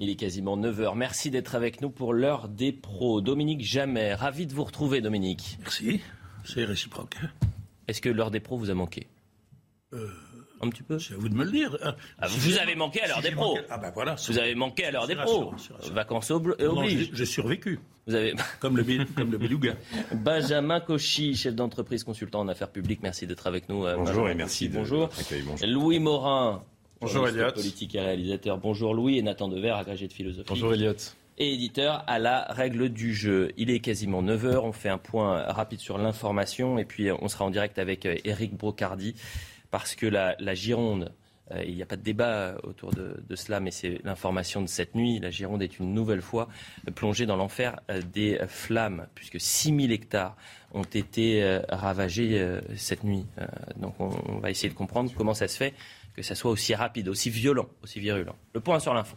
Il est quasiment 9h. Merci d'être avec nous pour l'heure des pros. Dominique Jamais, ravi de vous retrouver Dominique. Merci, c'est réciproque. Est-ce que l'heure des pros vous a manqué Euh, Un petit peu c'est à vous de me le dire. Ah, Vous avez manqué à l'heure Si des pros. manqué- Ah ben voilà. Vous avez manqué à l'heure des pros. rassurant, c'est rassurant. Vacances Non, oblige. j'ai- survécu, Vous avez comme le, comme le beluga. Benjamin Cauchy, chef d'entreprise consultant en affaires publiques. Merci d'être avec nous. euh, Bonjour Benjamin et merci Cauchy. de Bonjour. votre accueil. Bonjour. Louis Morin. Bonjour, Elliot. Politique et réalisateur. Bonjour Louis et Nathan Dever, agrégé de philosophie. Bonjour Elliot. et éditeur à la règle du jeu. Il est quasiment 9h, on fait un point rapide sur l'information et puis euh, on sera en direct avec euh, Éric Brocardi parce que la, la Gironde, euh, il n'y a pas de débat autour de, de cela, mais c'est l'information de cette nuit. La Gironde est une nouvelle fois plongée dans l'enfer euh, des flammes puisque 6000 hectares ont été euh, ravagés euh, cette nuit. Euh, donc on, on va essayer de comprendre comment ça se fait que ça soit aussi rapide, aussi violent, aussi virulent. Le point sur l'info.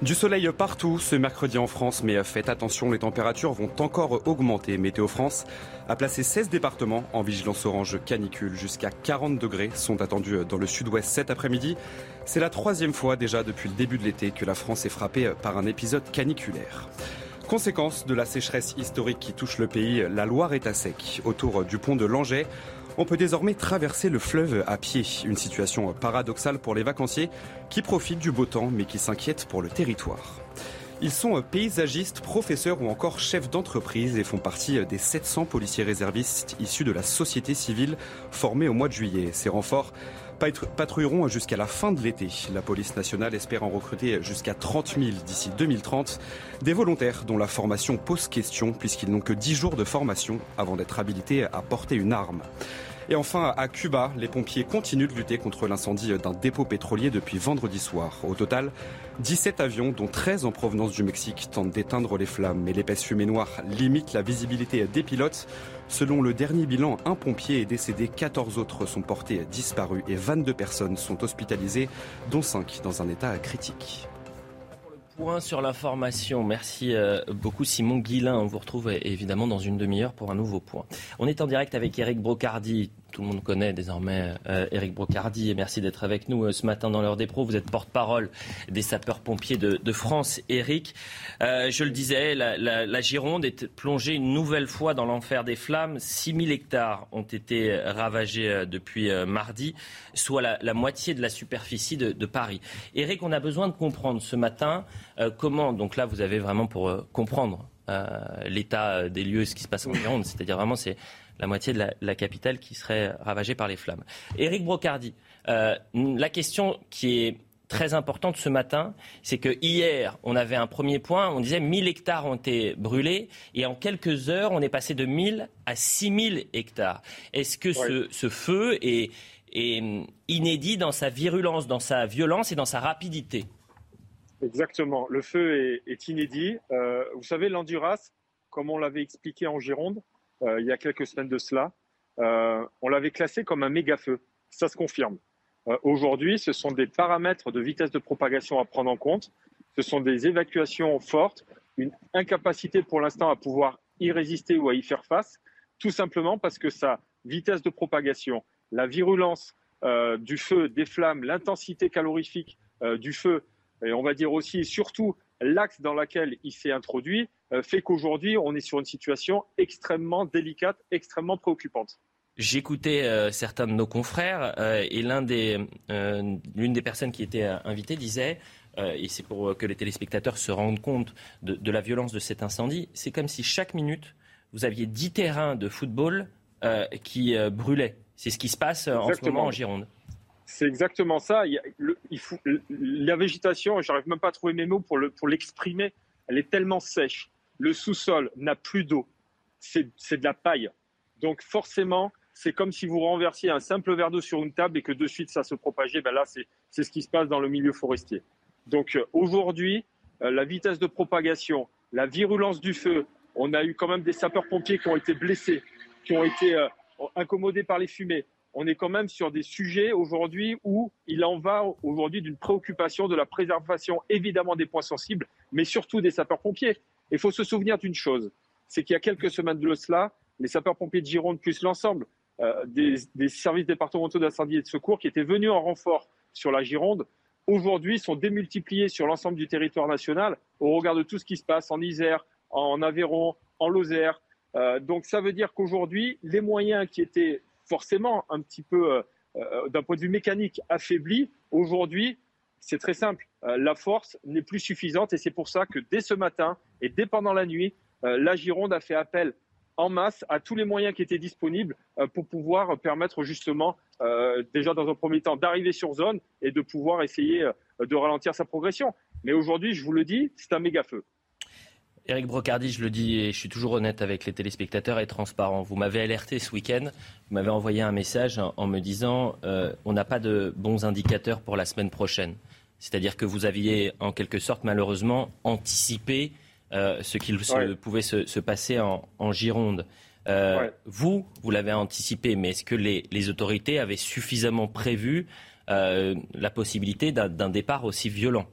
Du soleil partout ce mercredi en France, mais faites attention, les températures vont encore augmenter. Météo France a placé 16 départements en vigilance orange canicule. Jusqu'à 40 degrés sont attendus dans le sud-ouest cet après-midi. C'est la troisième fois déjà depuis le début de l'été que la France est frappée par un épisode caniculaire. Conséquence de la sécheresse historique qui touche le pays, la Loire est à sec. Autour du pont de Langeais, on peut désormais traverser le fleuve à pied. Une situation paradoxale pour les vacanciers qui profitent du beau temps mais qui s'inquiètent pour le territoire. Ils sont paysagistes, professeurs ou encore chefs d'entreprise et font partie des 700 policiers réservistes issus de la société civile formés au mois de juillet. Ces renforts patrouilleront jusqu'à la fin de l'été. La police nationale espère en recruter jusqu'à 30 000 d'ici 2030. Des volontaires dont la formation pose question puisqu'ils n'ont que 10 jours de formation avant d'être habilités à porter une arme. Et enfin, à Cuba, les pompiers continuent de lutter contre l'incendie d'un dépôt pétrolier depuis vendredi soir. Au total, 17 avions, dont 13 en provenance du Mexique, tentent d'éteindre les flammes. Mais l'épaisse fumée noire limite la visibilité des pilotes. Selon le dernier bilan, un pompier est décédé, 14 autres sont portés disparus et 22 personnes sont hospitalisées, dont 5 dans un état critique. Point sur l'information. Merci euh, beaucoup Simon Guillain. On vous retrouve évidemment dans une demi-heure pour un nouveau point. On est en direct avec Eric Brocardi. Tout le monde connaît désormais euh, Eric Brocardi et merci d'être avec nous euh, ce matin dans l'heure des pros. Vous êtes porte-parole des sapeurs-pompiers de, France. Eric, euh, je le disais, la, Gironde est plongée une nouvelle fois dans l'enfer des flammes. 6000 hectares ont été ravagés euh, depuis mardi, soit la, moitié de la superficie de, Paris. Eric, on a besoin de comprendre ce matin euh, comment, donc là vous avez vraiment pour euh, comprendre euh, l'état des lieux, ce qui se passe en Gironde, c'est-à-dire vraiment la moitié de la, la, capitale qui serait ravagée par les flammes. Éric Brocardi, euh, la question qui est très importante ce matin, c'est que hier, on avait un premier point, on disait 1000 hectares ont été brûlés, et en quelques heures, on est passé de 1000 à 6000 hectares. Est-ce que ce, ce, feu est, est inédit dans sa virulence, dans sa violence et dans sa rapidité? Exactement. Le feu est, est inédit. Euh, vous savez, l'Anduras, comme on l'avait expliqué en Gironde il y a quelques semaines de cela, euh, on l'avait classé comme un méga feu. Ça se confirme. Euh, Aujourd'hui, ce sont des paramètres de vitesse de propagation à prendre en compte. Ce sont des évacuations fortes, une incapacité pour l'instant à pouvoir y résister ou à y faire face, tout simplement parce que sa vitesse de propagation, la virulence euh, du feu, des flammes, l'intensité calorifique euh, du feu, et on va dire aussi et surtout l'axe dans lequel il s'est introduit, euh, fait qu'aujourd'hui, on est sur une situation extrêmement délicate, extrêmement préoccupante. J'écoutais euh, certains de nos confrères euh, et l'un des, l'une des personnes qui était invitée disait, et c'est pour que les téléspectateurs se rendent compte de, de la violence de cet incendie, c'est comme si chaque minute, vous aviez 10 terrains de football qui brûlaient. C'est ce qui se passe Exactement. en ce moment en Gironde. C'est exactement ça. Il, y a, le, il faut, la végétation, j'arrive même pas à trouver mes mots pour, le, pour l'exprimer, elle est tellement sèche. Le sous-sol n'a plus d'eau. C'est, de la paille. Donc forcément, c'est comme si vous renversiez un simple verre d'eau sur une table et que de suite ça se propageait. Ben là, c'est ce qui se passe dans le milieu forestier. Donc euh, aujourd'hui, euh, la vitesse de propagation, la virulence du feu, on a eu quand même des sapeurs-pompiers qui ont été blessés, qui ont été euh, incommodés par les fumées. On est quand même sur des sujets aujourd'hui où il en va aujourd'hui d'une préoccupation de la préservation évidemment des points sensibles, mais surtout des sapeurs-pompiers. Il faut se souvenir d'une chose, c'est qu'il y a quelques semaines de cela, les sapeurs-pompiers de Gironde plus l'ensemble des, des, services départementaux d'incendie et de secours qui étaient venus en renfort sur la Gironde aujourd'hui sont démultipliés sur l'ensemble du territoire national au regard de tout ce qui se passe en Isère, en Aveyron, en Lozère. Euh, donc ça veut dire qu'aujourd'hui, les moyens qui étaient forcément un petit peu, euh, euh, d'un point de vue mécanique, affaiblis, aujourd'hui, c'est très simple. La force n'est plus suffisante et c'est pour ça que dès ce matin et dès pendant la nuit, la Gironde a fait appel en masse à tous les moyens qui étaient disponibles pour pouvoir permettre justement euh, déjà dans un premier temps d'arriver sur zone et de pouvoir essayer euh, de ralentir sa progression. Mais aujourd'hui, je vous le dis, c'est un méga feu. Éric Brocardi, je le dis et je suis toujours honnête avec les téléspectateurs et transparent. Vous m'avez alerté ce week-end, vous m'avez envoyé un message en, me disant euh, on n'a pas de bons indicateurs pour la semaine prochaine. C'est-à-dire que vous aviez en quelque sorte malheureusement anticipé ce qu'il pouvait se, passer en Gironde. Euh, vous, vous l'avez anticipé, mais est-ce que les, autorités avaient suffisamment prévu euh, la possibilité d'un départ aussi violent?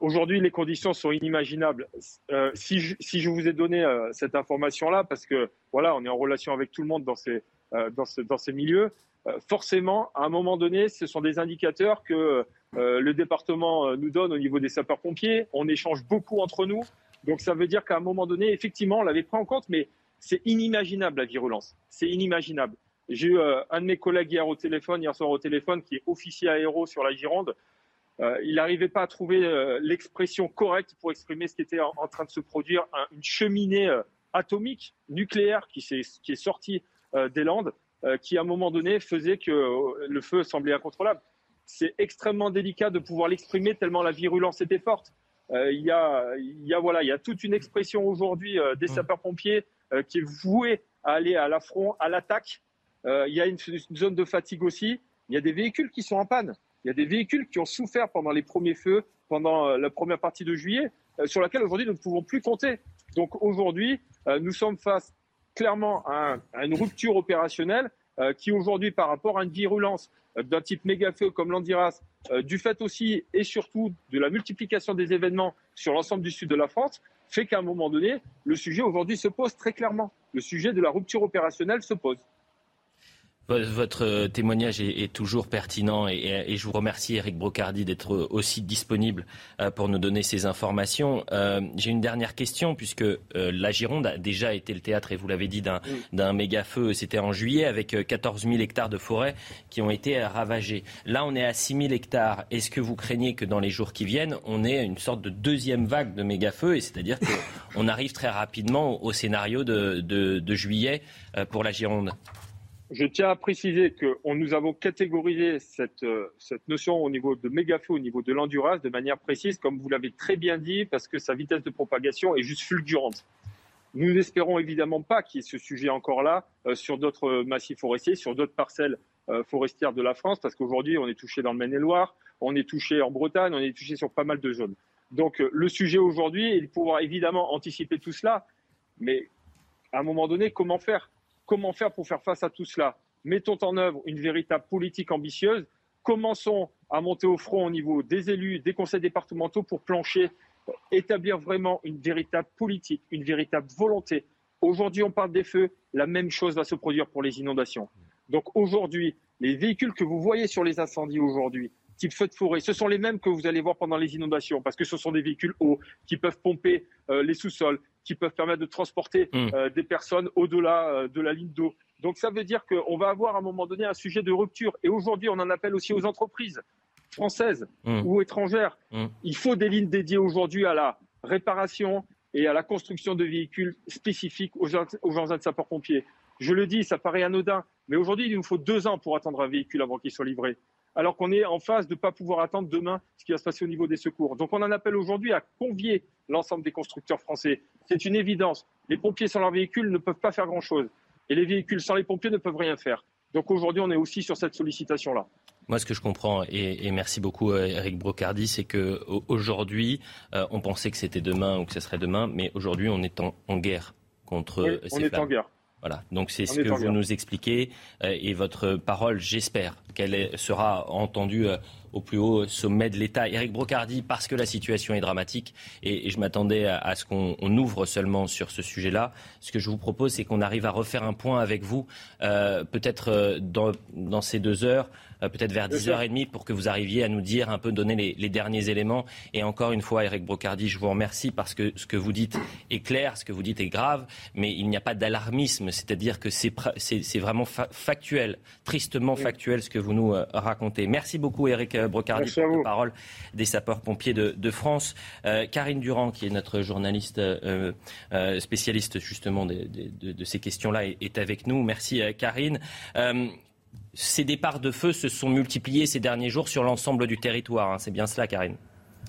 Aujourd'hui, les conditions sont inimaginables. Euh, si, je, vous ai donné cette information-là, parce que voilà, on est en relation avec tout le monde dans ces, dans, dans ces milieux, forcément, à un moment donné, ce sont des indicateurs que le département nous donne au niveau des sapeurs-pompiers. On échange beaucoup entre nous. Donc ça veut dire qu'à un moment donné, effectivement, on l'avait pris en compte, mais c'est inimaginable la virulence. C'est inimaginable. J'ai eu euh, un de mes collègues hier au téléphone, hier soir au téléphone, qui est officier aéro sur la Gironde. Euh, il n'arrivait pas à trouver euh, l'expression correcte pour exprimer ce qui était en, train de se produire, une cheminée atomique, nucléaire, qui, qui est sortie des Landes, qui à un moment donné faisait que le feu semblait incontrôlable. C'est extrêmement délicat de pouvoir l'exprimer tellement la virulence était forte. Il y, a, y, a, voilà, il y a toute une expression aujourd'hui des mmh. sapeurs-pompiers euh, qui est voué à aller à l'affront, à l'attaque. Euh, il y a une, zone de fatigue aussi. Il y a des véhicules qui sont en panne. Il y a des véhicules qui ont souffert pendant les premiers feux, pendant euh, la première partie de juillet, sur laquelle aujourd'hui nous ne pouvons plus compter. Donc aujourd'hui, nous sommes face clairement à, une rupture opérationnelle qui aujourd'hui, par rapport à une virulence d'un type méga feu comme l'Andiras, du fait aussi et surtout de la multiplication des événements sur l'ensemble du sud de la France, fait qu'à un moment donné, le sujet aujourd'hui se pose très clairement. Le sujet de la rupture opérationnelle se pose. Votre euh, témoignage est, toujours pertinent et, je vous remercie, Eric Brocardi, d'être aussi disponible euh, pour nous donner ces informations. Euh, j'ai une dernière question, puisque la Gironde a déjà été le théâtre, et vous l'avez dit, d'un méga feu. C'était en juillet, avec 14 000 hectares de forêt qui ont été ravagés. Là, on est à 6 000 hectares. Est-ce que vous craignez que dans les jours qui viennent, on ait une sorte de deuxième vague de méga feux, et c'est-à-dire qu'on arrive très rapidement au, scénario de juillet pour la Gironde je tiens à préciser que nous avons catégorisé cette, euh, cette notion au niveau de méga-feu, au niveau de l'endurance, de manière précise, comme vous l'avez très bien dit, parce que sa vitesse de propagation est juste fulgurante. Nous n'espérons évidemment pas qu'il y ait ce sujet encore là euh, sur d'autres massifs forestiers, sur d'autres parcelles euh, forestières de la France, parce qu'aujourd'hui, on est touché dans le Maine-et-Loire, on est touché en Bretagne, on est touché sur pas mal de zones. Donc, le sujet aujourd'hui est de pouvoir évidemment anticiper tout cela, mais à un moment donné, comment faire? Comment faire pour faire face à tout cela? Mettons en œuvre une véritable politique ambitieuse. Commençons à monter au front au niveau des élus, des conseils départementaux pour plancher, établir vraiment une véritable politique, une véritable volonté. Aujourd'hui, on parle des feux, la même chose va se produire pour les inondations. Donc aujourd'hui, les véhicules que vous voyez sur les incendies aujourd'hui, type feu de forêt, ce sont les mêmes que vous allez voir pendant les inondations, parce que ce sont des véhicules hauts qui peuvent pomper euh, les sous-sols, qui peuvent permettre de transporter mmh. euh, des personnes au-delà euh, de la ligne d'eau. Donc ça veut dire qu'on va avoir à un moment donné un sujet de rupture. Et aujourd'hui, on en appelle aussi aux entreprises françaises mmh. ou étrangères. Mmh. Il faut des lignes dédiées aujourd'hui à la réparation et à la construction de véhicules spécifiques aux, aux engins de sapeurs-pompiers. Je le dis, ça paraît anodin, mais aujourd'hui, il nous faut deux ans pour attendre un véhicule avant qu'il soit livré alors qu'on est en phase de ne pas pouvoir attendre demain ce qui va se passer au niveau des secours. Donc on en appelle aujourd'hui à convier l'ensemble des constructeurs français. C'est une évidence. Les pompiers sans leur véhicule ne peuvent pas faire grand-chose. Et les véhicules sans les pompiers ne peuvent rien faire. Donc aujourd'hui, on est aussi sur cette sollicitation-là. Moi, ce que je comprends, et, merci beaucoup euh, Eric Brocardi, c'est que aujourd'hui, euh, on pensait que c'était demain ou que ce serait demain, mais aujourd'hui, on est en, guerre contre oui, ces on est en guerre. Voilà, donc c'est ce que vous nous expliquez euh, et votre parole, j'espère qu'elle sera entendue au plus haut sommet de l'État. Éric Brocardi, parce que la situation est dramatique et, je m'attendais à, ce qu'on ouvre seulement sur ce sujet-là. Ce que je vous propose, c'est qu'on arrive à refaire un point avec vous, peut-être dans, dans, ces deux heures, euh, peut-être vers 10h30 pour que vous arriviez à nous dire un peu, donner les, derniers éléments. Et encore une fois, Eric Brocardi, je vous remercie parce que ce que vous dites est clair, ce que vous dites est grave, mais il n'y a pas d'alarmisme, c'est-à-dire que c'est vraiment factuel, tristement factuel ce que vous nous euh, racontez. Merci beaucoup Eric euh, Brocardi pour la parole des sapeurs-pompiers de, France. Karine Durand, qui est notre journaliste spécialiste justement de, de ces questions-là, est, avec nous. Merci Karine ces départs de feu se sont multipliés ces derniers jours sur l'ensemble du territoire. Hein. C'est bien cela, Karine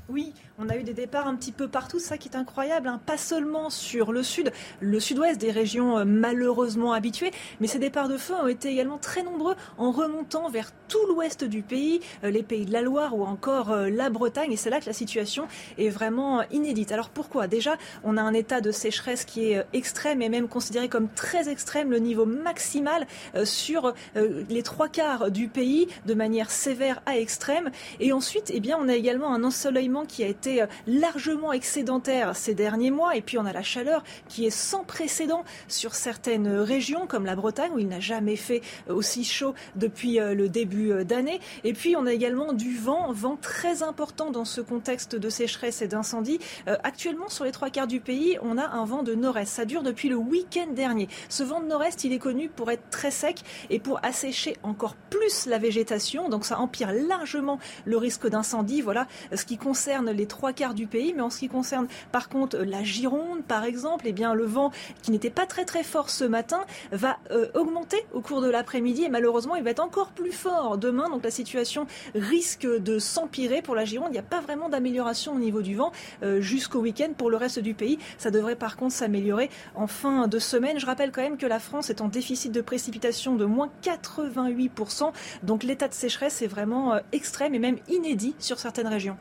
oui, on a eu des départs un petit peu partout, ça qui est incroyable, hein. pas seulement sur le sud, le sud-ouest des régions euh, malheureusement habituées, mais ces départs de feu ont été également très nombreux en remontant vers tout l'ouest du pays, euh, les pays de la Loire ou encore euh, la Bretagne, et c'est là que la situation est vraiment inédite. Alors pourquoi? Déjà, on a un état de sécheresse qui est extrême et même considéré comme très extrême, le niveau maximal sur les trois quarts du pays, de manière sévère à extrême. Et ensuite, eh bien, on a également un ensoleillement qui a été euh, largement excédentaire ces derniers mois. Et puis on a la chaleur qui est sans précédent sur certaines régions comme la Bretagne où il n'a jamais fait euh, aussi chaud depuis euh, le début d'année. Et puis on a également du vent, vent très important dans ce contexte de sécheresse et d'incendie. actuellement sur les trois quarts du pays, on a un vent de nord-est. Ça dure depuis le week-end dernier. Ce vent de nord-est, il est connu pour être très sec et pour assécher encore plus la végétation. Donc ça empire largement le risque d'incendie. Voilà ce qui concerne les trois quarts du pays, mais en ce qui concerne par contre la Gironde, par exemple, eh bien le vent qui n'était pas très très fort ce matin va euh, augmenter au cours de l'après-midi et malheureusement il va être encore plus fort demain. Donc la situation risque de s'empirer pour la Gironde. Il n'y a pas vraiment d'amélioration au niveau du vent euh, jusqu'au week-end. Pour le reste du pays, ça devrait par contre s'améliorer en fin de semaine. Je rappelle quand même que la France est en déficit de précipitation de moins 88%. Donc l'état de sécheresse est vraiment euh, extrême et même inédit sur certaines régions.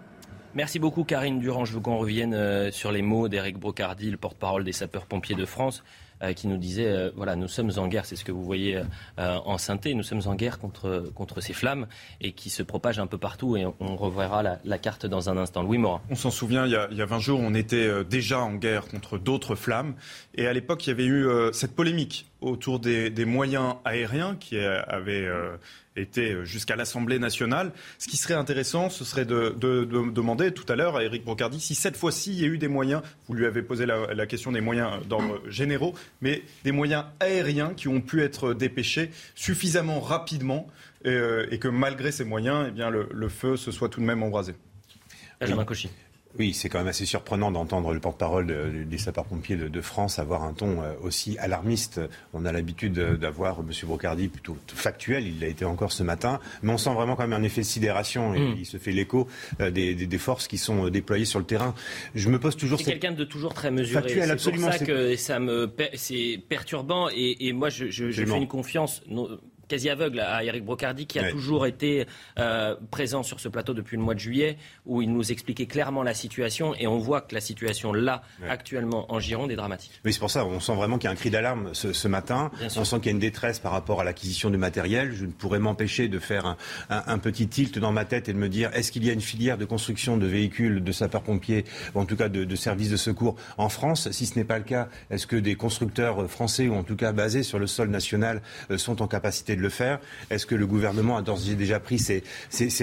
Merci beaucoup Karine Durand. Je veux qu'on revienne euh, sur les mots d'Éric Brocardi, le porte-parole des sapeurs-pompiers de France, euh, qui nous disait, euh, voilà, nous sommes en guerre, c'est ce que vous voyez en synthé, nous sommes en guerre contre, contre ces flammes et qui se propagent un peu partout et on, reverra la, carte dans un instant. Louis Morin. On s'en souvient, il y, a, il y, a, 20 jours, on était déjà en guerre contre d'autres flammes et à l'époque, il y avait eu cette polémique autour des, moyens aériens qui avaient était jusqu'à l'Assemblée nationale. Ce qui serait intéressant, ce serait de, demander tout à l'heure à Éric Brocardi si cette fois-ci il y a eu des moyens, vous lui avez posé la, question des moyens d'ordre généraux, mais des moyens aériens qui ont pu être dépêchés suffisamment rapidement euh, et, que malgré ces moyens, eh bien, le, feu se soit tout de même embrasé. Oui, c'est quand même assez surprenant d'entendre le porte-parole des sapeurs-pompiers de, France avoir un ton euh, aussi alarmiste. On a l'habitude d'avoir M. Brocardi plutôt factuel, il l'a été encore ce matin, mais on sent vraiment quand même un effet de sidération et mm. il se fait l'écho euh, des, forces qui sont euh, déployées sur le terrain. Je me pose toujours. C'est quelqu'un de toujours très mesuré. Factuel, absolument. C'est pour ça que ça me c'est perturbant et, moi je, je fais une confiance quasi aveugle à Eric Brocardi, qui a toujours été euh, présent sur ce plateau depuis le mois de juillet, où il nous expliquait clairement la situation. Et on voit que la situation là, actuellement en Gironde, est dramatique. Oui, c'est pour ça. On sent vraiment qu'il y a un cri d'alarme ce, matin. on sent qu'il y a une détresse par rapport à l'acquisition du matériel. Je ne pourrais m'empêcher de faire un, petit tilt dans ma tête et de me dire est-ce qu'il y a une filière de construction de véhicules de sapeurs-pompiers, ou en tout cas de, services de secours en France? Si ce n'est pas le cas, est-ce que des constructeurs français, ou en tout cas basés sur le sol national, euh, sont en capacité de le faire Est-ce que le gouvernement a d'ores et déjà pris ses,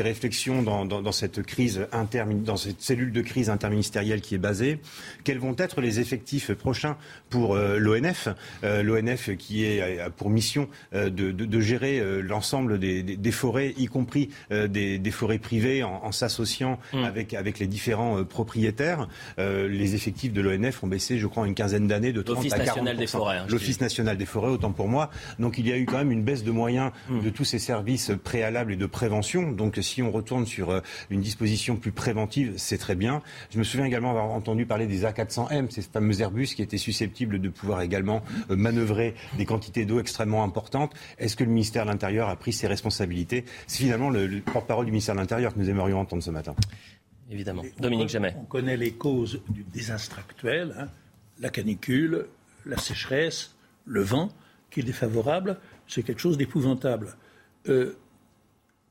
réflexions dans, cette crise dans cette cellule de crise interministérielle qui est basée? Quels vont être les effectifs prochains pour euh, l'ONF euh, L'ONF qui est, a pour mission euh, de, gérer l'ensemble des, forêts, y compris des, forêts privées, en, s'associant mm. avec, avec les différents propriétaires. les effectifs de l'ONF ont baissé, je crois, une quinzaine d'années de 30 à 40 national des forêts. Hein, L'Office national des forêts, autant pour moi. Donc il y a eu quand même une baisse de moyens moyens Hmm. de tous ces services préalables et de prévention. Donc si on retourne sur euh, une disposition plus préventive, c'est très bien. Je me souviens également avoir entendu parler des A400M, ces fameux Airbus qui étaient susceptibles de pouvoir également euh, manœuvrer des quantités d'eau extrêmement importantes. Est-ce que le ministère de l'Intérieur a pris ses responsabilités? C'est finalement le, le porte-parole du ministère de l'Intérieur que nous aimerions entendre ce matin. Évidemment. Et on Dominique con- Jamais. On connaît les causes du désastre actuel, hein. la canicule, la sécheresse, le vent qui est défavorable, c'est quelque chose d'épouvantable. Euh,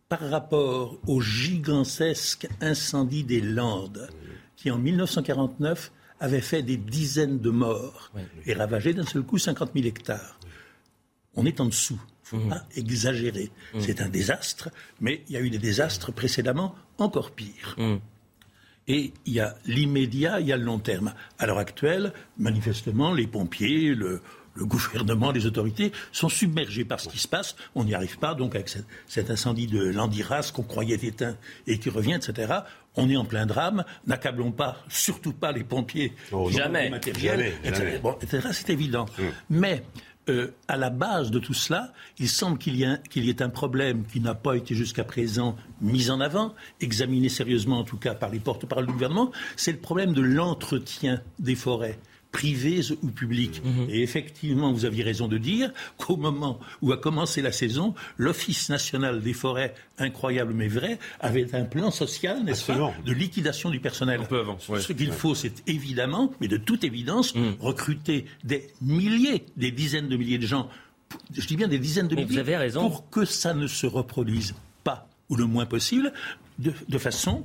par rapport au gigantesque incendie des Landes, qui en 1949 avait fait des dizaines de morts et ravagé d'un seul coup 50 000 hectares. On est en dessous. Il ne faut pas exagérer. C'est un désastre, mais il y a eu des désastres précédemment encore pires. Et il y a l'immédiat, il y a le long terme. À l'heure actuelle, manifestement, les pompiers, le, le gouvernement, les autorités sont submergés par ce qui se passe. On n'y arrive pas, donc avec cet, incendie de Landiras qu'on croyait éteint et qui revient, etc. On est en plein drame. N'accablons pas, surtout pas les pompiers. Oh, jamais. etc. jamais. Bon, etc., c'est évident. Mais euh, à la base de tout cela, il semble qu'il y, a- qu'il y ait un problème qui n'a pas été jusqu'à présent mis en avant, examiné sérieusement en tout cas par les porte-parole du gouvernement, c'est le problème de l'entretien des forêts privées ou publiques. Et effectivement, vous aviez raison de dire qu'au moment où a commencé la saison, l'Office national des forêts, incroyable mais vrai, avait un plan social, n'est-ce pas, de liquidation du personnel. Un peu avant, ouais. Ce qu'il faut, c'est évidemment, mais de toute évidence, Mm. recruter des milliers, des dizaines de milliers de gens. Je dis bien des dizaines de Mais vous milliers. avez raison. Pour que ça ne se reproduise pas, ou le moins possible, de, de façon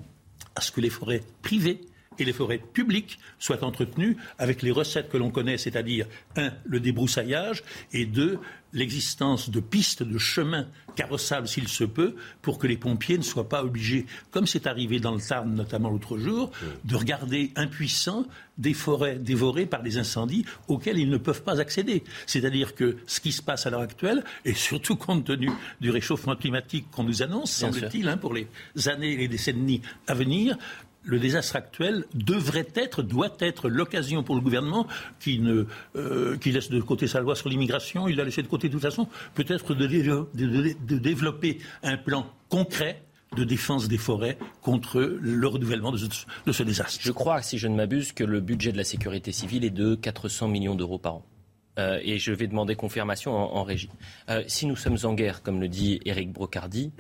à ce que les forêts privées et les forêts publiques soient entretenues avec les recettes que l'on connaît, c'est-à-dire, un, le débroussaillage, et deux, l'existence de pistes, de chemins carrossables s'il se peut, pour que les pompiers ne soient pas obligés, comme c'est arrivé dans le Tarn notamment l'autre jour, de regarder impuissants des forêts dévorées par des incendies auxquels ils ne peuvent pas accéder. C'est-à-dire que ce qui se passe à l'heure actuelle, et surtout compte tenu du réchauffement climatique qu'on nous annonce, semble-t-il, hein, pour les années et les décennies à venir, le désastre actuel devrait être, doit être l'occasion pour le gouvernement euh, qui laisse de côté sa loi sur l'immigration, il l'a laissé de côté de toute façon, peut-être de, développer un plan concret de défense des forêts contre le renouvellement de ce, désastre. Je crois, si je ne m'abuse, que le budget de la sécurité civile est de 400 millions d'euros par an. Euh, et je vais demander confirmation en, régie. Euh, si nous sommes en guerre, comme le dit Éric Brocardi,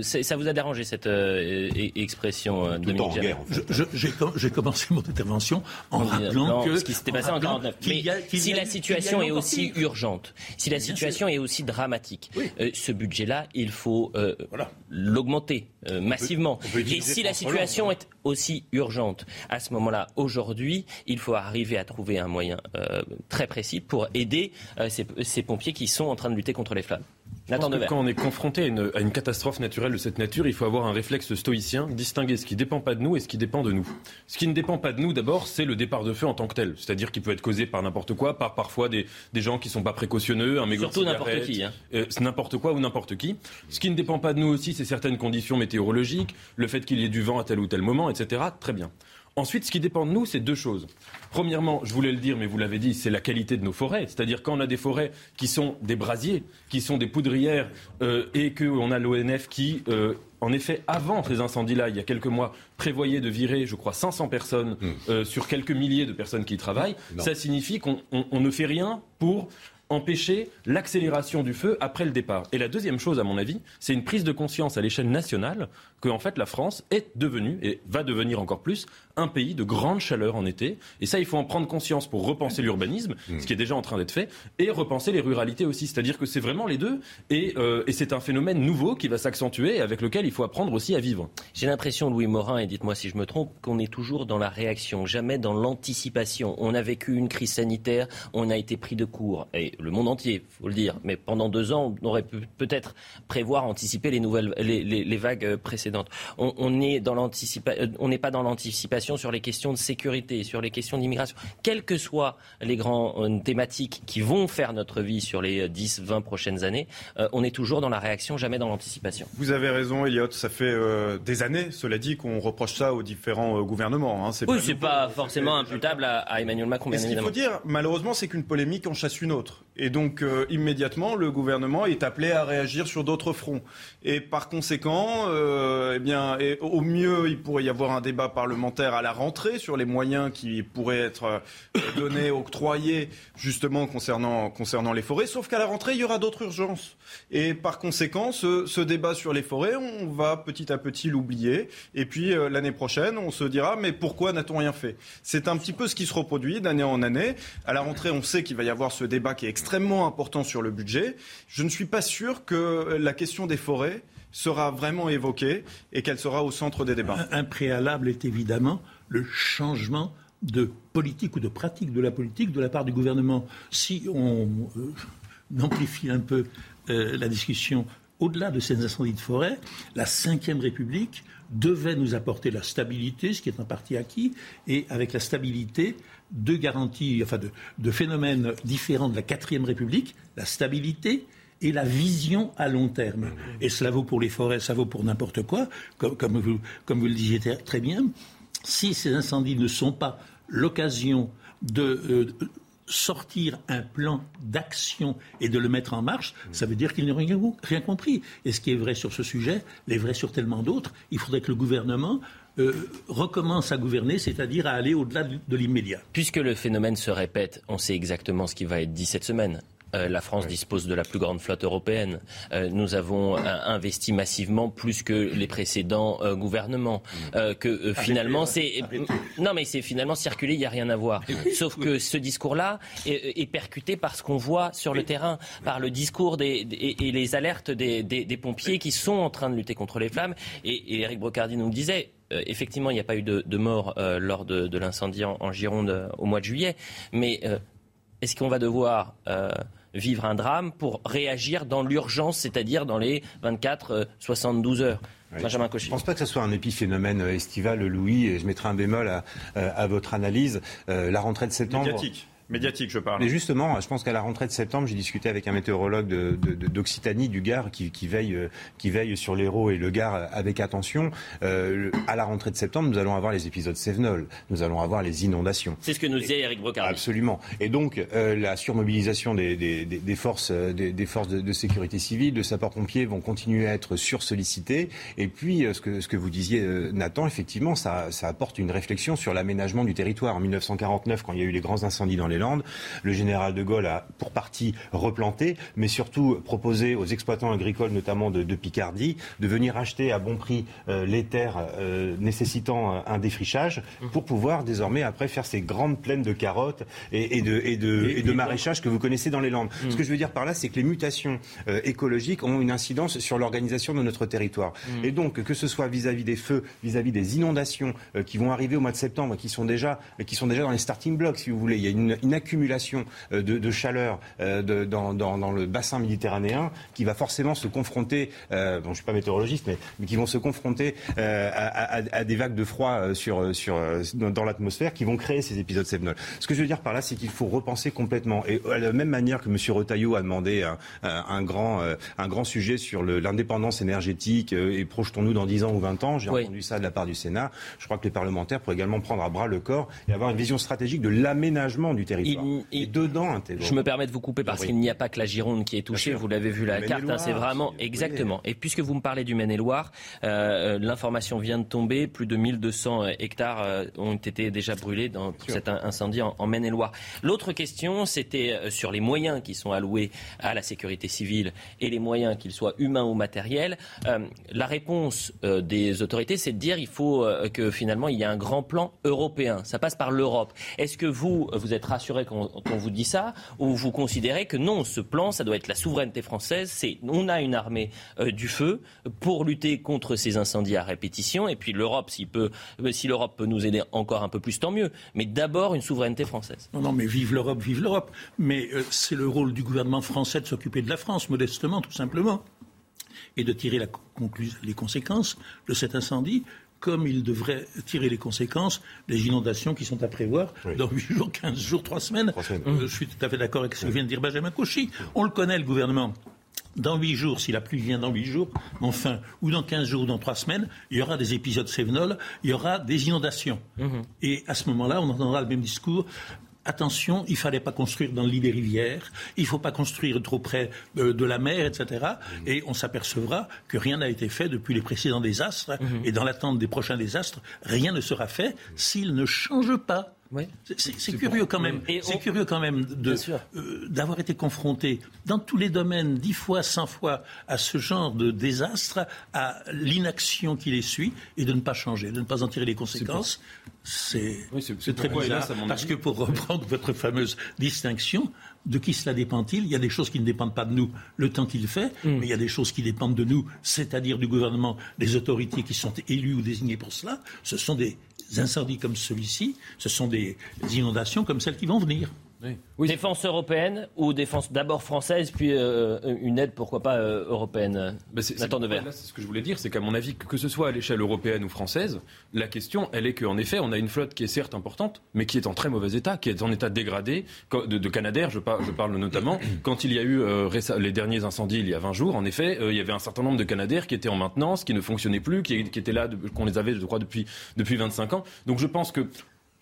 ça vous a dérangé cette euh, e- expression, euh, Tout en guerre, fait. J'ai com- j'ai commencé mon intervention en Non, rappelant que ce qui s'était passé en rappelant 49. qu'il Mais y a- qu'il si y la situation est aussi pire. urgente, si la situation est aussi dramatique, Oui. euh, ce budget-là, il faut euh, Voilà. l'augmenter euh, massivement. on peut Et si la situation est aussi urgente, à ce moment-là, aujourd'hui, il faut arriver à trouver un moyen euh, très précis pour aider euh, ces, ces pompiers qui sont en train de lutter contre les flammes. Je pense Nathan que Devers. quand on est confronté à une, à une catastrophe naturelle de cette nature, il faut avoir un réflexe stoïcien, distinguer ce qui dépend pas de nous et ce qui dépend de nous. Ce qui ne dépend pas de nous, d'abord, c'est le départ de feu en tant que tel. C'est-à-dire qu'il peut être causé par n'importe quoi, par parfois des, des gens qui sont pas précautionneux, un mégot Surtout n'importe qui, hein. euh, n'importe quoi ou n'importe qui. Ce qui ne dépend pas de nous aussi, c'est certaines conditions météorologiques, le fait qu'il y ait du vent à tel ou tel moment, etc. Très bien. Ensuite, ce qui dépend de nous, c'est deux choses. Premièrement, je voulais le dire, mais vous l'avez dit, c'est la qualité de nos forêts. C'est-à-dire quand on a des forêts qui sont des brasiers, qui sont des poudrières, euh, et qu'on a l'ONF qui, euh, en effet, avant ces incendies-là, il y a quelques mois, prévoyait de virer, je crois, 500 personnes euh, sur quelques milliers de personnes qui y travaillent, Non. ça signifie qu'on on- on ne fait rien pour empêcher l'accélération du feu après le départ. Et la deuxième chose, à mon avis, c'est une prise de conscience à l'échelle nationale que en fait la France est devenue et va devenir encore plus un pays de grande chaleur en été. Et ça, il faut en prendre conscience pour repenser l'urbanisme, ce qui est déjà en train d'être fait, et repenser les ruralités aussi. C'est-à-dire que c'est vraiment les deux, et, euh, et c'est un phénomène nouveau qui va s'accentuer et avec lequel il faut apprendre aussi à vivre. J'ai l'impression, Louis Morin, et dites-moi si je me trompe, qu'on est toujours dans la réaction, jamais dans l'anticipation. On a vécu une crise sanitaire, on a été pris de court, et le monde entier, faut le dire. Mais pendant deux ans, on aurait pu peut-être prévoir, anticiper les nouvelles, les, les- les vagues précédentes. On, euh, on n'est pas dans l'anticipation sur les questions de sécurité, sur les questions d'immigration. Quelles que soient les grandes thématiques qui vont faire notre vie sur les 10-20 prochaines années, euh, on est toujours dans la réaction, jamais dans l'anticipation. Vous avez raison, Elliot. Ça fait euh, des années, cela dit, qu'on reproche ça aux différents euh, gouvernements. hein. C'est Oui, pas c'est forcément imputable à, à Emmanuel Macron, Mais bien ce qu'il faut dire, malheureusement, c'est qu'une polémique en chasse une autre. Et donc, euh, immédiatement, le gouvernement est appelé à réagir sur d'autres fronts. Et par conséquent, euh, eh bien, au mieux, il pourrait y avoir un débat parlementaire à la rentrée sur les moyens qui pourraient être euh, donnés, octroyés, justement, concernant, concernant les forêts. Sauf qu'à la rentrée, il y aura d'autres urgences. Et par conséquent, ce, ce, débat sur les forêts, on va petit à petit l'oublier. Et puis, euh, l'année prochaine, on se dira, mais pourquoi n'a-t-on rien fait? C'est un petit peu ce qui se reproduit d'année en année. À la rentrée, on sait qu'il va y avoir ce débat qui est extrêmement important sur le budget. Je ne suis pas sûr que la question des forêts sera vraiment évoquée et qu'elle sera au centre des débats. Un, préalable est évidemment le changement de politique ou de pratique de la politique de la part du gouvernement. Si on euh, amplifie un peu euh, la discussion au-delà de ces incendies de forêt, la Ve République devait nous apporter la stabilité, ce qui est en partie acquis, et avec la stabilité, deux garanties, enfin de, phénomènes différents de la quatrième République, la stabilité et la vision à long terme. Et cela vaut pour les forêts, ça vaut pour n'importe quoi, comme, vous, comme vous le disiez très bien. Si ces incendies ne sont pas l'occasion de euh, sortir un plan d'action et de le mettre en marche, ça veut dire qu'ils n'ont rien, compris. Et ce qui est vrai sur ce sujet l'est vrai sur tellement d'autres. Il faudrait que le gouvernement euh, recommence à gouverner, c'est-à-dire à aller au-delà de l'immédiat. Puisque le phénomène se répète, on sait exactement ce qui va être dit cette semaine. Euh, la France dispose de la plus grande flotte européenne. Euh, nous avons investi massivement plus que les précédents gouvernements. Mm. que finalement, c'est non, mais c'est finalement circulé. Il n'y a rien à voir. Sauf que ce discours-là est, percuté par ce qu'on voit sur le terrain, par le discours des, et, les alertes des, pompiers qui sont en train de lutter contre les flammes. Et, et Eric Brocardi nous le disait euh, effectivement, il n'y a pas eu de, mort euh, lors de, l'incendie en, Gironde euh, au mois de juillet, mais est-ce qu'on va devoir vivre un drame pour réagir dans l'urgence, c'est-à-dire dans les 24-72 heures Benjamin Je ne pense pas que ce soit un épiphénomène estival, Louis, et je mettrai un bémol à, votre analyse. la rentrée de septembre. Médiatique médiatique, je parle. Mais justement, je pense qu'à la rentrée de septembre, j'ai discuté avec un météorologue d'Occitanie, de, du Gard, qui, veille, euh, qui veille sur l'Hérault et le Gard avec attention. Euh, à la rentrée de septembre, nous allons avoir les épisodes Sévenol, nous allons avoir les inondations. C'est ce que nous disait Eric Brocard. Absolument. Et donc, euh, la surmobilisation des, des, forces, des, forces de, sécurité civile, de sapeurs-pompiers vont continuer à être sursollicités. Et puis, ce que, ce que vous disiez, Nathan, effectivement, ça, ça apporte une réflexion sur l'aménagement du territoire. En 1949, quand il y a eu les grands incendies dans les le général de Gaulle a pour partie replanté, mais surtout proposé aux exploitants agricoles, notamment de, Picardie, de venir acheter à bon prix euh, les terres euh, nécessitant euh, un défrichage pour pouvoir désormais après faire ces grandes plaines de carottes et, de, et de, maraîchage que vous connaissez dans les Landes. Mm. Ce que je veux dire par là, c'est que les mutations écologiques ont une incidence sur l'organisation de notre territoire. Mm. Et donc, que ce soit vis-à-vis des feux, vis-à-vis des inondations qui vont arriver au mois de septembre, qui sont déjà, qui sont déjà dans les starting blocks, si vous voulez, il y a une, une accumulation euh, de, chaleur euh, dans, le bassin méditerranéen qui va forcément se confronter, euh, bon, je ne suis pas météorologiste, mais, qui vont se confronter à, des vagues de froid sur, sur, dans l'atmosphère qui vont créer ces épisodes sévenols. Ce que je veux dire par là, c'est qu'il faut repenser complètement. Et à la même manière que M. Retailleau a demandé un, grand, un grand sujet sur l'indépendance énergétique et projetons-nous dans 10 ans ou 20 ans, j'ai entendu ça de la part du Sénat, je crois que les parlementaires pourraient également prendre à bras le corps et avoir une vision stratégique de l'aménagement du territoire et dedans Je me permets de vous couper parce qu'il n'y a pas que la Gironde qui est touchée. Vous l'avez vu la carte, hein, c'est vraiment exactement. Et puisque vous me parlez du Maine-et-Loire, euh, l'information vient de tomber. Plus de 1200 hectares euh, ont été déjà brûlés dans cet incendie en, Maine-et-Loire. L'autre question, c'était euh, sur les moyens qui sont alloués à la sécurité civile et les moyens, qu'ils soient humains ou matériels. la réponse des autorités, c'est de dire il faut que finalement il y ait un grand plan européen. Ça passe par l'Europe. Est-ce que vous, vous êtes rassuré quand on vous dit ça, ou vous considérez que non, ce plan, ça doit être la souveraineté française, c'est on a une armée euh, du feu pour lutter contre ces incendies à répétition, et puis l'Europe, euh, si l'Europe peut nous aider encore un peu plus, tant mieux. Mais d'abord une souveraineté française. Non, non, mais vive l'Europe, vive l'Europe. Mais euh, c'est le rôle du gouvernement français de s'occuper de la France, modestement, tout simplement et de tirer les conséquences de cet incendie comme il devrait tirer les conséquences des inondations qui sont à prévoir dans 8 jours, 15 jours, 3 semaines. Euh, je suis tout à fait d'accord avec ce que vient de dire Benjamin Cauchy. On le connaît, le gouvernement. Dans 8 jours, si la pluie vient dans 8 jours, enfin, ou dans 15 jours ou dans 3 semaines, il y aura des épisodes sévenols, il y aura des inondations. Mhm. Et à ce moment-là, on entendra le même discours attention, il fallait pas construire dans le lit des rivières, il faut pas construire trop près euh, de la mer, etc. Et on s'apercevra que rien n'a été fait depuis les précédents désastres. Et dans l'attente des prochains désastres, rien ne sera fait s'il ne change pas. C'est curieux quand même. C'est curieux quand même d'avoir été confronté dans tous les domaines dix fois, cent fois à ce genre de désastre, à l'inaction qui les suit et de ne pas changer, de ne pas en tirer les conséquences. C'est très bizarre. parce que pour reprendre votre fameuse distinction, de qui cela dépend-il? Il y a des choses qui ne dépendent pas de nous, le temps qu'il fait, mm. mais il y a des choses qui dépendent de nous, c'est-à-dire du gouvernement, des autorités qui sont élues ou désignées pour cela. Ce sont des incendies comme celui-ci, ce sont des inondations comme celles qui vont venir. Défense européenne ou défense d'abord française, puis euh, une aide, pourquoi pas, euh, européenne bah c'est, ce que je voulais dire, c'est qu'à mon avis, que, ce soit à l'échelle européenne ou française, la question, elle est qu'en effet, on a une flotte qui est certes importante, mais qui est en très mauvais état, qui est en état dégradé, de, de Canadair, je, je, parle notamment, quand il y a eu euh, les derniers incendies il y a 20 jours, en effet, il y avait un certain nombre de Canadair qui étaient en maintenance, qui ne fonctionnaient plus, qui, qui étaient là, qu'on les avait, je crois, depuis, depuis 25 ans. Donc je pense que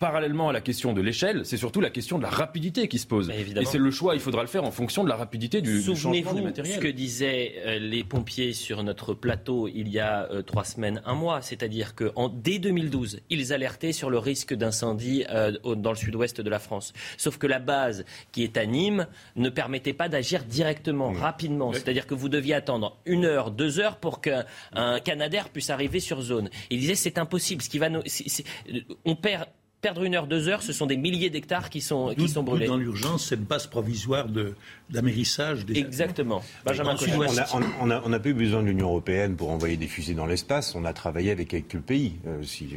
parallèlement à la question de l'échelle, c'est surtout la question de la rapidité qui se pose. Et c'est le choix, il faudra le faire en fonction de la rapidité du, du changement des matériels. ce que disaient euh, les pompiers sur notre plateau il y a euh, trois semaines, un mois, c'est-à-dire que dès 2012, ils alertaient sur le risque d'incendie euh, dans le sud-ouest de la France. Sauf que la base qui est à Nîmes ne permettait pas d'agir directement, rapidement. C'est-à-dire que vous deviez attendre une heure, deux heures pour qu'un Canadair puisse arriver sur zone. Ils disaient c'est impossible. Ce qui va nous, on perd perdre une heure, deux heures, ce sont des milliers d'hectares qui sont, qui sont brûlés. Dans l'urgence, cette base provisoire d'amérissage des Exactement. Benjamin on n'a on a, pas eu besoin de l'Union européenne pour envoyer des fusées dans l'espace. On a travaillé avec quelques pays, euh, si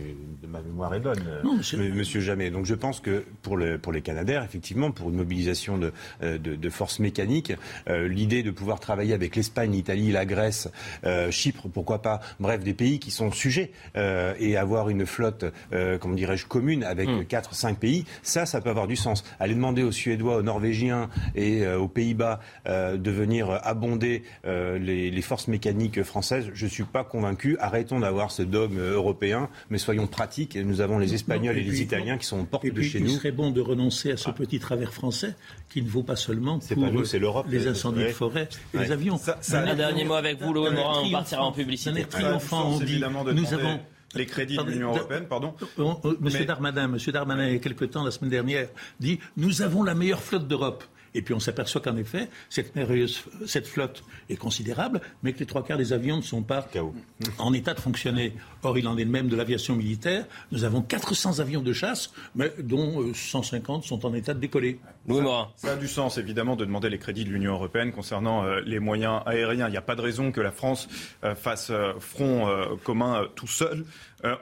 ma mémoire est bonne, non, monsieur Jamais. Donc je pense que pour, le, pour les Canadaires, effectivement, pour une mobilisation de, euh, de, de forces mécaniques, euh, l'idée de pouvoir travailler avec l'Espagne, l'Italie, la Grèce, Chypre, pourquoi pas, bref, des pays qui sont sujets et avoir une flotte, comment dirais-je, commune avec 4-5 hmm. pays, ça, ça peut avoir du sens. Aller demander aux Suédois, aux Norvégiens et euh, aux Pays-Bas euh, de venir abonder euh, les, forces mécaniques françaises, je ne suis pas convaincu. Arrêtons d'avoir ce dogme européen, mais soyons pratiques. Nous avons les Espagnols et, les Italiens qui sont en porte de chez nous. Il serait bon de renoncer à ce ah. petit travers français qui ne vaut pas seulement pour c'est l'Europe, les incendies de forêt et les avions. un dernier mot avec vous, Laurent Morin, on partira en publicité. triomphant, on dit, nous avons les crédits de l'Union européenne, pardon. Monsieur Darmanin, Monsieur Darmanin, il y a quelque temps, la semaine dernière, dit Nous avons la meilleure flotte d'Europe. Et puis on s'aperçoit qu'en effet, cette, cette flotte est considérable, mais que les trois quarts des avions ne sont pas en état de fonctionner. Or, il en est de même de l'aviation militaire. Nous avons 400 avions de chasse, mais dont 150 euh, sont en état de décoller. Ça a du sens, évidemment, de demander les crédits de l'Union européenne concernant euh, les moyens aériens. Il n'y a pas de raison que la France euh, fasse front commun tout seul.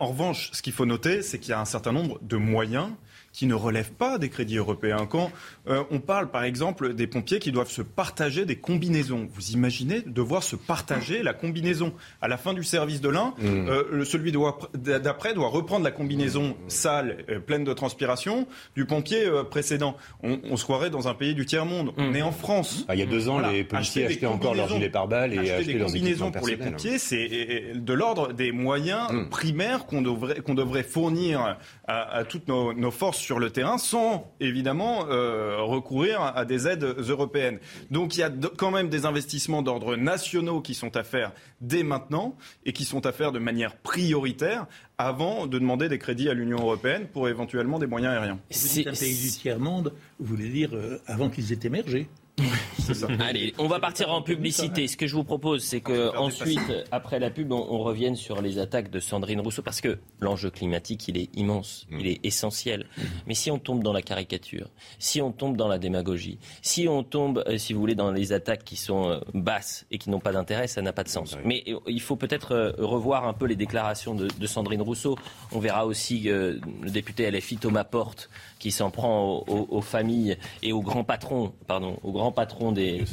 en revanche, ce qu'il faut noter, c'est qu'il y a un certain nombre de moyens qui ne relèvent pas des crédits européens. Quand euh, on parle, par exemple, des pompiers qui doivent se partager des combinaisons, vous imaginez devoir se partager la combinaison à la fin du service de l'un, mmh. euh, celui d'après doit reprendre la combinaison sale, euh, pleine de transpiration, du pompier précédent. On, se croirait dans un pays du tiers monde. On mmh. est en France. Ah, il y a deux ans, les policiers achetaient encore leurs gilets pare-balles et acheter des combinaisons pour les pompiers, c'est de l'ordre des moyens mmh. primaires qu'on devrait, qu'on devrait fournir à, toutes nos forces sur le terrain sans évidemment euh, recourir à des aides européennes. Donc il y a quand même des investissements d'ordre nationaux qui sont à faire dès maintenant et qui sont à faire de manière prioritaire avant de demander des crédits à l'Union européenne pour éventuellement des moyens aériens. C'est un pays du tiers-monde, vous voulez dire euh, avant qu'ils aient émergé Allez, on va partir en publicité. Ce que je vous propose, c'est que ensuite, après la pub, on, revienne sur les attaques de Sandrine Rousseau, parce que l'enjeu climatique, il est immense, mm. il est essentiel. Mais si on tombe dans la caricature, si on tombe dans la démagogie, si on tombe, euh, si vous voulez, dans les attaques qui sont euh, basses et qui n'ont pas d'intérêt, ça n'a pas de sens. Mais euh, il faut peut-être revoir un peu les déclarations de, Sandrine Rousseau. On verra aussi le député LFI Thomas Porte qui s'en prend aux, familles et aux grands patrons, pardon, aux grands patrons des,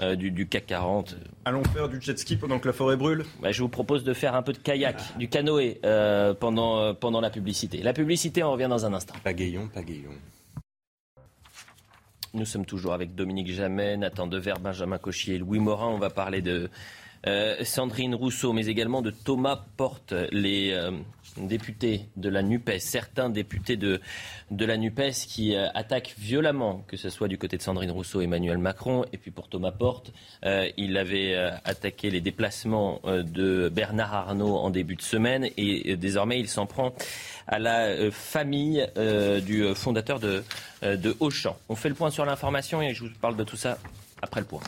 euh, du, CAC 40. Allons faire du jet ski pendant que la forêt brûle bah, Je vous propose de faire un peu de kayak, du canoë euh, pendant, euh, pendant la publicité. La publicité, on revient dans un instant. Pagayon, pagayon. Nous sommes toujours avec Dominique Jamais, Nathan Dever, Benjamin Cochier, Louis Morin. On va parler de Sandrine Rousseau, mais également de Thomas Porte, les députés de la NUPES, certains députés de, de la NUPES qui euh, attaquent violemment, que ce soit du côté de Sandrine Rousseau, Emmanuel Macron, et puis pour Thomas Porte, euh, il avait euh, attaqué les déplacements de Bernard Arnault en début de semaine, et désormais il s'en prend à la famille du fondateur de Auchan. On fait le point sur l'information et je vous parle de tout ça après le point.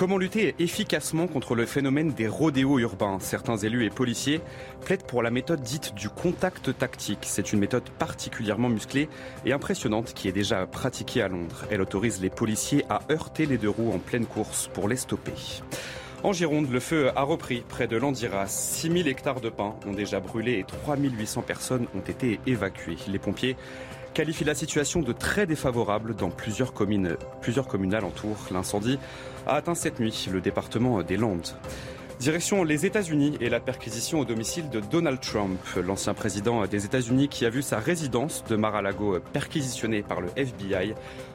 Comment lutter efficacement contre le phénomène des rodéos urbains? Certains élus et policiers plaident pour la méthode dite du contact tactique. C'est une méthode particulièrement musclée et impressionnante qui est déjà pratiquée à Londres. Elle autorise les policiers à heurter les deux roues en pleine course pour les stopper. En Gironde, le feu a repris près de Landiras. 6000 hectares de pins ont déjà brûlé et 3800 personnes ont été évacuées. Les pompiers qualifient la situation de très défavorable dans plusieurs communes, plusieurs communes alentours. L'incendie a atteint cette nuit le département des Landes. Direction les États-Unis et la perquisition au domicile de Donald Trump, l'ancien président des États-Unis qui a vu sa résidence de Mar-a-Lago perquisitionnée par le FBI.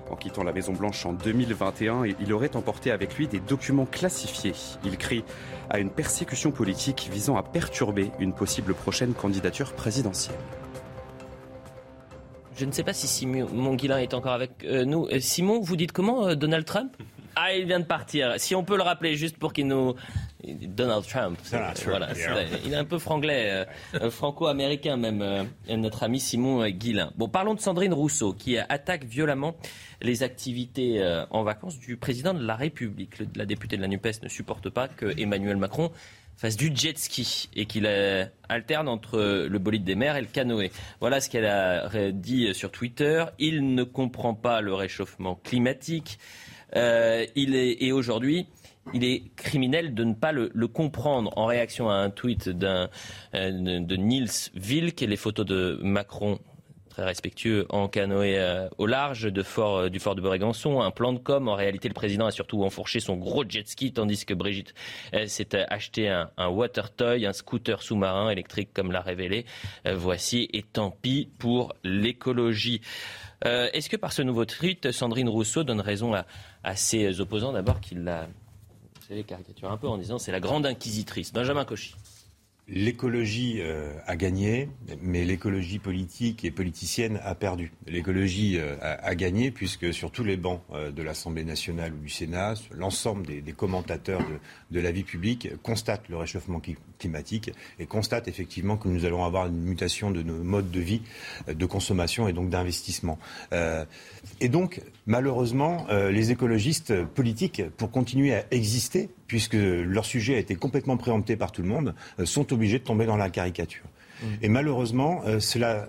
En quittant la Maison-Blanche en 2021, il aurait emporté avec lui des documents classifiés. Il crie à une persécution politique visant à perturber une possible prochaine candidature présidentielle. Je ne sais pas si Simon Guillain est encore avec euh, nous. Euh, Simon, vous dites comment euh, Donald Trump? Ah, il vient de partir. Si on peut le rappeler juste pour qu'il nous. Donald Trump. voilà, il est un peu franglais, franco-américain même, notre ami Simon Guillain. Bon, parlons de Sandrine Rousseau, qui attaque violemment les activités en vacances du président de la République. la députée de la NUPES ne supporte pas que Emmanuel Macron fasse du jet ski et qu'il alterne entre le bolide des mers et le canoë. Voilà ce qu'elle a dit sur Twitter. Il ne comprend pas le réchauffement climatique. Euh, il est, et aujourd'hui, il est criminel de ne pas le, comprendre en réaction à un tweet d'un, euh, de Niels Wilk et les photos de Macron très respectueux en canoë euh, au large fort, euh, du fort de Brégançon. Un plan de com. En réalité, le président a surtout enfourché son gros jet ski, tandis que Brigitte s'est acheté un, water toy, un scooter sous-marin électrique, comme l'a révélé. Euh, voici, et tant pis pour l'écologie. Est-ce que par ce nouveau tweet, Sandrine Rousseau donne raison à, à ses opposants? D'abord qu'il la caricature un peu en disant c'est la grande inquisitrice Benjamin Cauchy. L'écologie euh, a gagné, mais l'écologie politique et politicienne a perdu. L'écologie euh, a, gagné puisque sur tous les bancs euh, de l'Assemblée nationale ou du Sénat, l'ensemble des, commentateurs de, la vie publique constatent le réchauffement climatique et constatent effectivement que nous allons avoir une mutation de nos modes de vie, de consommation et donc d'investissement. et donc, malheureusement, les écologistes politiques, pour continuer à exister, puisque leur sujet a été complètement préempté par tout le monde, sont obligés de tomber dans la caricature. Mmh. Et malheureusement, euh, cela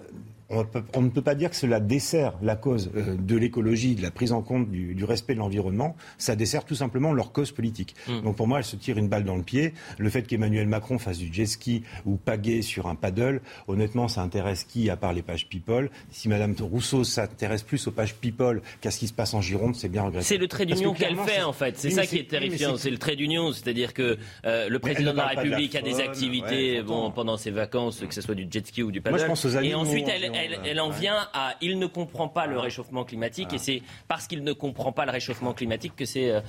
on, ne peut pas dire que cela dessert la cause euh, de l'écologie, de la prise en compte du, respect de l'environnement. Ça dessert tout simplement leur cause politique. Mm. Donc pour moi, elle se tire une balle dans le pied. Le fait qu'Emmanuel Macron fasse du jet ski ou pagaie sur un paddle, honnêtement, ça intéresse qui à part les pages People? Si Madame Rousseau s'intéresse plus aux pages People qu'à ce qui se passe en Gironde, c'est bien regrettable. C'est le trait d'union qu'elle fait en fait. C'est ça qui est terrifiant. C'est le trait d'union, c'est-à-dire que euh, le président de la République a des activités bon, pendant ses vacances, que ce soit du jet ski ou du paddle. Moi, je pense aux et ensuite, elle, elle, en vient à il ne comprend pas le réchauffement climatique et c'est parce qu'il ne comprend pas le réchauffement climatique que c'est euh,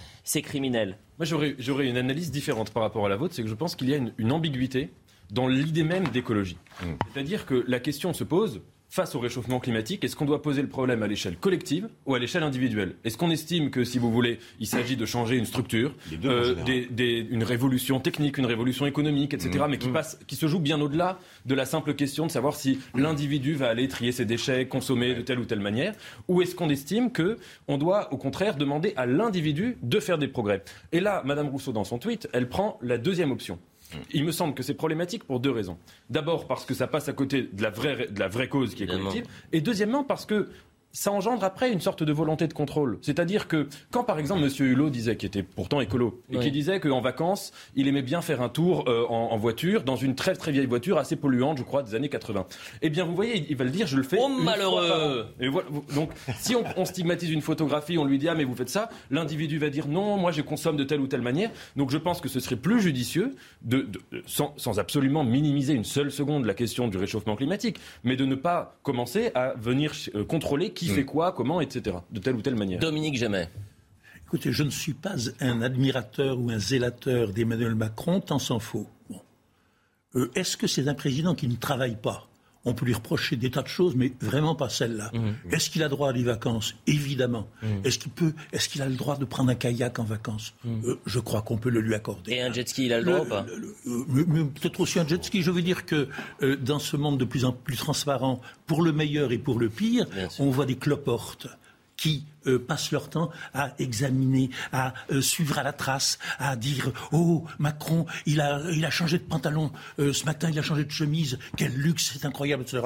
criminel. Moi, j'aurais une analyse différente par rapport à la vôtre, c'est que je pense qu'il y a une, ambiguïté dans l'idée même d'écologie. Mmh. C'est-à-dire que la question se pose face au réchauffement climatique, est-ce qu'on doit poser le problème à l'échelle collective ou à l'échelle individuelle? Est-ce qu'on estime que, si vous voulez, il s'agit de changer une structure, euh, une révolution technique, une révolution économique, etc., mmh. mais qui, mmh. passe, qui se joue bien au-delà de la simple question de savoir si l'individu va aller trier ses déchets, consommer de telle ou telle manière, ou est-ce qu'on estime que on doit, au contraire, demander à l'individu de faire des progrès? Et là, Madame Rousseau, dans son tweet, elle prend la deuxième option. Il me semble que c'est problématique pour deux raisons. D'abord parce que ça passe à côté de la vraie, de la vraie cause qui est collective. Et deuxièmement parce que ça engendre après une sorte de volonté de contrôle. C'est-à-dire que quand par exemple M. Hulot disait, qui était pourtant écolo, et qui disait qu'en vacances, il aimait bien faire un tour euh, en, voiture, dans une très très vieille voiture assez polluante, je crois, des années 80. Eh bien, vous voyez, il va le dire, je le fais. Oh malheureux et voilà, Donc, si on, stigmatise une photographie, on lui dit ah mais vous faites ça, l'individu va dire non, moi je consomme de telle ou telle manière. Donc, je pense que ce serait plus judicieux de, sans, sans absolument minimiser une seule seconde la question du réchauffement climatique, mais de ne pas commencer à venir euh, contrôler qui qui fait quoi, comment, etc. De telle ou telle manière. Dominique Jamais. Écoutez, je ne suis pas un admirateur ou un zélateur d'Emmanuel Macron, tant s'en faut. Euh, est-ce que c'est un président qui ne travaille pas? On peut lui reprocher des tas de choses, mais vraiment pas celle-là. Mmh. Est-ce qu'il a droit à des vacances? Évidemment. Mmh. Est-ce qu'il peut Est-ce qu'il a le droit de prendre un kayak en vacances? Mmh. euh, Je crois qu'on peut le lui accorder. Et un jet ski, il a le droit ou pas? euh, Peut-être aussi un jet ski. Je veux dire que dans ce monde de plus en plus transparent, pour le meilleur et pour le pire, on voit des cloportes qui euh, passent leur temps à examiner, à euh, suivre à la trace, à dire Oh, Macron, il a, il a changé de pantalon, euh, ce matin il a changé de chemise, quel luxe, c'est incroyable, etc.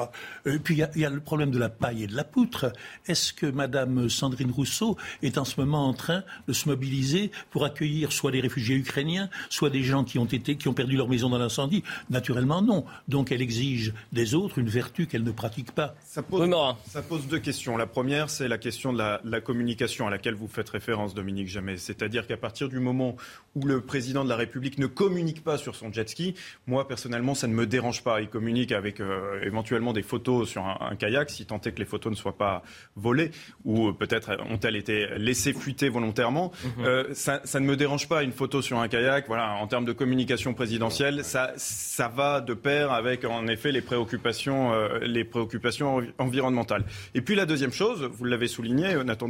puis il y, a le problème de la paille et de la poutre. Est-ce que Madame Sandrine Rousseau est en ce moment en train de se mobiliser pour accueillir soit des réfugiés ukrainiens, soit des gens qui ont, été, qui ont perdu leur maison dans l'incendie? Naturellement, non. Donc elle exige des autres une vertu qu'elle ne pratique pas. Ça pose, ça pose deux questions. La première, c'est la question de la, la communication à laquelle vous faites référence, Dominique Jamais. C'est-à-dire qu'à partir du moment où le président de la République ne communique pas sur son jet ski, moi personnellement, ça ne me dérange pas. Il communique avec euh, éventuellement des photos sur un, kayak, si tant est que les photos ne soient pas volées ou peut-être ont-elles été laissées fuiter volontairement. Mhm. Euh, ça, ne me dérange pas une photo sur un kayak. Voilà, en termes de communication présidentielle, ça, ça va de pair avec en effet les préoccupations, euh, les préoccupations environnementales. Et puis la deuxième chose, vous l'avez souligné, Nathan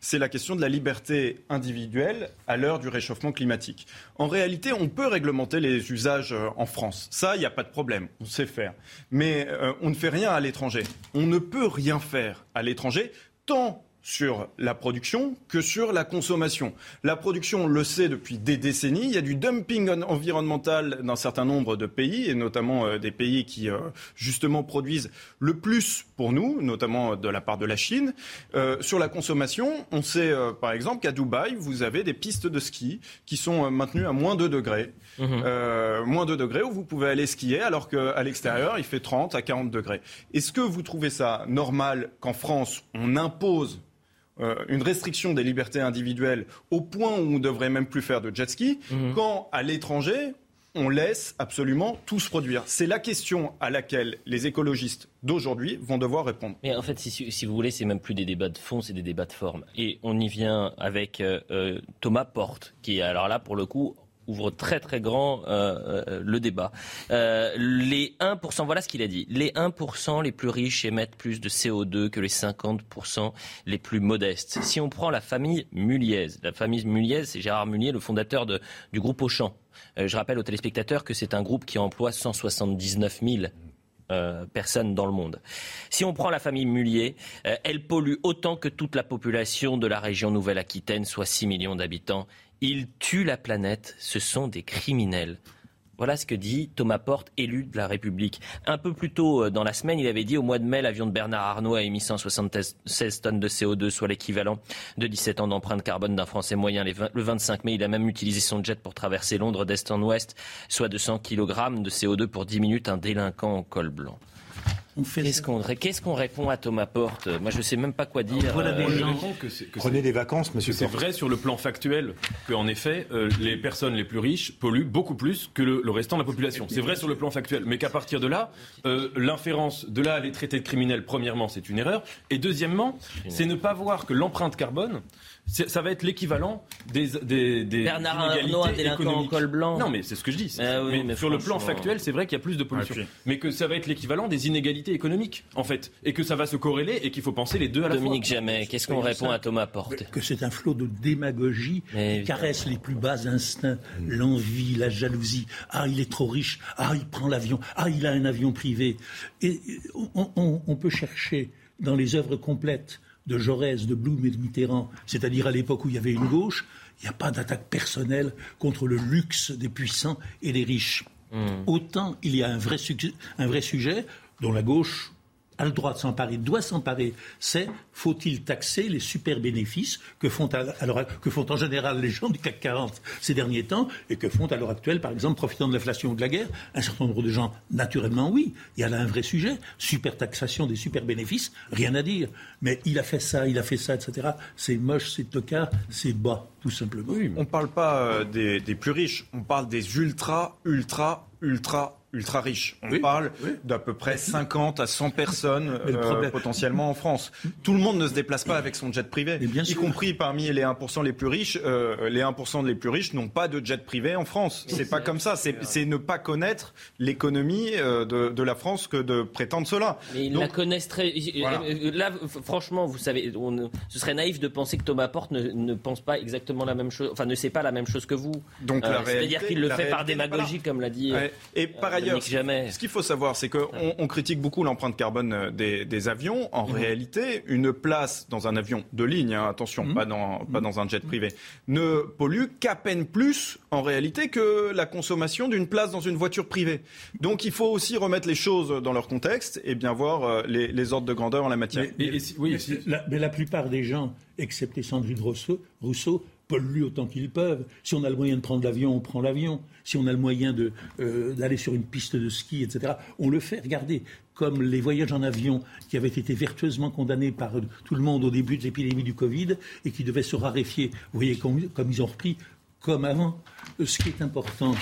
C'est la question de la liberté individuelle à l'heure du réchauffement climatique. En réalité, on peut réglementer les usages euh, en France. Ça, il n'y a pas de problème. On sait faire. Mais euh, on ne fait rien à l'étranger. On ne peut rien faire à l'étranger tant sur la production que sur la consommation. La production, on le sait depuis des décennies, il y a du dumping environnemental dans un certain nombre de pays, et notamment euh, des pays qui, euh, justement, produisent le plus pour nous, notamment de la part de la Chine. Euh, sur la consommation, on sait, par exemple, qu'à Dubaï, vous avez des pistes de ski qui sont maintenues à moins 2 degrés. Mmh. moins 2 degrés où vous pouvez aller skier alors qu'à l'extérieur, il fait 30 à 40 degrés. Est-ce que vous trouvez ça normal qu'en France, on impose euh, une restriction des libertés individuelles au point où on ne devrait même plus faire de jet ski, mhm. quand à l'étranger, on laisse absolument tout se produire C'est la question à laquelle les écologistes d'aujourd'hui vont devoir répondre. Mais en fait, si, vous voulez, c'est même plus des débats de fond, c'est des débats de forme. Et on y vient avec euh, euh, Thomas Porte, qui est alors là, pour le coup, ouvre très très grand euh, euh, le débat. Euh, les 1%, voilà ce qu'il a dit. Les 1% les plus riches émettent plus de CO2 que les 50% les plus modestes. Si on prend la famille Muliez, la famille Muliez, c'est Gérard Muliez, le fondateur de, du groupe Auchan. je rappelle aux téléspectateurs que c'est un groupe qui emploie 179 000 personnes dans le monde. Si on prend la famille Mullier, elle pollue autant que toute la population de la région Nouvelle-Aquitaine, soit 6 millions d'habitants. Ils tuent la planète, ce sont des criminels. Voilà ce que dit Thomas Porte, élu de la République. Un peu plus tôt euh, dans la semaine, il avait dit au mois de mai, l'avion de Bernard Arnault a émis 176 tonnes de CO2, soit l'équivalent de 17 ans d'empreinte carbone d'un Français moyen. Le 25 mai, il a même utilisé son jet pour traverser Londres d'est en ouest, soit 200 kg de CO2 pour 10 minutes, un délinquant en col blanc. Qu'est-ce qu'on répond à Thomas Porte? Moi, je ne sais même pas quoi dire. Prenez des vacances, monsieur C'est vrai sur le plan factuel qu'en effet, euh, les personnes les plus riches polluent beaucoup plus que le, restant de la population. C'est vrai sur le plan factuel. Mais qu'à partir de là, euh, l'inférence de là à les traiter de criminels, premièrement, c'est une erreur. Et deuxièmement, c'est ne pas voir que l'empreinte carbone, ça va être l'équivalent des, des, des Bernard Arnault, un délinquant en col blanc. Non, mais c'est ce que je dis. Ah mais, sur le plan factuel, c'est vrai qu'il y a plus de pollution. mais que ça va être l'équivalent des inégalités économiques, en fait. Et que ça va se corréler et qu'il faut penser les deux à la fois. Dominique Jamais, qu'est-ce qu'on répond à Thomas Porte Que c'est un flot de démagogie qui caresse les plus bas instincts, l'envie, la jalousie. Ah, il est trop riche. Ah, il prend l'avion. Ah, il a un avion privé. Et on, on peut chercher dans les œuvres complètes de Jaurès, de Blum et de Mitterrand, c'est-à-dire à, l'époque où il y avait une gauche, il n'y a pas d'attaque personnelle contre le luxe des puissants et des riches. Hmm. Autant il y a un vrai, un vrai sujet dont la gauche a le droit de s'emparer, doit s'emparer, c'est faut-il taxer les super bénéfices que font, en général les gens du CAC 40 ces derniers temps et que font à l'heure actuelle, par exemple, profitant de l'inflation ou de la guerre, un certain nombre de gens Naturellement, oui, il y a là un vrai sujet. Super taxation des super bénéfices, rien à dire. Mais il a fait ça, il a fait ça, etc. C'est moche, c'est tocard, c'est bas tout simplement. on ne parle pas euh, des, des plus riches, on parle des ultra, ultra, ultra ultra riches. On parle d'à peu près 50 à 100 personnes euh, potentiellement en France. Tout le monde ne se déplace pas avec son jet privé, y compris parmi les 1% les plus riches. Euh, les 1% les plus riches n'ont pas de jet privé en France. C'est pas comme ça. C'est ne pas connaître l'économie euh, de, de, la France que de prétendre cela. Mais ils la connaissent très. Là, franchement, vous savez, on, ce serait naïf de penser que Thomas Porte ne, ne, pense pas exactement la même chose, enfin ne sait pas la même chose que vous. Donc c'est-à-dire qu'il le fait par démagogie, comme l'a dit. Et par ailleurs ce qu'il faut savoir, c'est qu'on on critique beaucoup l'empreinte carbone euh, des, avions. En mhm. réalité, une place dans un avion de ligne, hein, attention, mhm. pas, dans, pas dans un jet mhm. privé, ne pollue qu'à peine plus en réalité que la consommation d'une place dans une voiture privée. Donc il faut aussi remettre les choses dans leur contexte et bien voir euh, les, ordres de grandeur en la matière. Mais, oui, la, mais la plupart des gens, excepté Sandrine Rousseau, Rousseau polluent autant qu'ils peuvent. Si on a le moyen de prendre l'avion, on prend l'avion. Si on a le moyen euh, d'aller sur une piste de ski, etc., on le fait. Regardez, comme les voyages en avion qui avaient été vertueusement condamnés par tout le monde au début de l'épidémie du Covid et qui devaient se raréfier. Vous voyez comme ils ont repris comme avant. Ce qui est important,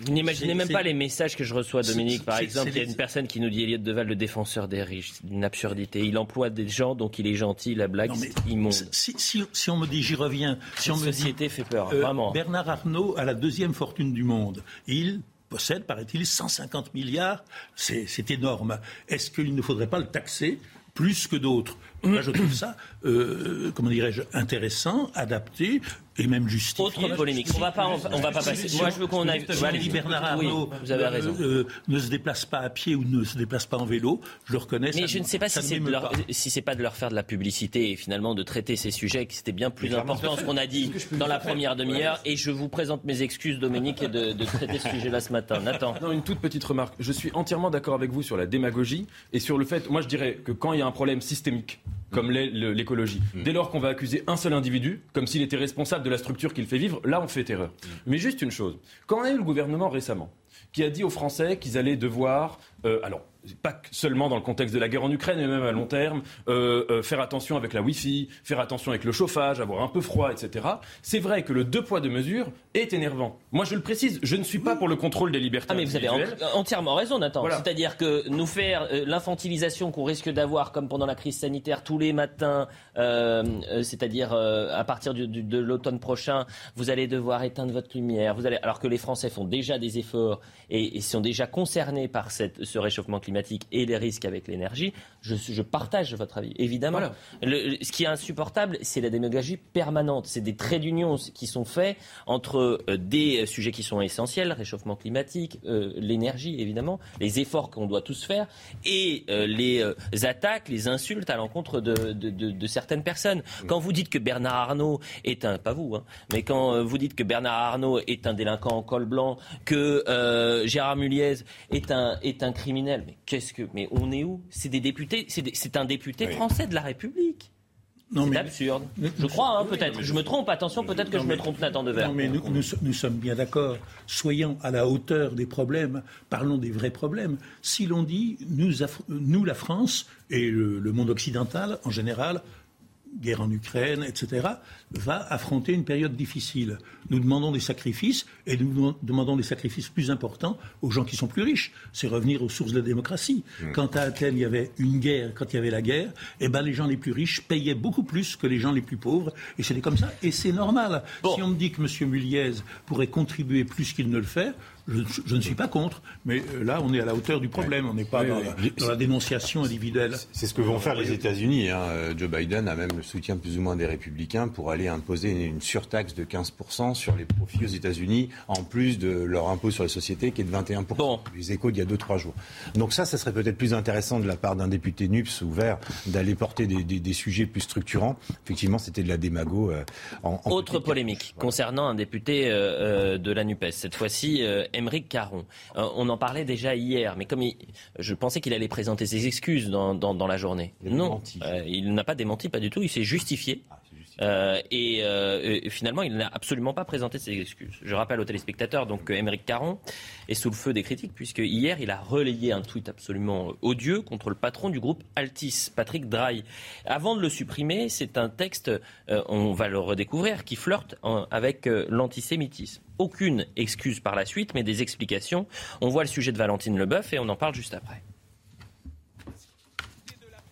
vous n'imaginez même pas les messages que je reçois, Dominique. Par exemple, il y a une personne qui nous dit Elliot Deval, le défenseur des riches. C'est une absurdité. Il emploie des gens, donc il est gentil. La blague, c'est immonde. Si, si, on me dit, j'y reviens. Si on société fait peur, euh, vraiment. Bernard Arnault a la deuxième fortune du monde. Il possède, paraît-il, 150 milliards. C'est énorme. Est-ce qu'il ne faudrait pas le taxer plus que d'autres? Moi, je trouve ça, euh, comment dirais-je, intéressant, adapté, et même justifié. Autre polémique. On va pas, on va pas passer. Moi, je veux qu'on aille. Bernard Arnault vous avez raison. Euh, ne se déplace pas à pied ou ne se déplace pas en vélo. Je le reconnais. Mais je ne sais pas si c'est leur, si c'est pas de leur faire de la publicité et finalement de traiter ces sujets qui c'était bien plus important ce qu'on a dit dans la première demi-heure. Et je vous présente mes excuses, Dominique, de, de traiter ce sujet-là ce matin. Nathan. Non, une toute petite remarque. Je suis entièrement d'accord avec vous sur la démagogie et sur le fait. Moi, je dirais que quand il y a un problème systémique comme l'écologie. Mm. Dès lors qu'on va accuser un seul individu, comme s'il était responsable de la structure qu'il fait vivre, là on fait erreur. Mm. Mais juste une chose, quand on a eu le gouvernement récemment, qui a dit aux Français qu'ils allaient devoir, euh, alors pas seulement dans le contexte de la guerre en Ukraine, mais même à long terme, euh, euh, faire attention avec la Wi-Fi, faire attention avec le chauffage, avoir un peu froid, etc. C'est vrai que le deux poids deux mesures est énervant. Moi, je le précise, je ne suis pas pour le contrôle des libertés. Ah, mais vous avez entièrement raison, Nathan. C'est-à-dire que nous faire euh, l'infantilisation qu'on risque d'avoir, comme pendant la crise sanitaire, tous les matins, c'est-à-dire à partir de l'automne prochain, vous allez devoir éteindre votre lumière, vous allez, alors que les Français font déjà des efforts et, sont déjà concernés par cette, ce réchauffement climatique et les risques avec l'énergie, je, partage votre avis, évidemment. ce qui est insupportable, c'est la démagogie permanente. C'est des traits d'union qui sont faits entre euh, des sujets qui sont essentiels, réchauffement climatique, euh, l'énergie, évidemment, les efforts qu'on doit tous faire, et euh, les attaques, les insultes à l'encontre de, certaines personnes. Quand vous dites que Bernard Arnault est un, pas vous, hein, mais quand vous dites que Bernard Arnault est un délinquant en col blanc, que Gérard Muliez est un, est un criminel, mais qu'est-ce que, mais on est où? C'est des députés, c'est un député français de la République. C'est absurde. je crois, hein, peut-être. Je me trompe, attention, peut-être que je me trompe, Nathan Devers. Non, mais nous, nous, sommes bien d'accord. Soyons à la hauteur des problèmes. Parlons des vrais problèmes. Si l'on dit, nous, nous, la France et le monde occidental en général, guerre en Ukraine, etc., va affronter une période difficile. Nous demandons des sacrifices et nous demandons des sacrifices plus importants aux gens qui sont plus riches. C'est revenir aux sources de la démocratie. Mmh. Quand à Athènes il y avait une guerre, quand il y avait la guerre, eh ben, les gens les plus riches payaient beaucoup plus que les gens les plus pauvres. Et c'était comme ça. Et c'est normal. Si on me dit que M. Muliez pourrait contribuer plus qu'il ne le fait, je, ne suis pas contre, mais euh, là, on est à la hauteur du problème. On n'est pas dans, la, dénonciation individuelle. C'est ce que vont faire les États-Unis. Hein. Euh, Joe Biden a même le soutien plus ou moins des républicains pour aller imposer une, surtaxe de 15% sur les profits aux États-Unis, en plus de leur impôt sur les sociétés qui est de 21%. Les échos d'il y a 2-3 jours. Donc ça, ça serait peut-être plus intéressant de la part d'un député NUPS ouvert d'aller porter des, sujets plus structurants. Effectivement, c'était de la démago. Euh, en, Autre polémique concernant un député de la NUPES. Cette fois-ci, Émeric Caron. Euh, on en parlait déjà hier, mais comme je pensais qu'il allait présenter ses excuses dans, la journée. non, euh, il n'a pas démenti, pas du tout. Il s'est justifié. Ah, Euh, et, finalement, il n'a absolument pas présenté ses excuses. Je rappelle aux téléspectateurs donc Émeric Caron est sous le feu des critiques puisque hier il a relayé un tweet absolument odieux contre le patron du groupe Altis, Patrick Drahi. Avant de le supprimer, c'est un texte, on va le redécouvrir, qui flirte avec l'antisémitisme aucune excuse par la suite, mais des explications. On voit le sujet de Valentine Leboeuf et on en parle juste après.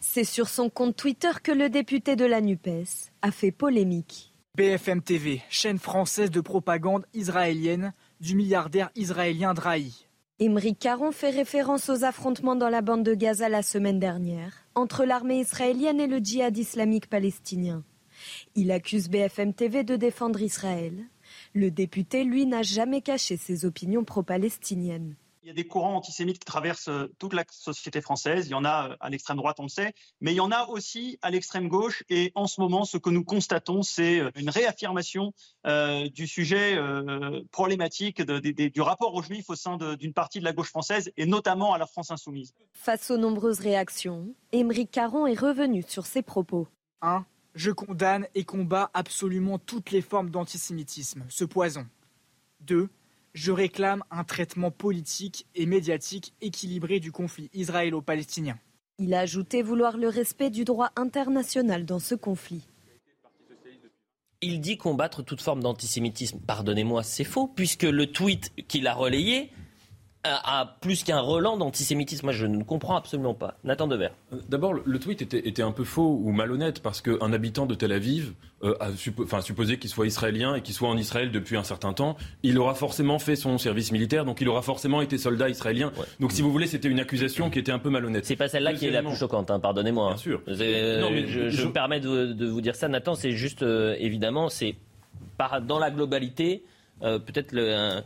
C'est sur son compte Twitter que le député de la NUPES a fait polémique. BFM TV, chaîne française de propagande israélienne du milliardaire israélien Drahi. Imri Caron fait référence aux affrontements dans la bande de Gaza la semaine dernière entre l'armée israélienne et le djihad islamique palestinien. Il accuse BFM TV de défendre Israël le député, lui, n'a jamais caché ses opinions pro-palestiniennes. Il y a des courants antisémites qui traversent euh, toute la société française. Il y en a euh, à l'extrême droite, on le sait, mais il y en a aussi à l'extrême gauche. Et en ce moment, ce que nous constatons, c'est euh, une réaffirmation du sujet problématique du rapport aux Juifs au sein d'une partie de la gauche française, et notamment à la France insoumise. Face aux nombreuses réactions, Émeric Caron est revenu sur ses propos. Je condamne et combats absolument toutes les formes d'antisémitisme, ce poison. 2. Je réclame un traitement politique et médiatique équilibré du conflit israélo-palestinien. Il a ajouté vouloir le respect du droit international dans ce conflit. Il dit combattre toute forme d'antisémitisme. Pardonnez-moi, c'est faux, puisque le tweet qu'il a relayé à, plus qu'un relan d'antisémitisme. Moi, je ne comprends absolument pas. Nathan Dever. Euh, d'abord, le tweet était, un peu faux ou malhonnête parce qu'un habitant de Tel Aviv euh, a enfin, supposé qu'il soit israélien et qu'il soit en Israël depuis un certain temps. Il aura forcément fait son service militaire, donc il aura forcément été soldat israélien. Donc, si vous voulez, c'était une accusation qui était un peu malhonnête. C'est pas celle-là qui est la plus choquante, hein, pardonnez-moi. Bien sûr. Euh, je, me permets de, vous dire ça, Nathan. C'est juste, évidemment, c'est dans la globalité. peut-être le, un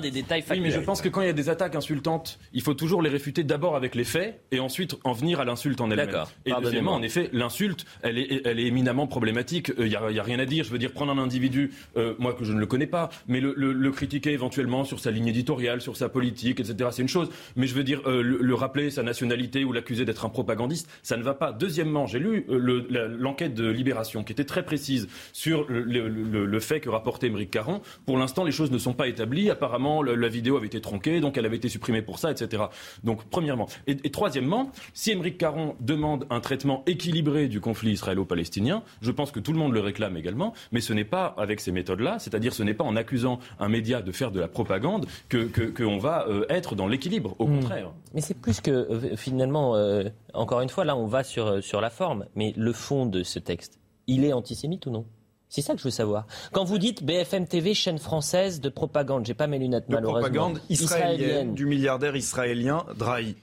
des détails factuels. Oui, mais je pense que quand il y a des attaques insultantes, il faut toujours les réfuter d'abord avec les faits et ensuite en venir à l'insulte en elle-même. D'accord. Et deuxièmement, en effet, l'insulte, elle est, elle est éminemment problématique. Il euh, n'y a, rien à dire. Je veux dire, prendre un individu, euh, moi que je ne le connais pas, mais le, critiquer éventuellement sur sa ligne éditoriale, sur sa politique, etc., c'est une chose. Mais je veux dire, euh, le, rappeler sa nationalité ou l'accuser d'être un propagandiste, ça ne va pas. Deuxièmement, j'ai lu l'enquête de Libération qui était très précise sur le, fait que rapportait Émeric Caron. Pour l'instant, les choses ne sont pas établies. À part apparemment la vidéo avait été tronquée, donc elle avait été supprimée pour ça, etc. Donc premièrement. Et, troisièmement, si Émeric Caron demande un traitement équilibré du conflit israélo-palestinien, je pense que tout le monde le réclame également, mais ce n'est pas avec ces méthodes-là, c'est-à-dire ce n'est pas en accusant un média de faire de la propagande que qu'on va euh, être dans l'équilibre, au hmm. contraire. Mais c'est plus que euh, finalement, euh, encore une fois, là on va sur, sur la forme, mais le fond de ce texte, il est antisémite ou non? C'est ça que je veux savoir. Quand vous dites BFM TV, chaîne française de propagande, j'ai pas mes lunettes de malheureusement. Propagande israélienne, du milliardaire israélien Drahi.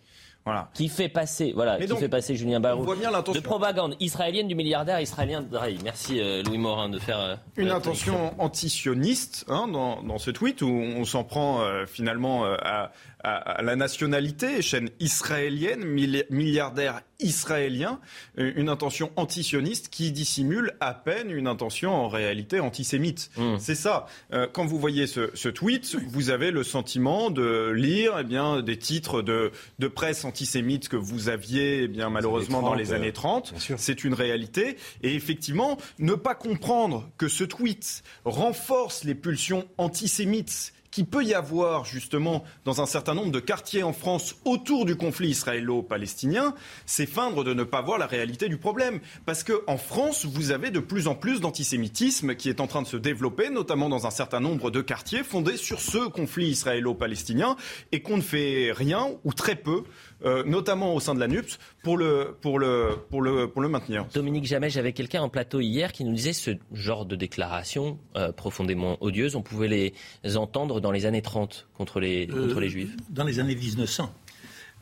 Voilà. Qui fait passer, voilà, qui fait passer Julien Barrou. de propagande israélienne du milliardaire israélien Drahi. Merci euh, Louis Morin de faire euh, une intention antisioniste hein, dans, dans, ce tweet où on s'en prend euh, finalement à, à, la nationalité, chaîne israélienne, milliardaire israélien, une intention antisioniste qui dissimule à peine une intention en réalité antisémite. Hmm. C'est ça. Euh, quand vous voyez ce, tweet, vous avez le sentiment de lire eh bien, des titres de, de presse antisémite que vous aviez eh bien, malheureusement dans les années 30. Euh, C'est une réalité. Et effectivement, ne pas comprendre que ce tweet renforce les pulsions antisémites qu'il peut y avoir justement dans un certain nombre de quartiers en France autour du conflit israélo-palestinien, c'est feindre de ne pas voir la réalité du problème. Parce qu'en France, vous avez de plus en plus d'antisémitisme qui est en train de se développer, notamment dans un certain nombre de quartiers fondés sur ce conflit israélo-palestinien, et qu'on ne fait rien ou très peu euh, notamment au sein de la NUPS, pour le, pour le, pour le, pour le maintenir. Dominique Jamais, j'avais quelqu'un en plateau hier qui nous disait ce genre de déclarations euh, profondément odieuses, on pouvait les entendre dans les années 30 contre les, euh, contre les Juifs. Dans les années 1900.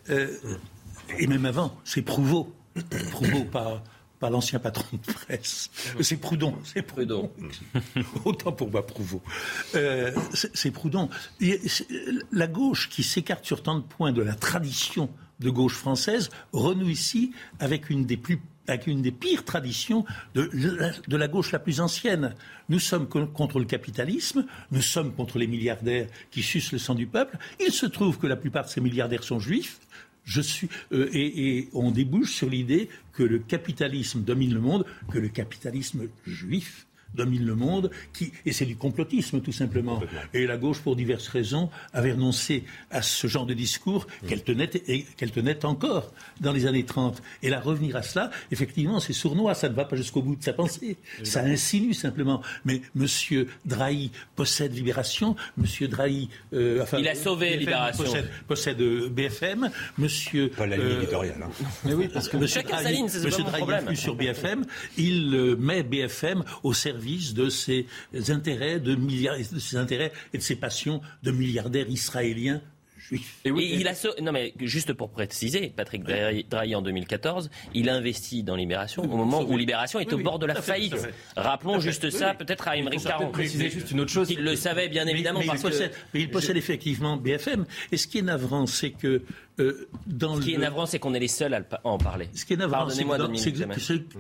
et même avant, c'est Prouveau. Prouveau par pas l'ancien patron de presse. C'est Proudhon. C'est Proudhon. Autant pour moi, Prouveau. c'est Proudhon. La gauche qui s'écarte sur tant de points de la tradition de gauche française renoue ici avec une des pires traditions de, la gauche la plus ancienne. Nous sommes contre le capitalisme, nous sommes contre les milliardaires qui sucent le sang du peuple. Il se trouve que la plupart de ces milliardaires sont juifs. Je suis, euh, et on débouche sur l'idée que le capitalisme domine le monde, que le capitalisme juif domine le monde, qui, et c'est du complotisme tout simplement. Et la gauche, pour diverses raisons, avait renoncé à ce genre de discours mm. qu'elle tenait, et qu'elle tenait encore dans les années 30. Et là, revenir à cela, effectivement, c'est sournois, ça ne va pas jusqu'au bout de sa pensée. Ça insinue simplement. Mais M. Drahi possède Libération, M. Drahi... Euh, enfin, Il a sauvé BFM Libération. Possède, possède euh, BFM, M. Pas la ligne euh, éditoriale. hein. mais oui, parce que M. Monsieur mon Draghi problème. influe sur BFM, il euh, met BFM au service de ses intérêts de ses intérêts et de ses passions de milliardaires israéliens juifs. Et oui, Et il a sau- non mais juste pour préciser, Patrick Drahi, Drahi, en 2014, il a investi dans Libération au moment où Libération est Oui, au bord de la faillite. fait. Rappelons juste ça, peut-être à peut-être Caron. préciser juste une autre chose. Il le savait bien Mais- évidemment mais parce il que possède, mais il possède effectivement BFM. Et ce qui est navrant, c'est que euh, dans ce qui est le- navrant, c'est qu'on est les seuls à, en parler. Ce qui est navrant, que, c'est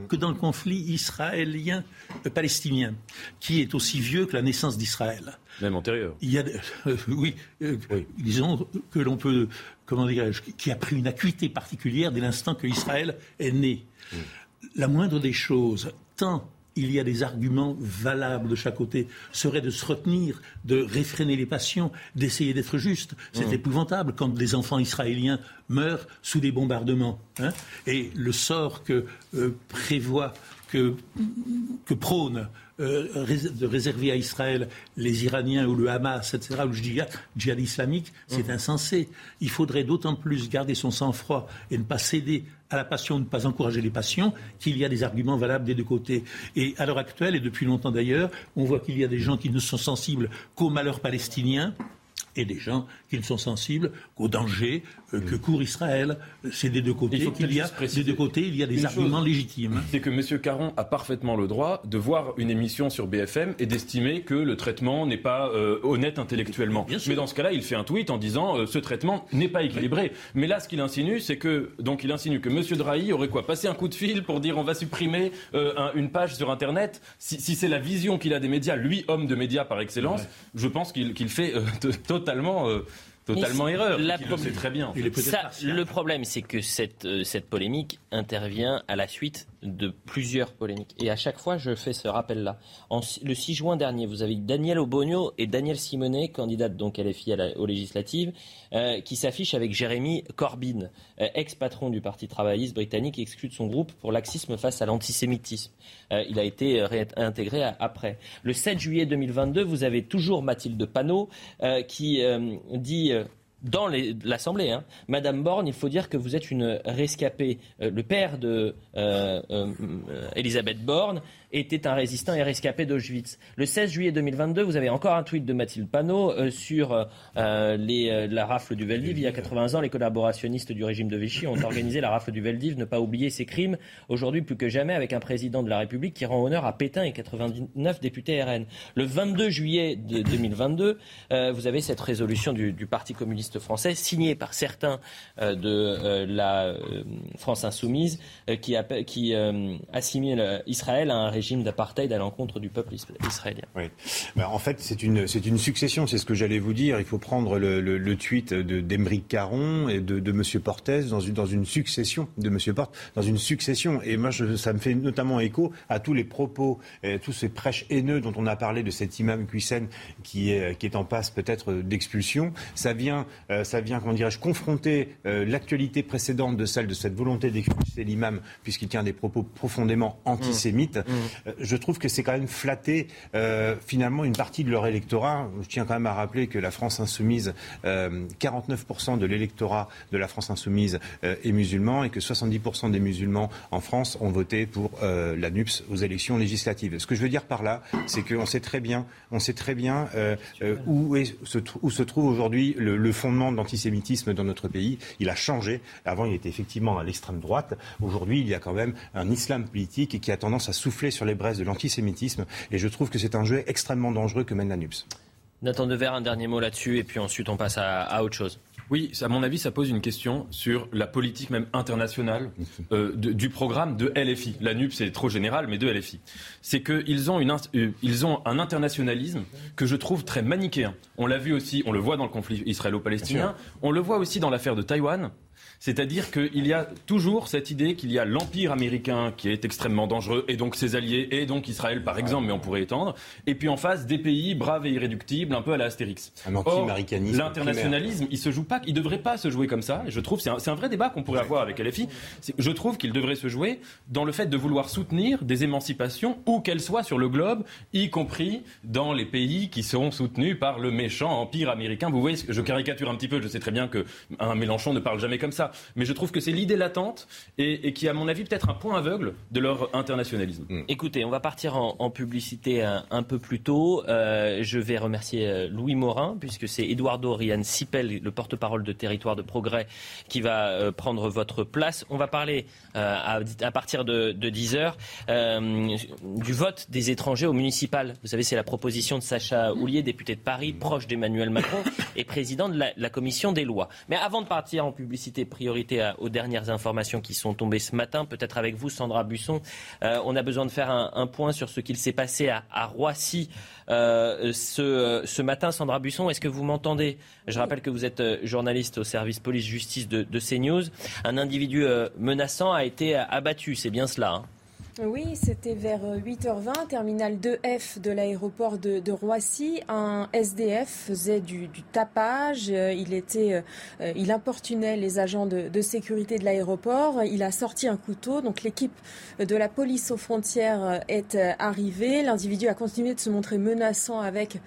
que dans le conflit israélien-palestinien, qui est aussi vieux que la naissance d'Israël, Même antérieur. il y a, euh, oui, euh, disons que l'on peut, comment dirais-je, qui a pris une acuité particulière dès l'instant que Israël est né. La moindre des choses, tant il y a des arguments valables de chaque côté, serait de se retenir, de réfréner les passions, d'essayer d'être juste. C'est épouvantable quand des enfants israéliens meurent sous des bombardements. hein. Et le sort que euh, prévoit, que, que prône euh, de réserver à Israël les Iraniens ou le Hamas, etc., ou le djihad, djihad islamique, c'est insensé. Il faudrait d'autant plus garder son sang-froid et ne pas céder à la passion, ne pas encourager les passions, qu'il y a des arguments valables des deux côtés. Et à l'heure actuelle, et depuis longtemps d'ailleurs, on voit qu'il y a des gens qui ne sont sensibles qu'au malheur palestinien et des gens qui ne sont sensibles qu'au danger euh, que court Israël. C'est des deux côtés Il faut qu'il y a des deux côtés il y a des une arguments chose. légitimes. C'est que M. Caron a parfaitement le droit de voir une émission sur BFM et d'estimer que le traitement n'est pas euh, honnête intellectuellement. Bien sûr. Mais dans ce cas-là, il fait un tweet en disant euh, ce traitement n'est pas équilibré. Mais là, ce qu'il insinue, c'est que donc il insinue que M. Drahi aurait quoi Passé un coup de fil pour dire on va supprimer euh, un- une page sur Internet. Si, si c'est la vision qu'il a des médias, lui homme de médias par excellence, je pense qu'il qu'il fait euh, t- totalement. euh, Totalement erreur. la Il le sait très bien. Il est peut-être Ça, partial. le problème, c'est que cette, euh, cette polémique intervient à la suite de plusieurs polémiques. Et à chaque fois, je fais ce rappel-là. Le 6 juin dernier, vous avez Daniel Obogno et Daniel Simonet, candidate donc LFI à la- aux législatives, euh, qui s'affichent avec Jérémy Corbyn, euh, ex-patron du Parti travailliste britannique, exclu de son groupe pour laxisme face à l'antisémitisme. Euh, il a été réintégré après. Le 7 juillet 2022, vous avez toujours Mathilde Panot qui dit... dans l'Assemblée, hein. Madame Borne, il faut dire que vous êtes une rescapée. Euh, le père de euh, euh, Elisabeth Borne était un résistant et rescapé d'Auschwitz. Le 16 juillet 2022, vous avez encore un tweet de Mathilde Panot euh, sur euh, les, euh, la rafle du Veldiv. Il y a 80 ans, les collaborationnistes du régime de Vichy ont organisé la rafle du Veldiv. Ne pas oublier ces crimes. Aujourd'hui, plus que jamais, avec un président de la République qui rend honneur à Pétain et 99 députés RN. Le 22 juillet de 2022, euh, vous avez cette résolution du, Parti communiste français signée par certains euh, de euh, la euh, France insoumise euh, qui, euh, assimile euh, Israël à un régime d'apartheid à l'encontre du peuple is- israélien. Oui. Ben, en fait, c'est une, c'est une succession, c'est ce que j'allais vous dire. Il faut prendre le, le, le tweet de d'Emeric Caron et de, de M. Portes dans une, dans une succession, de M. Porte, dans une succession. Et moi, je, ça me fait notamment écho à tous les propos, et tous ces prêches haineux dont on a parlé de cet imam Cuissen qui est, qui est en passe peut-être d'expulsion. Ça vient, euh, ça vient, comment dirais-je, confronter euh, l'actualité précédente de celle de cette volonté d'expulser l'imam, puisqu'il tient des propos profondément antisémites. Euh, je trouve que c'est quand même flatter euh, finalement une partie de leur électorat. Je tiens quand même à rappeler que la France insoumise, euh, 49% de l'électorat de la France insoumise euh, est musulman et que 70% des musulmans en France ont voté pour euh, la NUPS aux élections législatives. Ce que je veux dire par là, c'est qu'on sait très bien, on sait très bien euh, euh, où, se, trouve aujourd'hui le, fondement de l'antisémitisme dans notre pays. Il a changé. Avant, il était effectivement à l'extrême droite. Aujourd'hui, il y a quand même un islam politique qui a tendance à souffler les braises de l'antisémitisme. Et je trouve que c'est un jeu extrêmement dangereux que mène la NUPS. Nathan Dever, un dernier mot là-dessus et puis ensuite on passe à, à autre chose. Oui, à mon avis, ça pose une question sur la politique même internationale euh, de- du programme de LFI. La NUP, c'est trop général, mais de LFI. C'est qu'ils ont, une euh, ils ont un internationalisme que je trouve très manichéen. On l'a vu aussi, on le voit dans le conflit israélo-palestinien, on le voit aussi dans l'affaire de Taïwan. C'est-à-dire qu'il y a toujours cette idée qu'il y a l'empire américain qui est extrêmement dangereux, et donc ses alliés, et donc Israël par exemple, mais on pourrait étendre, et puis en face des pays braves et irréductibles, un peu à la Astérix. Un anti-américanisme. L'internationalisme, il se joue pas, il devrait pas se jouer comme ça. Et je trouve, c'est un, un, vrai débat qu'on pourrait avoir avec LFI. Je trouve qu'il devrait se jouer dans le fait de vouloir soutenir des émancipations où qu'elles soient sur le globe, y compris dans les pays qui seront soutenus par le méchant empire américain. Vous voyez, je caricature un petit peu. Je sais très bien que un Mélenchon ne parle jamais comme ça mais je trouve que c'est l'idée latente et, qui, à mon avis, peut-être un point aveugle de leur internationalisme. Mm. Écoutez, on va partir en, publicité un, peu plus tôt. Euh, je vais remercier euh, Louis Morin, puisque c'est Eduardo Rian Sipel, le porte-parole de Territoire de Progrès, qui va euh, prendre votre place. On va parler à, partir de, 10h du vote des étrangers au municipal. Vous savez, c'est la proposition de Sacha Houlier, député de Paris, proche d'Emmanuel Macron et président de la, la commission des lois. Mais avant de partir en publicité, priorité aux dernières informations qui sont tombées ce matin. Peut-être avec vous, Sandra Busson. Euh, on a besoin de faire un, point sur ce qu'il s'est passé à, Roissy euh, ce, matin. Sandra Busson, est-ce que vous m'entendez? Je rappelle que vous êtes euh, journaliste au service police-justice de, CNews. Un individu menaçant a été abattu, c'est bien cela hein oui, c'était vers 8h20, euh, terminal 2F de l'aéroport de, Roissy. Un SDF faisait du, tapage. Euh, il était, euh, il importunait les agents de, sécurité de l'aéroport. Il a sorti un couteau. Donc l'équipe de la police aux frontières est arrivée. L'individu a continué de se montrer menaçant avec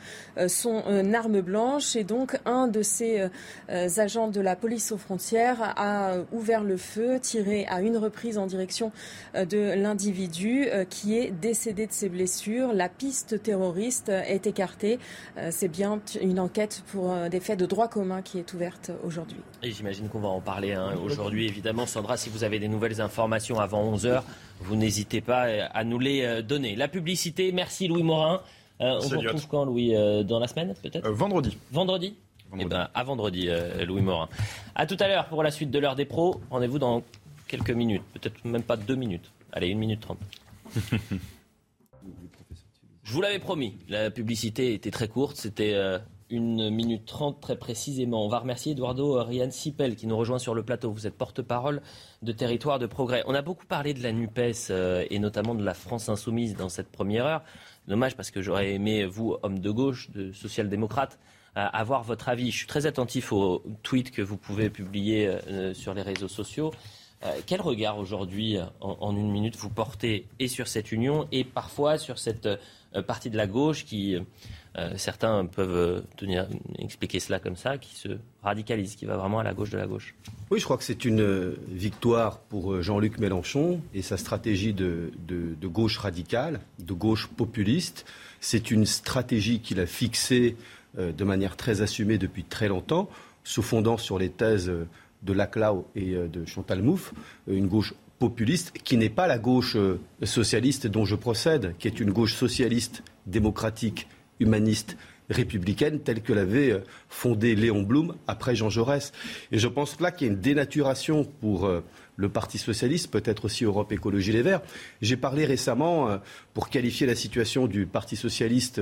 son arme blanche et donc un de ces agents de la police aux frontières a ouvert le feu, tiré à une reprise en direction de l'individu euh, qui est décédé de ses blessures. La piste terroriste est écartée. Euh, c'est bien une enquête pour euh, des faits de droit commun qui est ouverte aujourd'hui. Et j'imagine qu'on va en parler hein, aujourd'hui. Évidemment, Sandra, si vous avez des nouvelles informations avant 11h, vous n'hésitez pas à nous les donner. La publicité, merci Louis Morin. on vous retrouve quand, Louis Dans la semaine, peut-être Vendredi. Vendredi Eh ben, à vendredi, Louis Morin. À tout à l'heure pour la suite de l'heure des pros. Rendez-vous dans quelques minutes, peut-être même pas deux minutes. Allez, une minute trente. Je vous l'avais promis, la publicité était très courte, c'était euh, une minute trente très précisément. On va remercier Eduardo Rian Sipel qui nous rejoint sur le plateau. Vous êtes porte-parole de Territoire de Progrès. On a beaucoup parlé de la NUPES euh, et notamment de la France insoumise dans cette première heure. Dommage parce que j'aurais aimé, vous, homme de gauche, de social-démocrate, euh, avoir votre avis. Je suis très attentif aux tweets que vous pouvez publier sur les réseaux sociaux. Euh, quel regard aujourd'hui, euh, en, une minute, vous portez et sur cette union et parfois sur cette euh, partie de la gauche qui, certains peuvent expliquer cela comme ça, qui se radicalise, qui va vraiment à la gauche de la gauche? Oui, je crois que c'est une victoire pour Jean-Luc Mélenchon et sa stratégie de, de, gauche radicale, de gauche populiste. C'est une stratégie qu'il a fixée de manière très assumée depuis très longtemps, se fondant sur les thèses de Laclau et euh, de Chantal Mouffe, euh, une gauche populiste qui n'est pas la gauche euh, socialiste dont je procède, qui est une gauche socialiste, démocratique, humaniste, républicaine, telle que l'avait fondée Léon Blum après Jean Jaurès. Et je pense là qu'il y a une dénaturation pour le Parti socialiste, peut-être aussi Europe Écologie Les Verts. J'ai parlé récemment, pour qualifier la situation du Parti socialiste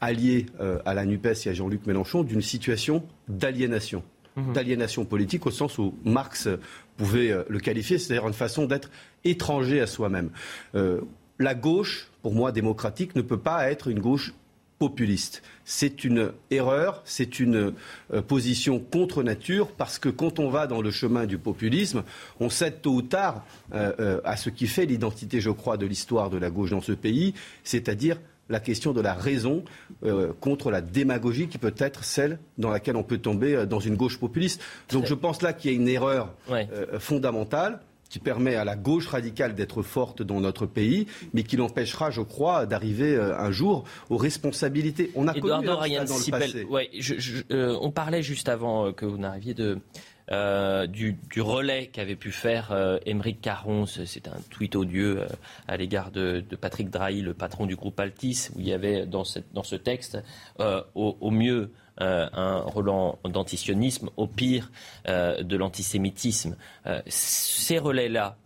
allié à la NUPES et à Jean-Luc Mélenchon, d'une situation d'aliénation. Mhm. d'aliénation politique au sens où Marx pouvait euh, le qualifier, c'est-à-dire une façon d'être étranger à soi-même. Euh, la gauche, pour moi démocratique, ne peut pas être une gauche populiste. C'est une erreur, c'est une euh, position contre nature, parce que quand on va dans le chemin du populisme, on cède tôt ou tard à ce qui fait l'identité, je crois, de l'histoire de la gauche dans ce pays, c'est-à-dire la question de la raison euh, contre la démagogie qui peut être celle dans laquelle on peut tomber euh, dans une gauche populiste. Donc je pense là qu'il y a une erreur euh, fondamentale qui permet à la gauche radicale d'être forte dans notre pays, mais qui l'empêchera, je crois, d'arriver un jour aux responsabilités. On a connu dans le passé. on parlait juste avant que vous n'arriviez de euh, du, relais qu'avait pu faire euh, Émeric Caron. C'est un tweet odieux euh, à l'égard de, Patrick Drahi, le patron du groupe Altis, où il y avait dans, ce texte, au, mieux, un relent d'antisionisme, au pire, de l'antisémitisme. ces relais-là,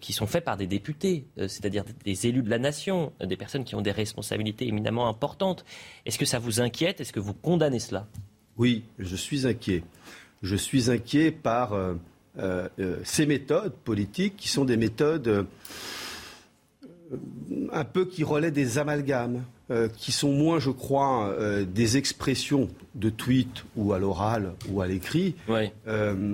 qui sont faits par des députés, c'est-à-dire des élus de la nation, des personnes qui ont des responsabilités éminemment importantes. Est-ce que ça vous inquiète? Est-ce que vous condamnez cela? Oui, je suis inquiet je suis inquiet par euh, ces méthodes politiques qui sont des méthodes un peu qui relaient des amalgames, qui sont moins, je crois, des expressions de tweet ou à l'oral ou à l'écrit,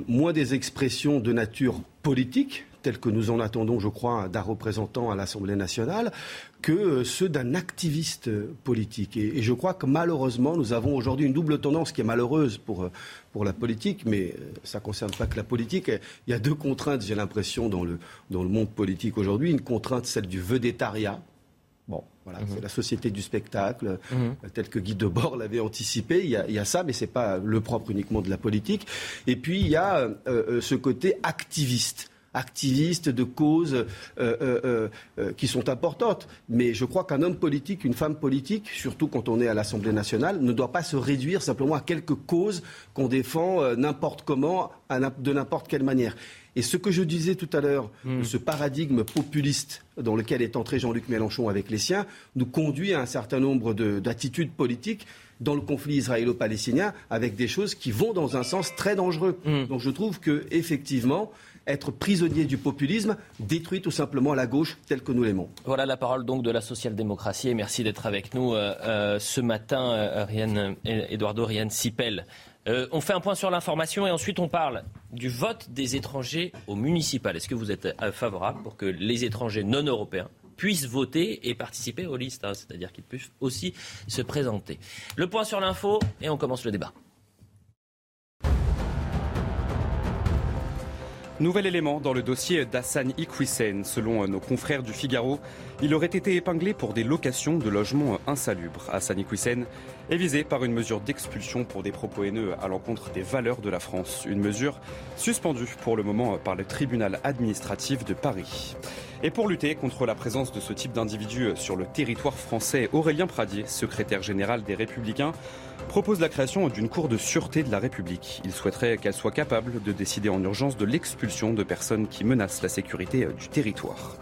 moins des expressions de nature politique, tels que nous en attendons, je crois, d'un représentant à l'Assemblée nationale, que euh, ceux d'un activiste politique. Et, je crois que malheureusement, nous avons aujourd'hui une double tendance qui est malheureuse pour, euh, pour la politique, mais euh, ça ne concerne pas que la politique. Il y a deux contraintes, j'ai l'impression, dans le, dans le monde politique aujourd'hui. Une contrainte, celle du vedettariat. Bon, voilà, mhm. c'est la société du spectacle, mhm. tel que Guy Debord l'avait anticipé. Il y, a, il y, a, ça, mais ce n'est pas le propre uniquement de la politique. Et puis, il y a ce côté activiste activistes, de causes euh, euh, euh, qui sont importantes. Mais je crois qu'un homme politique, une femme politique, surtout quand on est à l'Assemblée nationale, ne doit pas se réduire simplement à quelques causes qu'on défend n'importe comment, de n'importe quelle manière. Et ce que je disais tout à l'heure, hmm. ce paradigme populiste dans lequel est entré Jean-Luc Mélenchon avec les siens, nous conduit à un certain nombre d'attitudes politiques dans le conflit israélo-palestinien avec des choses qui vont dans un sens très dangereux. Hmm. Donc je trouve que effectivement, être prisonnier du populisme détruit tout simplement la gauche telle que nous l'aimons. Voilà la parole donc de la social-démocratie et merci d'être avec nous euh, euh, ce matin, euh, Eduardo Rian Sipel. on fait un point sur l'information et ensuite on parle du vote des étrangers au municipal. Est-ce que vous êtes favorable pour que les étrangers non européens puissent voter et participer aux listes, hein, c'est-à-dire qu'ils puissent aussi se présenter? Le point sur l'info et on commence le débat. Nouvel élément dans le dossier d'Hassan Iqwisen. Selon nos confrères du Figaro, il aurait été épinglé pour des locations de logements insalubres. Hassan Iqwisen est visé par une mesure d'expulsion pour des propos haineux à l'encontre des valeurs de la France. Une mesure suspendue pour le moment par le tribunal administratif de Paris. Et pour lutter contre la présence de ce type d'individus sur le territoire français, Aurélien Pradier, secrétaire général des Républicains, propose la création d'une cour de sûreté de la République. Il souhaiterait qu'elle soit capable de décider en urgence de l'expulsion de personnes qui menacent la sécurité du territoire.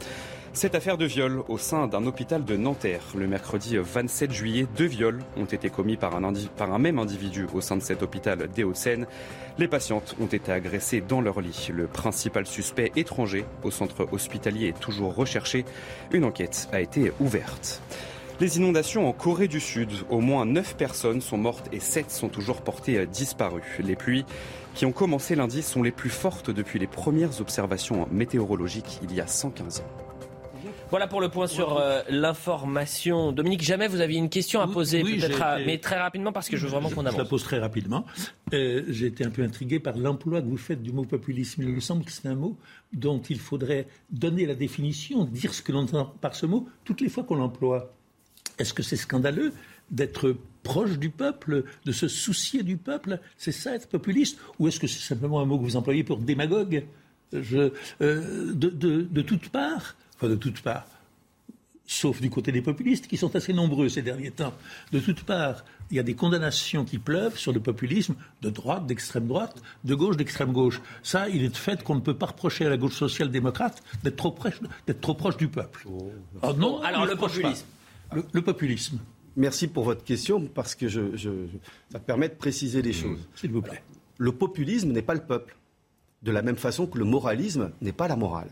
Cette affaire de viol au sein d'un hôpital de Nanterre. Le mercredi 27 juillet, deux viols ont été commis par un, même individu au sein de cet hôpital des Hauts-de-Seine. Les patientes ont été agressées dans leur lit. Le principal suspect étranger au centre hospitalier est toujours recherché. Une enquête a été ouverte. Les inondations en Corée du Sud, au moins 9 personnes sont mortes et 7 sont toujours portées disparues. Les pluies qui ont commencé lundi sont les plus fortes depuis les premières observations météorologiques il y a 115 ans. Voilà pour le point sur euh, l'information. Dominique, jamais vous aviez une question à poser, peut-être, mais très rapidement parce que je veux vraiment qu'on avance. Je la pose très rapidement. Euh, j'ai été un peu intrigué par l'emploi que vous faites du mot populisme. Il me semble que c'est un mot dont il faudrait donner la définition, dire ce que l'on entend par ce mot toutes les fois qu'on l'emploie. Est-ce que c'est scandaleux d'être proche du peuple, de se soucier du peuple? C'est ça être populiste? Ou est-ce que c'est simplement un mot que vous employez pour démagogue? Je, euh, de, de, de toutes parts, enfin de toutes parts, sauf du côté des populistes, qui sont assez nombreux ces derniers temps. De toutes parts, il y a des condamnations qui pleuvent sur le populisme de droite, d'extrême droite, de gauche, d'extrême gauche. Ça, il est de fait qu'on ne peut pas reprocher à la gauche social-démocrate d'être trop, proche, trop proche du peuple. Oh. Non, alors le populisme le, populisme. Merci pour votre question, parce que je, ça permet de préciser les choses. S'il vous plaît. Le populisme n'est pas le peuple de la même façon que le moralisme n'est pas la morale.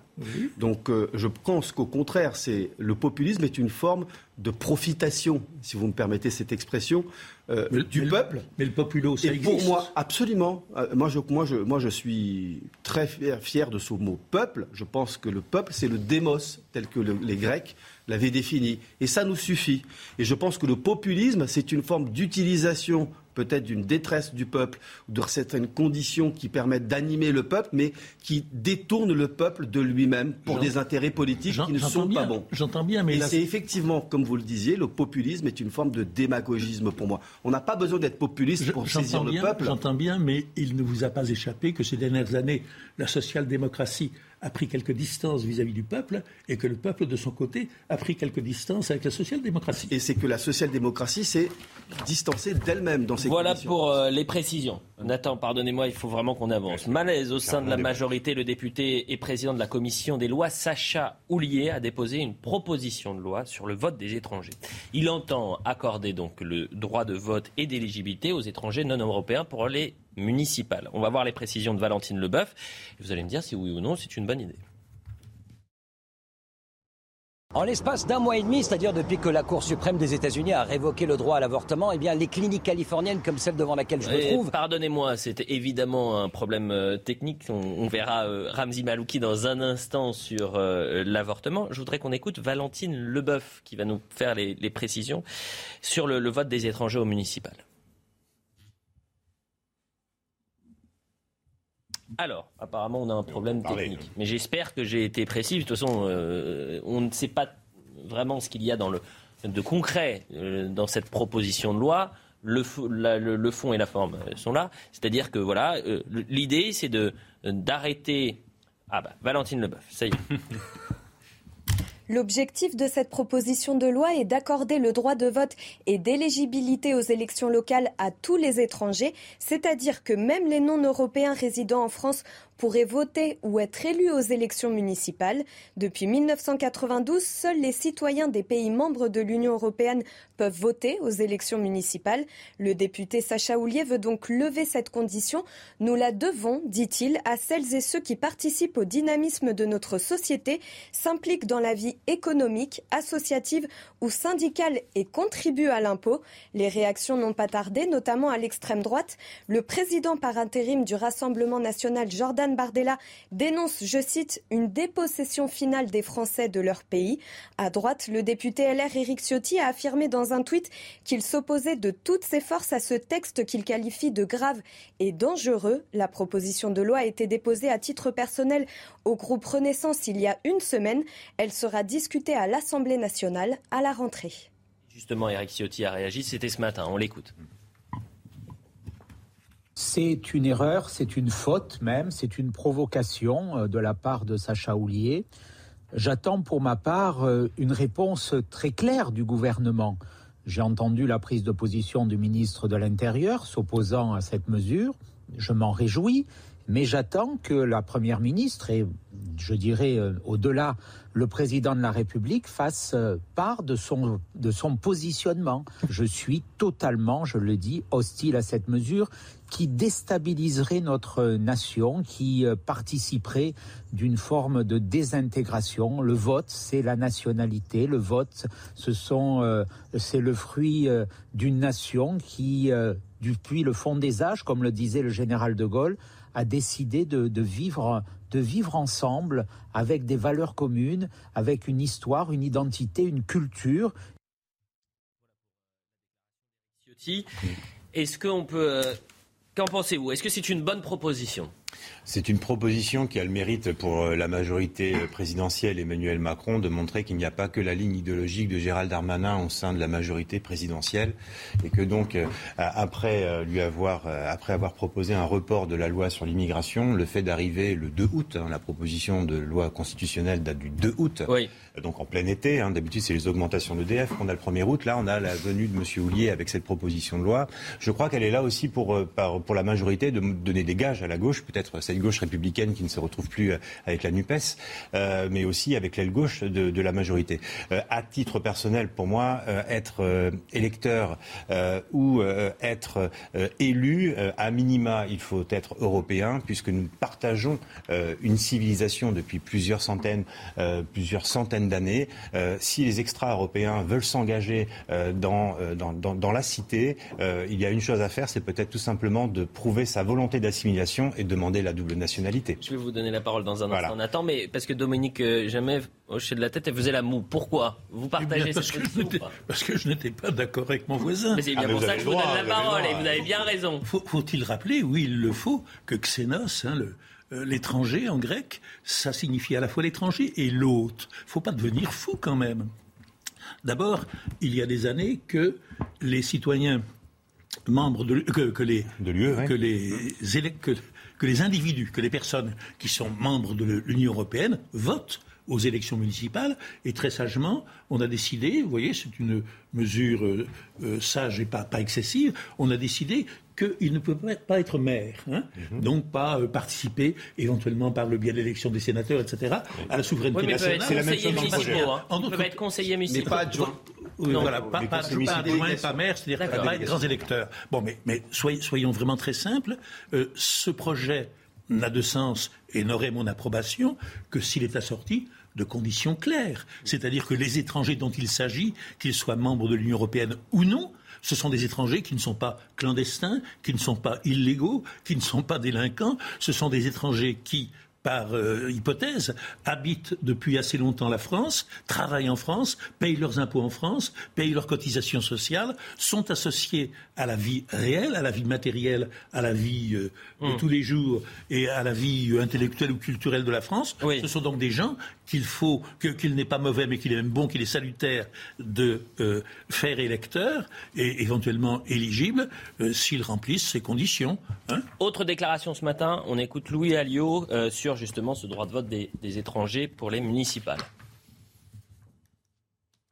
Donc euh, je pense qu'au contraire, c'est le populisme est une forme de profitation, si vous me permettez cette expression, euh, du peuple. mais le populo, ça Et pour moi, absolument. Euh, moi, je, moi, je, moi, je suis très fier, fier, de ce mot peuple. Je pense que le peuple, c'est le démos, tel que les Grecs l'avaient défini. Et ça nous suffit. Et je pense que le populisme, c'est une forme d'utilisation peut-être d'une détresse du peuple, ou de certaines conditions qui permettent d'animer le peuple, mais qui détournent le peuple de lui-même pour des intérêts politiques qui ne sont pas bons. J'entends bien, mais Et c'est effectivement, comme vous le disiez, le populisme est une forme de démagogisme pour moi. On n'a pas besoin d'être populiste pour saisir le peuple. J'entends bien, mais il ne vous a pas échappé que ces dernières années, la social-démocratie a pris quelques distances vis-à-vis du peuple et que le peuple, de son côté, a pris quelques distances avec la social-démocratie. Et c'est que la social-démocratie, c'est distancer d'elle-même dans ces Voilà conditions. pour euh, les précisions. Nathan, pardonnez-moi, il faut vraiment qu'on avance. Malaise au sein de la majorité. Le député et président de la commission des lois, Sacha Houlier, a déposé une proposition de loi sur le vote des étrangers. Il entend accorder donc le droit de vote et d'éligibilité aux étrangers non européens pour les municipales. On va voir les précisions de Valentine Leboeuf. Vous allez me dire si oui ou non c'est une bonne idée. En l'espace d'un mois et demi, c'est-à-dire depuis que la Cour suprême des États-Unis a révoqué le droit à l'avortement, eh bien, les cliniques californiennes comme celle devant laquelle je me trouve, Pardonnez-moi, c'était évidemment un problème euh, technique. On, on verra euh, Ramzi Malouki dans un instant sur euh, l'avortement. Je voudrais qu'on écoute Valentine Leboeuf qui va nous faire les, les précisions sur le, le vote des étrangers au municipal. Alors, apparemment, on a un problème technique. Mais j'espère que j'ai été précis. De toute façon, euh, on ne sait pas vraiment ce qu'il y a dans le, de concret euh, dans cette proposition de loi. Le, fo- la- le- le fond et la forme euh, sont là. C'est-à-dire que voilà, euh, l'idée, c'est de d'arrêter. Ah bah, Valentine Leboeuf, ça y est. L'objectif de cette proposition de loi est d'accorder le droit de vote et d'éligibilité aux élections locales à tous les étrangers, c'est-à-dire que même les non-européens résidant en France pourraient voter ou être élus aux élections municipales. Depuis 1992, seuls les citoyens des pays membres de l'Union européenne peuvent voter aux élections municipales. Le député Sacha Houlier veut donc lever cette condition. Nous la devons, dit-il, à celles et ceux qui participent au dynamisme de notre société, s'impliquent dans la vie économique, associative ou syndicale et contribuent à l'impôt. Les réactions n'ont pas tardé, notamment à l'extrême droite. Le président par intérim du Rassemblement national, Jordan Bardella, dénonce, je cite, une dépossession finale des Français de leur pays. À droite, le député LR Éric Ciotti a affirmé dans un tweet qu'il s'opposait de toutes ses forces à ce texte qu'il qualifie de grave et dangereux. La proposition de loi a été déposée à titre personnel au groupe Renaissance il y a une semaine. Elle sera discutée à l'Assemblée nationale à la rentrée. Justement, Eric Ciotti a réagi. C'était ce matin. On l'écoute. C'est une erreur, c'est une faute même, c'est une provocation euh, de la part de Sacha Houlier. J'attends pour ma part euh, une réponse très claire du gouvernement. J'ai entendu la prise de position du ministre de l'Intérieur s'opposant à cette mesure. Je m'en réjouis, mais j'attends que la Première ministre et, je dirais, euh, au-delà, le président de la République fasse euh, part de son, de son positionnement. Je suis totalement, je le dis, hostile à cette mesure qui déstabiliserait notre nation, qui euh, participerait d'une forme de désintégration. Le vote, c'est la nationalité. Le vote, ce sont, euh, c'est le fruit d'une nation qui, depuis le fond des âges, comme le disait le général de Gaulle, a décidé de vivre de vivre ensemble avec des valeurs communes, avec une histoire, une identité, une culture. Est-ce qu'on peut. euh, Qu'en pensez-vous? Est-ce que c'est une bonne proposition? C'est une proposition qui a le mérite pour euh, la majorité euh, présidentielle Emmanuel Macron de montrer qu'il n'y a pas que la ligne idéologique de Gérald Darmanin au sein de la majorité présidentielle et que donc euh, après lui avoir après avoir proposé un report de la loi sur l'immigration, le fait d'arriver le 2 août, hein, la proposition de loi constitutionnelle date du 2 août, Oui. donc en plein été. hein. D'habitude c'est les augmentations d'EDF qu'on a le 1er août. Là on a la venue de Monsieur Houlier avec cette proposition de loi. Je crois qu'elle est là aussi pour pour la majorité de m- donner des gages à la gauche, peut-être cette gauche républicaine qui ne se retrouve plus euh, avec la Nupes, euh, mais aussi avec l'aile gauche de, la majorité. Euh, à titre personnel, pour moi, euh, être électeur ou être élu, à minima, il faut être européen, puisque nous partageons une civilisation depuis plusieurs centaines, plusieurs centaines d'années. Si les extra-européens veulent s'engager dans, dans, dans, la cité, il y a une chose à faire, c'est peut-être tout simplement de prouver sa volonté d'assimilation et de demander la double nationalité. Je vais vous donner la parole dans un Voilà. instant, Nathan, mais parce que Dominique euh, Jamais hochait de la tête et faisait la moue. Pourquoi Vous Eh partagez parce, cette que je position parce que je n'étais pas d'accord avec mon voisin. Mais c'est bien pour ça que je vous donne la parole et vous avez bien raison. Faut- Faut-il rappeler, oui, il le faut, que xénos, hein, le- euh, l'étranger en grec, ça signifie à la fois l'étranger et l'hôte. faut pas devenir fou quand même. D'abord, il y a des années que les citoyens membres de, que, que les l'UE, ouais. que les élec- que, que les individus, que les personnes qui sont membres de l'Union européenne votent aux élections municipales. Et très sagement, on a décidé, vous voyez, c'est une mesure euh, euh, sage et pas, pas excessive, on a décidé qu'il ne peut pas être maire, hein. mhm. donc pas euh, participer éventuellement par le biais de l'élection des sénateurs, etc., à la souveraineté nationale. C'est la même chose hein. On peut être conseiller municipal. Mais pas adjoint. Oui, voilà, pas, pas, pas, pas maire, c'est-à-dire pas être grands électeurs. Bon, mais, mais soyons, vraiment très simples. ce projet n'a de sens et n'aurait mon approbation que s'il est assorti de conditions claires. C'est-à-dire que les étrangers dont il s'agit, qu'ils soient membres de l'Union européenne ou non, ce sont des étrangers qui ne sont pas clandestins, qui ne sont pas illégaux, qui ne sont pas délinquants. Ce sont des étrangers qui par euh, hypothèse, habitent depuis assez longtemps la France, travaillent en France, payent leurs impôts en France, payent leurs cotisations sociales, sont associés à la vie réelle, à la vie matérielle, à la vie euh, de hmm. tous les jours et à la vie euh, intellectuelle ou culturelle de la France. Ce sont donc des gens qu'il faut, qu'il n'est pas mauvais, mais qu'il est même bon, qu'il est salutaire de faire électeurs et éventuellement éligibles s'ils remplissent ces conditions. Hein. Autre déclaration ce matin, on écoute Louis Alliot sur justement ce droit de vote des, étrangers pour les municipales.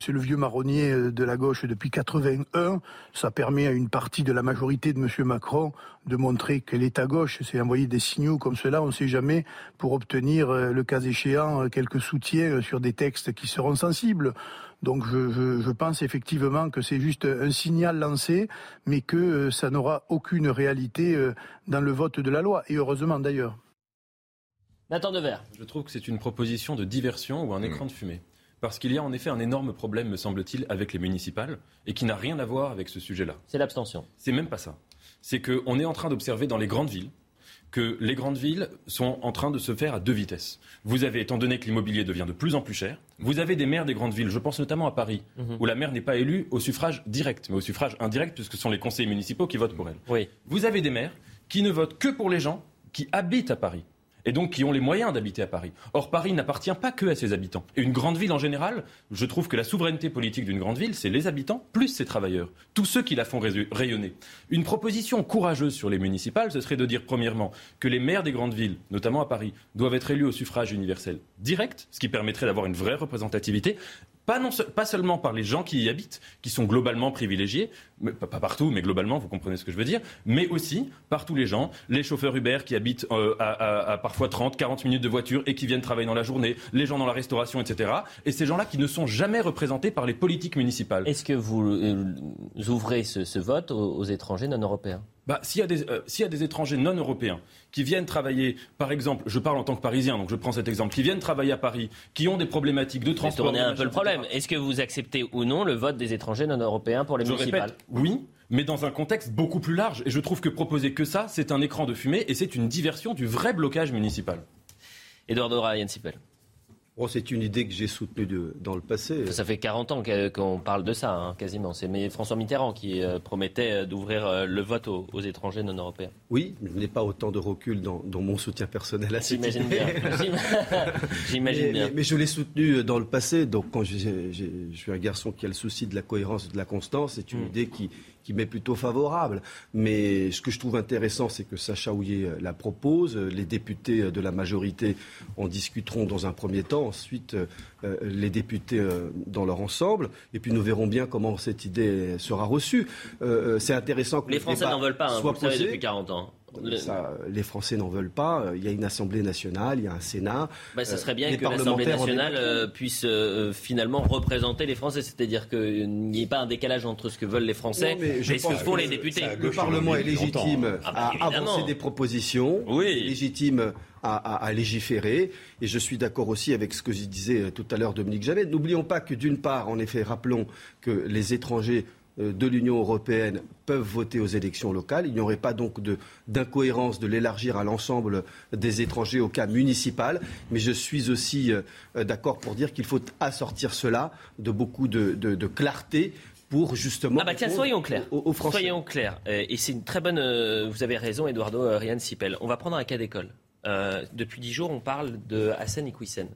C'est le vieux marronnier euh, de la gauche depuis 81. Ça permet à une partie de la majorité de M. Macron de montrer qu'elle est à gauche. C'est envoyer des signaux comme cela, on ne sait jamais, pour obtenir, euh, le cas échéant, euh, quelques soutiens sur des textes qui seront sensibles. Donc je, je pense effectivement que c'est juste un signal lancé, mais que ça n'aura aucune réalité dans le vote de la loi. Et heureusement d'ailleurs. Nathan Devers. Je trouve que c'est une proposition de diversion ou un écran de fumée. Parce qu'il y a en effet un énorme problème, me semble-t-il, avec les municipales et qui n'a rien à voir avec ce sujet-là. C'est l'abstention. C'est même pas ça. C'est qu'on est en train d'observer dans les grandes villes que les grandes villes sont en train de se faire à deux vitesses. Vous avez, étant donné que l'immobilier devient de plus en plus cher, vous avez des maires des grandes villes, je pense notamment à Paris, mhm. où la maire n'est pas élue au suffrage direct, mais au suffrage indirect, puisque ce sont les conseillers municipaux qui votent pour elle. Oui. Vous avez des maires qui ne votent que pour les gens qui habitent à Paris et donc qui ont les moyens d'habiter à Paris. Or, Paris n'appartient pas que à ses habitants. Une grande ville en général, je trouve que la souveraineté politique d'une grande ville, c'est les habitants plus ses travailleurs, tous ceux qui la font rayonner. Une proposition courageuse sur les municipales, ce serait de dire premièrement que les maires des grandes villes, notamment à Paris, doivent être élus au suffrage universel direct, ce qui permettrait d'avoir une vraie représentativité, pas, non, seulement par les gens qui y habitent, qui sont globalement privilégiés, pas, partout, mais globalement, vous comprenez ce que je veux dire, mais aussi par tous les gens, les chauffeurs Uber qui habitent euh, à, parfois 30, 40 minutes de voiture et qui viennent travailler dans la journée, les gens dans la restauration, etc. Et ces gens-là qui ne sont jamais représentés par les politiques municipales. Est-ce que vous euh, ouvrez ce, vote aux étrangers non européens? Bah, s'il y, euh, y, a des étrangers non européens qui viennent travailler, par exemple, je parle en tant que Parisien, donc je prends cet exemple, qui viennent travailler à Paris, qui ont des problématiques de transport. C'est un peu le problème. Est-ce que vous acceptez ou non le vote des étrangers non européens pour les je municipales? répète, Oui, mais dans un contexte beaucoup plus large. Et je trouve que proposer que ça, c'est un écran de fumée et c'est une diversion du vrai blocage municipal. Eduardo Ryan Sipel. Oh, c'est une idée que j'ai soutenue dans le passé. Ça fait 40 ans qu'on parle de ça, hein, quasiment. C'est François Mitterrand qui euh, promettait euh, d'ouvrir euh, le vote aux, étrangers non européens. Oui, je n'ai pas autant de recul dans, mon soutien personnel à cette J'imagine bien. J'imagine bien. Mais, je l'ai soutenu dans le passé. Donc, quand je suis un garçon qui a le souci de la cohérence et de la constance, c'est une hmm. idée qui, qui m'est plutôt favorable. Mais ce que je trouve intéressant, c'est que Sacha Houillet euh, la propose. Les députés euh, de la majorité en discuteront dans un premier temps. Ensuite, euh, les députés dans leur ensemble. Et puis nous verrons bien comment cette idée sera reçue. c'est intéressant que les Français n'en veulent pas. Hein, soit vous depuis 40 ans les Français n'en veulent pas. Il y a une Assemblée nationale, il y a un Sénat. Bah, ça serait bien que l'Assemblée nationale euh, puisse euh, finalement représenter les Français, c'est-à-dire qu'il n'y ait pas un décalage entre ce que veulent les Français et ce que font les députés. Le Parlement est légitime ah bah, à avancer des propositions, oui. légitime à, légiférer. Et je suis d'accord aussi avec ce que disait tout à l'heure Dominique Javet. N'oublions pas que d'une part, en effet, rappelons que les étrangers euh, de l'Union européenne peuvent voter aux élections locales. Il n'y aurait pas donc d'incohérence de, l'élargir à l'ensemble des étrangers au cas municipal. Mais je suis aussi euh, d'accord pour dire qu'il faut assortir cela de beaucoup de, clarté pour justement. Ah bah tiens, soyons clairs. soyons clairs. Euh, et c'est une très bonne. vous avez raison, Eduardo Rian Sipel. On va prendre un cas d'école. depuis dix jours, on parle de Hassan Iqwisen,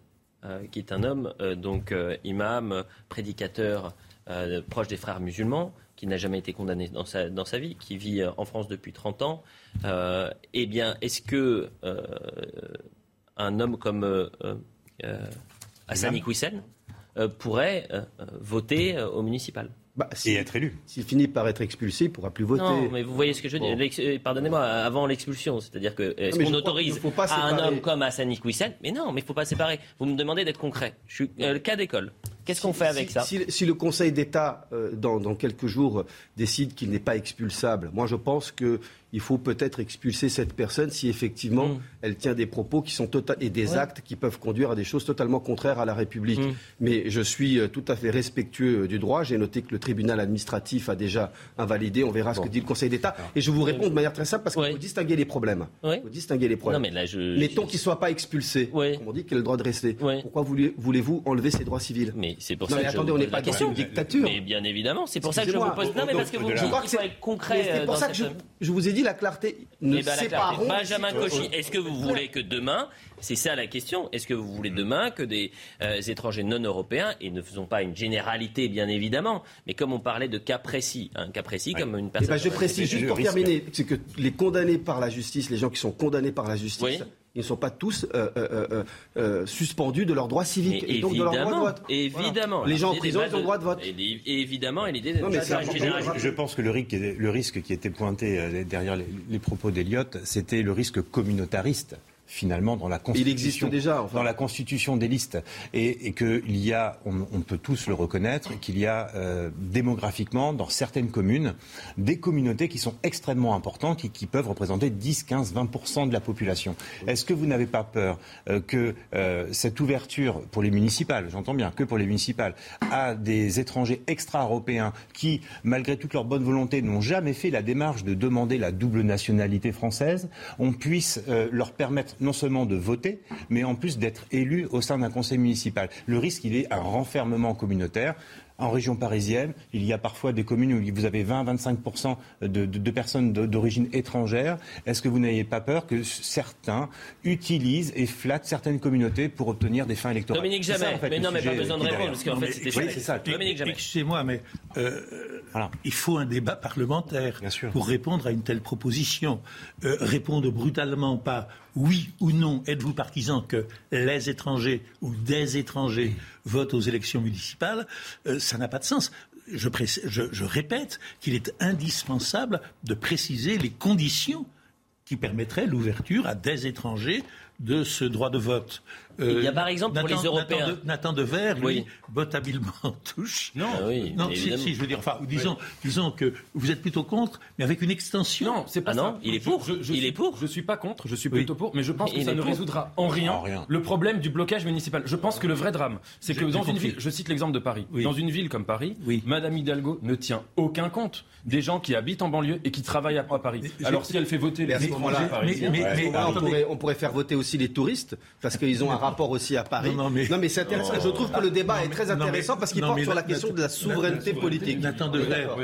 qui est un homme, donc imam, prédicateur euh, proche des frères musulmans, qui n'a jamais été condamné dans sa, dans sa vie, qui vit euh, en France depuis 30 ans, euh, eh bien, est-ce que un homme comme Hassani Kouissen pourrait voter au municipal? Bah, et être élu. S'il finit par être expulsé, il ne pourra plus voter. Non, mais vous voyez ce que je veux dire. Pardonnez-moi, avant l'expulsion, c'est-à-dire que est-ce qu'on autorise à un homme comme Hassani Kouissen Mais non, mais il ne faut pas séparer. Vous me demandez d'être concret. Je suis le cas d'école. Qu'est-ce qu'on fait avec ça si, le Conseil d'État, dans, dans, quelques jours, décide qu'il n'est pas expulsable, moi je pense que il faut peut-être expulser cette personne si effectivement mm. elle tient des propos qui sont total et des actes qui peuvent conduire à des choses totalement contraires à la République. Mm. Mais je suis euh, tout à fait respectueux euh, du droit. J'ai noté que le tribunal administratif a déjà invalidé. On verra ce que dit le Conseil d'État. Et je vous réponds de manière très simple parce qu'il faut distinguer les problèmes. Il faut distinguer les problèmes. mais là, je... Mettons qu'il ne soit pas expulsé. Comme on dit qu'il a le droit de rester? Pourquoi voulez-vous enlever ses droits civils? Mais c'est pour non, ça mais attendez, on n'est pas dans une dictature. Mais bien évidemment, c'est pour ça que je vous pose. Non, mais parce que vous dites qu'il faut être concret. C'est pour ça que je vous ai dit la clarté nous eh ben, séparons. Benjamin Cauchy, est-ce que vous voulez que demain, c'est ça la question, est-ce que vous voulez demain que des euh, étrangers non européens, et ne faisons pas une généralité bien évidemment, mais comme on parlait de cas précis, un cas précis comme une personne. Eh ben, je précise juste pour terminer, c'est que les condamnés par la justice, les gens qui sont condamnés par la justice, ils ne sont pas tous euh, euh, euh, suspendus de leurs droits civiques et donc de leur droit de vote. Évidemment. Les gens en prison, ils ont le droit de vote. Et, évidemment, et l'idée de je, je pense que le risque, le risque qui était pointé derrière les, les propos d'Eliott, c'était le risque communautariste finalement dans la constitution. déjà. Dans la constitution des listes. Et, et qu'il y a, on, peut tous le reconnaître, qu'il y a euh, démographiquement, dans certaines communes, des communautés qui sont extrêmement importantes et qui peuvent représenter 10, 15, 20 de la population. Est-ce que vous n'avez pas peur euh, que euh, cette ouverture pour les municipales, j'entends bien, que pour les municipales, à des étrangers extra-européens qui, malgré toute leur bonne volonté, n'ont jamais fait la démarche de demander la double nationalité française, on puisse leur permettre non seulement de voter, mais en plus d'être élu au sein d'un conseil municipal. Le risque, il est un renfermement communautaire. En région parisienne, il y a parfois des communes où vous avez 20-25% de, personnes d'origine étrangère. Est-ce que vous n'avez pas peur que certains utilisent et flattent certaines communautés pour obtenir des fins électorales? Dominique Jamais. mais non, mais pas besoin de répondre, parce qu'en fait, c'était oui, c'est ça. Dominique Jamais. Excusez-moi, mais euh, il faut un débat parlementaire pour répondre à une telle proposition. Euh, répondre brutalement pas oui ou non, êtes-vous partisan que les étrangers ou des étrangers votent aux élections municipales, euh, ça n'a pas de sens. Je, je répète qu'il est indispensable de préciser les conditions qui permettraient l'ouverture à des étrangers de ce droit de vote. Euh, il y a par exemple pour les Européens. Nathan, de, Devers, lui, vote habilement touche. Non, ah oui, non si, si, je veux dire, enfin, disons, disons que vous êtes plutôt contre, mais avec une extension. Non, c'est pas ah ça. non, il est pour. Je, il est pour. Je suis pas contre, je suis plutôt pour, mais je pense que ça ne résoudra en rien, le problème du blocage municipal. Je pense que le vrai drame, c'est que dans une ville, je cite l'exemple de Paris, dans une ville comme Paris, Madame Hidalgo ne tient aucun compte des gens qui habitent en banlieue et qui travaillent à Paris. Alors si elle fait voter les étrangers on pourrait faire voter aussi les touristes parce qu'ils ont un rapport aussi à Paris. Non, mais, c'est intéressant. Je trouve que le débat est très intéressant parce qu'il porte sur la question de la souveraineté politique. Nathan Devers,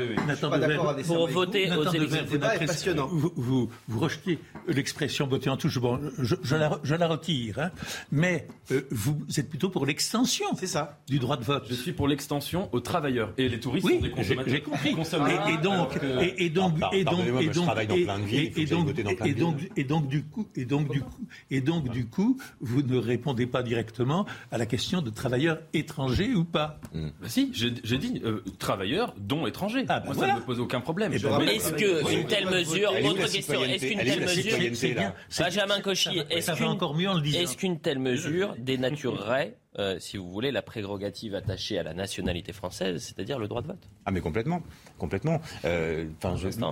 pour voter aux élections, le débat est passionnant. Vous, rejetez l'expression voter en touche. Bon, je, la, retire. Hein. Mais euh, vous êtes plutôt pour l'extension. C'est ça. Du droit de vote. Je suis pour l'extension aux travailleurs et les touristes sont des consommateurs. J'ai compris. Et, donc, et, donc, et donc, et donc, et donc, et donc, du coup, et donc du coup, et donc du coup, vous ne répondez pas directement à la question de travailleurs étrangers ou pas. Hmm. Bah si, j'ai dit euh, travailleurs, dont étrangers. Ah, bah Moi, ça ne me pose aucun problème. Est-ce qu'une telle mesure, autre question, est-ce qu'une telle mesure, Benjamin Cauchy, est-ce qu'une telle mesure dénaturerait euh, si vous voulez, la prérogative attachée à la nationalité française, c'est-à-dire le droit de vote. Ah mais complètement, complètement. Euh,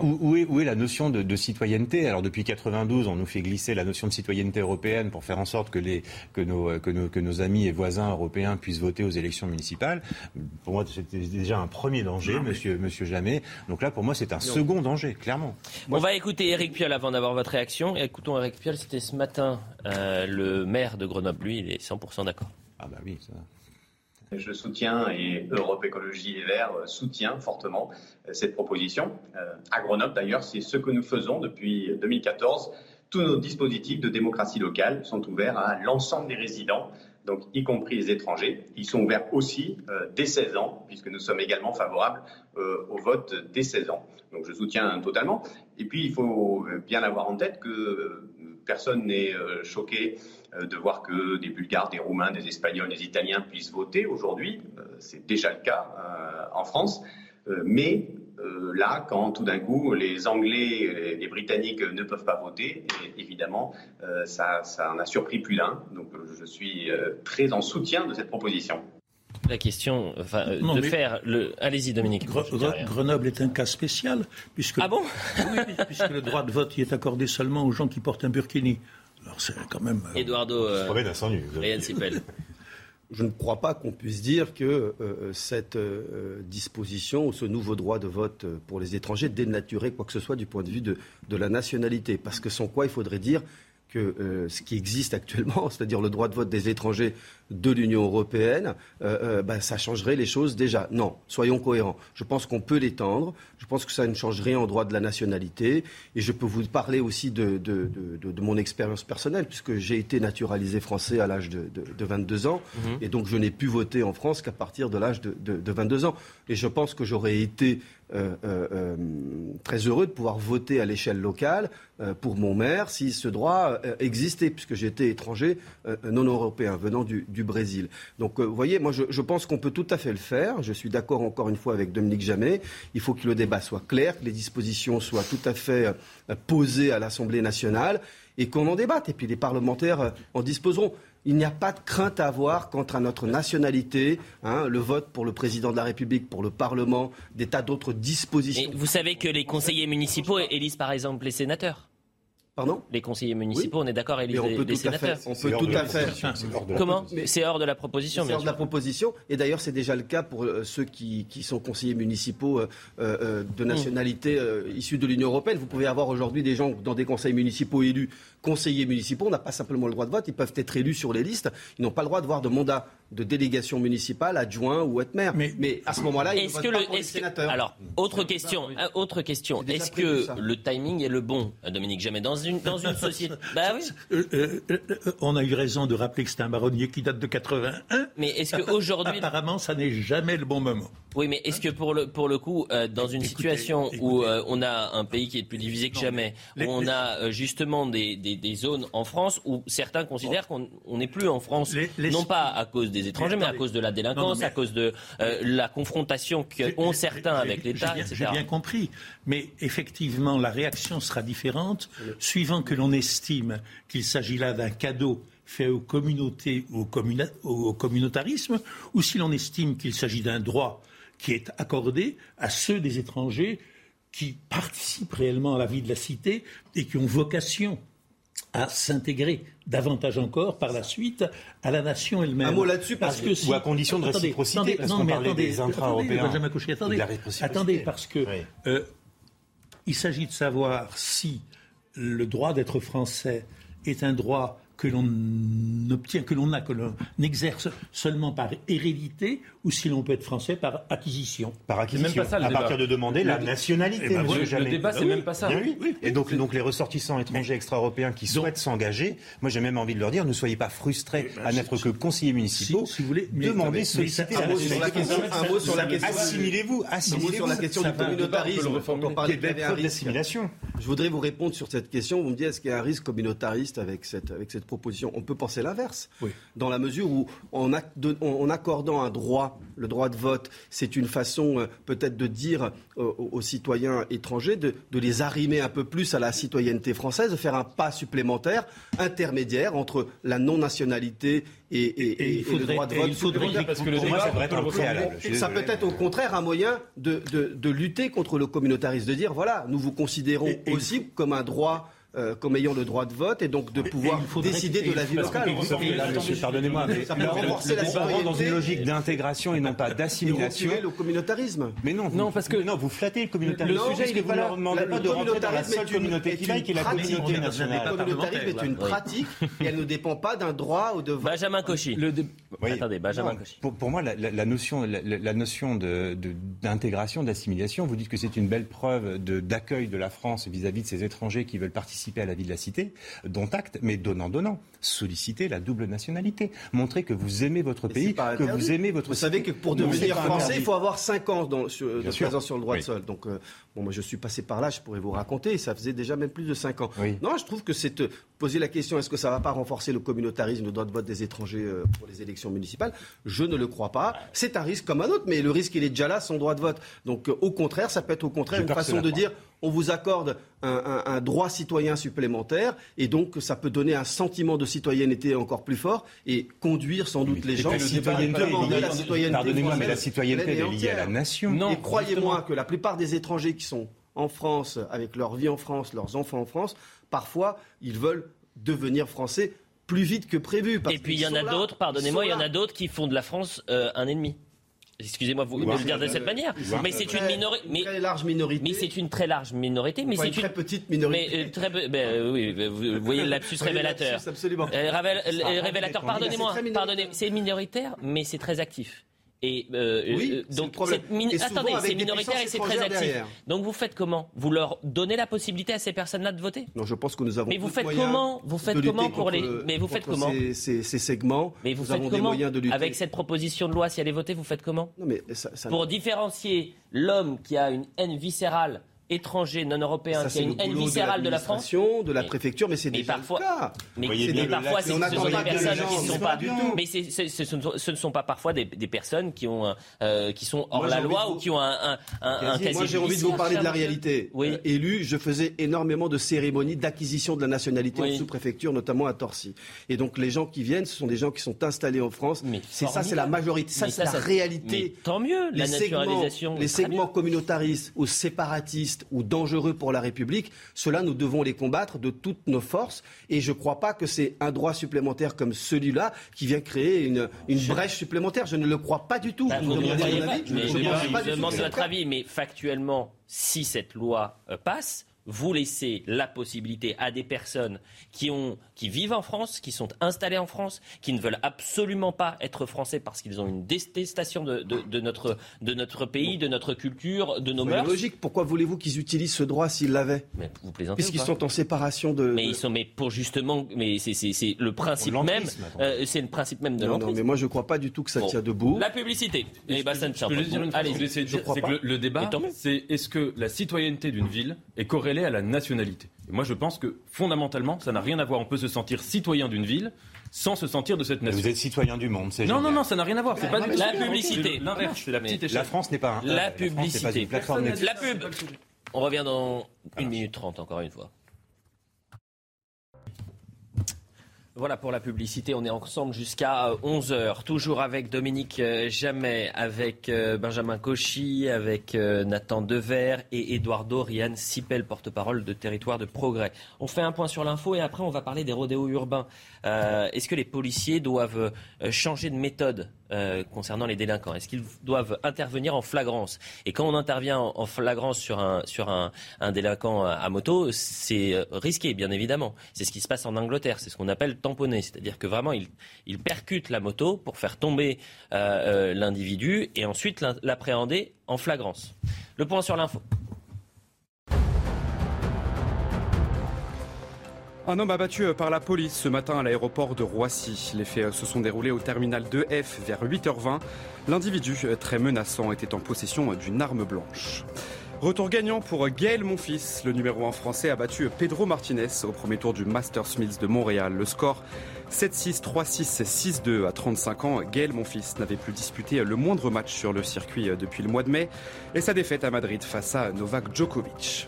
où, est, où, est, la notion de, citoyenneté? Alors depuis 92, on nous fait glisser la notion de citoyenneté européenne pour faire en sorte que, les, que, nos, que, nos, que nos amis et voisins européens puissent voter aux élections municipales. Pour moi, c'était déjà un premier danger, monsieur, monsieur Jamais. Donc là, pour moi, c'est un second danger, clairement. on va écouter Eric Piolle avant d'avoir votre réaction. écoutons Eric Piolle, c'était ce matin euh, le maire de Grenoble. Lui, il est 100% d'accord. Ah bah oui, ça. Je soutiens et Europe Écologie et Verts soutient fortement euh, cette proposition. Euh, à Grenoble, d'ailleurs, c'est ce que nous faisons depuis 2014. Tous nos dispositifs de démocratie locale sont ouverts à l'ensemble des résidents, donc y compris les étrangers. Ils sont ouverts aussi euh, dès 16 ans, puisque nous sommes également favorables au vote dès 16 ans. Donc je soutiens totalement. Et puis il faut bien avoir en tête que personne n'est choqué de voir que des Bulgares, des Roumains, des Espagnols, des Italiens puissent voter aujourd'hui. C'est déjà le cas en France. Mais là, quand tout d'un coup les Anglais, et les Britanniques ne peuvent pas voter, évidemment, ça, ça en a surpris plus d'un. Donc je suis très en soutien de cette proposition la question enfin, de faire le. Allez-y, Dominique. Grenoble est un cas spécial puisque. Ah bon puisque le droit de vote y est accordé seulement aux gens qui portent un burkini. Alors c'est quand même. Euh, Eduardo. Euh, Je ne crois pas qu'on puisse dire que euh, cette disposition ou ce nouveau droit de vote pour les étrangers dénaturait quoi que ce soit du point de vue de, de la nationalité. Parce que sans quoi il faudrait dire que euh, ce qui existe actuellement, c'est-à-dire le droit de vote des étrangers de l'Union européenne, euh, euh, ben, ça changerait les choses déjà. Non, soyons cohérents. Je pense qu'on peut l'étendre. Je pense que ça ne change rien au droit de la nationalité. Et je peux vous parler aussi de, de, de, mon expérience personnelle, puisque j'ai été naturalisé français à l'âge de, 22 ans. Mhm. Et donc je n'ai pu voter en France qu'à partir de l'âge de, 22 ans. Et je pense que j'aurais été euh, euh, euh, très heureux de pouvoir voter à l'échelle locale pour mon maire si ce droit existait, puisque j'étais étranger non européen venant du, Brésil. Donc vous voyez, moi je, pense qu'on peut tout à fait le faire. Je suis d'accord encore une fois avec Dominique Jamet. Il faut que le débat soit clair, que les dispositions soient tout à fait posées à l'Assemblée nationale et qu'on en débatte. Et puis les parlementaires en disposeront il n'y a pas de crainte à avoir quant à notre nationalité, hein, le vote pour le président de la République, pour le Parlement, des tas d'autres dispositions. vous savez que les conseillers municipaux élisent par exemple les sénateurs Pardon Les conseillers municipaux, on est d'accord, élisent les, sénateurs. on peut tout à fait. Comment C'est hors de la proposition. C'est hors de la proposition. Et d'ailleurs, c'est déjà le cas pour euh, ceux qui, sont conseillers municipaux euh, euh, de hmm. nationalité issue de l'Union européenne. Vous pouvez avoir aujourd'hui des gens dans des conseils municipaux élus conseillers municipaux n'a pas simplement le droit de vote, ils peuvent être élus sur les listes, ils n'ont pas le droit de voir de mandat de délégation municipale, adjoint ou être maire. Mais, à ce moment-là, ils ne que pas le, sénateurs. Alors, autre question, euh, autre question. Est-ce que le timing est le bon, Dominique Jamais, dans une, dans une société? Bah oui. Euh, euh, on a eu raison de rappeler que c'est un baronnier qui date de 81. Mais est-ce qu'aujourd'hui... Apparemment, ça n'est jamais le bon moment. Oui, mais est-ce que pour le, pour le coup, dans une situation où on a un pays qui est plus divisé que jamais, où on a justement des des, zones en France où certains considèrent qu'on n'est plus en France, non pas à cause des étrangers, mais, à cause de la délinquance, à cause de euh, la confrontation qu'ont certains avec l'État, etc. J'ai bien compris. Mais effectivement, la réaction sera différente suivant que l'on estime qu'il s'agit là d'un cadeau fait aux communautés ou au communautarisme, ou si l'on estime qu'il s'agit d'un droit qui est accordé à ceux des étrangers qui participent réellement à la vie de la cité et qui ont vocation à s'intégrer davantage encore par la suite à la nation elle-même. Un mot là-dessus, parce, que ou à condition de réciprocité, parce qu'on parlait des intra-européens. Attendez, attendez, parce que euh, il s'agit de savoir si le droit d'être français est un droit que l'on obtient, que l'on a, que l'on exerce seulement par hérédité ou si l'on peut être français par acquisition. Par acquisition. Même pas ça, à partir de demander la nationalité. Eh ben, le, débat, c'est même pas ça. oui, Et donc, donc les ressortissants étrangers extra-européens qui souhaitent s'engager, moi j'ai même envie de leur dire, ne soyez pas frustrés eh ben, à n'être que conseillers municipaux. Si, vous voulez, demandez, sollicitez la nationalité. Un mot sur la question. Assimilez-vous. Assimilez-vous. sur la question du communautarisme. On parlait d'assimilation. Je voudrais vous répondre sur cette question. Vous me dites, est-ce qu'il y a un risque communautariste avec cette, avec cette proposition. On peut penser l'inverse. Dans la mesure où, en, en accordant un droit le droit de vote, c'est une façon euh, peut-être de dire euh, aux, citoyens étrangers de, les arrimer un peu plus à la citoyenneté française, de faire un pas supplémentaire, intermédiaire entre la non-nationalité et, le droit de vote. Il faudrait, parce que le droit, ça peut être au contraire un moyen de, de, lutter contre le communautarisme, de dire voilà, nous vous considérons aussi comme un droit euh, comme ayant le droit de vote et donc de pouvoir décider de la vie locale. Pardonnez-moi, mais renforcer la citoyenneté dans une logique d'intégration et non pas d'assimilation. le communautarisme. Mais non, non parce que non, vous flattez le communautarisme. Le sujet, il est vous ne leur demandez pas de rentrer dans la seule communauté qui qui est la communauté nationale. Le communautarisme est une pratique et elle ne dépend pas d'un droit ou de Benjamin Cauchy. Attendez, Benjamin pour, moi, la, notion, la, notion d'intégration, de, d'assimilation, vous dites que c'est une belle preuve d'accueil de, la France vis-à-vis de ces étrangers qui veulent participer à la vie de la cité, dont acte, mais donnant, donnant. Solliciter la double nationalité. Montrer que vous aimez votre pays, que vous aimez votre Vous savez que pour devenir français, il faut avoir 5 ans dans, sur, de présence sur le droit de sol. Donc, euh, bon, moi, je suis passé par là, je pourrais vous raconter, ça faisait déjà même plus de 5 ans. Non, je trouve que c'est euh, poser la question, est-ce que ça ne va pas renforcer le communautarisme, le droit de vote des étrangers euh, pour les élections municipales Je ne le crois pas. C'est un risque comme un autre, mais le risque, il est déjà là, son droit de vote. Donc, au contraire, ça peut être au contraire une façon de dire on vous accorde un, droit citoyen supplémentaire et donc ça peut donner un sentiment de citoyenneté encore plus fort et conduire sans doute les gens à demander la citoyenneté. Pardonnez-moi, mais la citoyenneté est liée à la nation. Non, et croyez-moi que la plupart des étrangers qui sont en France, avec leur vie en France, leurs enfants en France, parfois ils veulent devenir français plus vite que prévu. et puis il y en a d'autres, pardonnez-moi, il y en a d'autres qui font de la France euh, un ennemi. Excusez-moi vous, de le dire de cette manière, mais c'est une minorité, mais très large minorité. Mais c'est une très large minorité, mais c'est une, très petite minorité. Mais euh, très, ben, euh, oui, vous voyez le lapsus révélateur. absolument. révélateur, pardonnez-moi, pardonnez, c'est minoritaire, mais c'est très actif. Et euh, oui, euh, donc attendez, c'est minoritaire et c'est très actif. Donc vous faites comment Vous leur donnez la possibilité à ces personnes-là de voter Non, je pense que nous avons. Mais vous faites comment Vous faites comment pour les Mais vous faites comment ces, ces, segments. Mais vous faites comment Avec cette proposition de loi, si elle est votée, vous faites comment Non, mais ça, ça... Pour différencier l'homme qui a une haine viscérale étrangers non européens qui a une haine viscérale de, la France, de la préfecture, mais c'est déjà parfois, le cas. Mais, parfois, ce sont des personnes qui ne sont pas du tout. Mais ce ne sont pas parfois des, personnes qui ont euh, qui sont hors la loi ou qui ont un, un, Moi, j'ai envie de vous parler de la réalité. Oui. Euh, élu, je faisais énormément de cérémonies d'acquisition de la nationalité en sous-préfecture, notamment à Torcy. Et donc, les gens qui viennent, ce sont des gens qui sont installés en France. C'est ça, c'est la majorité. Ça, c'est la réalité. tant mieux, la naturalisation. Les segments communautaristes ou séparatistes ou dangereux pour la République, cela nous devons les combattre de toutes nos forces. Et je ne crois pas que c'est un droit supplémentaire comme celui-là qui vient créer une, brèche supplémentaire. Je ne le crois pas du tout. Bah, vous, demandez mon avis Je, demande votre avis, mais factuellement, si cette loi euh, passe, vous laissez la possibilité à des personnes qui, ont, qui vivent en France, qui sont installées en France, qui ne veulent absolument pas être français parce qu'ils ont une détestation de, de, notre, de notre pays, de notre culture, de nos mœurs. logique. Pourquoi voulez-vous qu'ils utilisent ce droit s'ils l'avaient Mais vous plaisantez Puisqu'ils sont en séparation de. Mais ils sont, mais pour justement, mais c'est le principe même. Euh, c'est le principe même de l'entreprise. Non, mais moi je ne crois pas du tout que ça tient debout. La publicité. Et, bah, ça ne dire une chose. C'est que le débat, c'est est-ce que la citoyenneté d'une ville est corrélée à la nationalité. Et moi, je pense que fondamentalement, ça n'a rien à voir. On peut se sentir citoyen d'une ville sans se sentir de cette nation. Vous êtes citoyen du monde, c'est Non, non, non, ça n'a rien à voir. C'est pas la publicité. L'inverse, c'est la petite échelle. La France n'est pas. La, publicité. La pub. On revient dans une minute trente, encore une fois. Voilà pour la publicité. On est ensemble jusqu'à 11h. Euh, Toujours avec Dominique euh, Jamais, avec euh, Benjamin Cauchy, avec Nathan Dever et Eduardo Rian Sipel, porte-parole de Territoire de Progrès. On fait un point sur l'info et après on va parler des rodéos urbains. Est-ce que les policiers doivent changer de méthode? Euh, concernant les délinquants Est-ce qu'ils doivent intervenir en flagrance? Et quand on intervient en, flagrance sur un, délinquant à, moto, c'est euh, risqué, bien évidemment. C'est ce qui se passe en Angleterre, c'est ce qu'on appelle tamponner, c'est-à-dire que vraiment, il, il percute la moto pour faire tomber euh, l'individu et ensuite l'appréhender en flagrance. Le point sur l'info. Un homme abattu par la police ce matin à l'aéroport de Roissy. Les faits se sont déroulés au terminal 2F vers 8h20. L'individu, très menaçant, était en possession d'une arme blanche. Retour gagnant pour Gaël Monfils. Le numéro 1 français a battu Pedro Martinez au premier tour du Masters Mills de Montréal. Le score 7-6, 3-6, 6-2 à 35 ans. Gaël Monfils n'avait plus disputé le moindre match sur le circuit depuis le mois de mai et sa défaite à Madrid face à Novak Djokovic.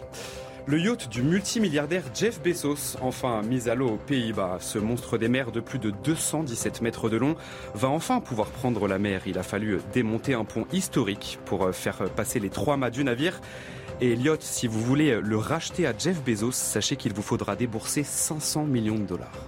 Le yacht du multimilliardaire Jeff Bezos, enfin mis à l'eau aux Pays-Bas, ce monstre des mers de plus de 217 mètres de long, va enfin pouvoir prendre la mer. Il a fallu démonter un pont historique pour faire passer les trois mâts du navire. Et Elliot, si vous voulez le racheter à Jeff Bezos, sachez qu'il vous faudra débourser 500 millions de dollars.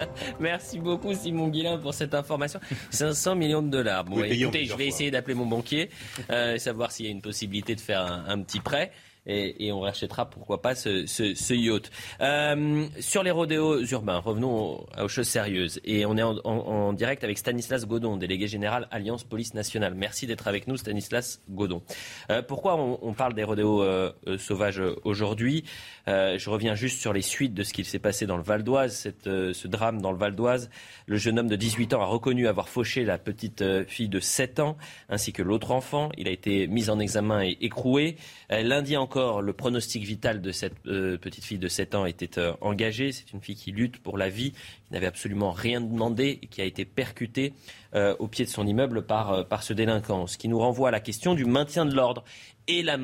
Merci beaucoup Simon Guillain pour cette information. 500 millions de dollars. Bon, écoutez, je vais essayer d'appeler mon banquier, euh, savoir s'il y a une possibilité de faire un petit prêt. Et, on rachètera pourquoi pas ce, yacht. Euh, sur les rodéos urbains, revenons aux, choses sérieuses. Et on est en, direct avec Stanislas Godon, délégué général Alliance Police Nationale. Merci d'être avec nous, Stanislas Godon. Euh, pourquoi on, parle des rodéos euh, sauvages aujourd'hui? Je reviens juste sur les suites de ce qui s'est passé dans le Val d'Oise, ce drame dans le Val d'Oise. Le jeune homme de 18 ans a reconnu avoir fauché la petite fille de 7 ans, ainsi que l'autre enfant. Il a été mis en examen et écroué. lundi encore, encore, le pronostic vital de cette euh, petite fille de 7 ans était euh, engagé. C'est une fille qui lutte pour la vie, qui n'avait absolument rien demandé et qui a été percutée euh, au pied de son immeuble par, par ce délinquant. Ce qui nous renvoie à la question du maintien de l'ordre et la,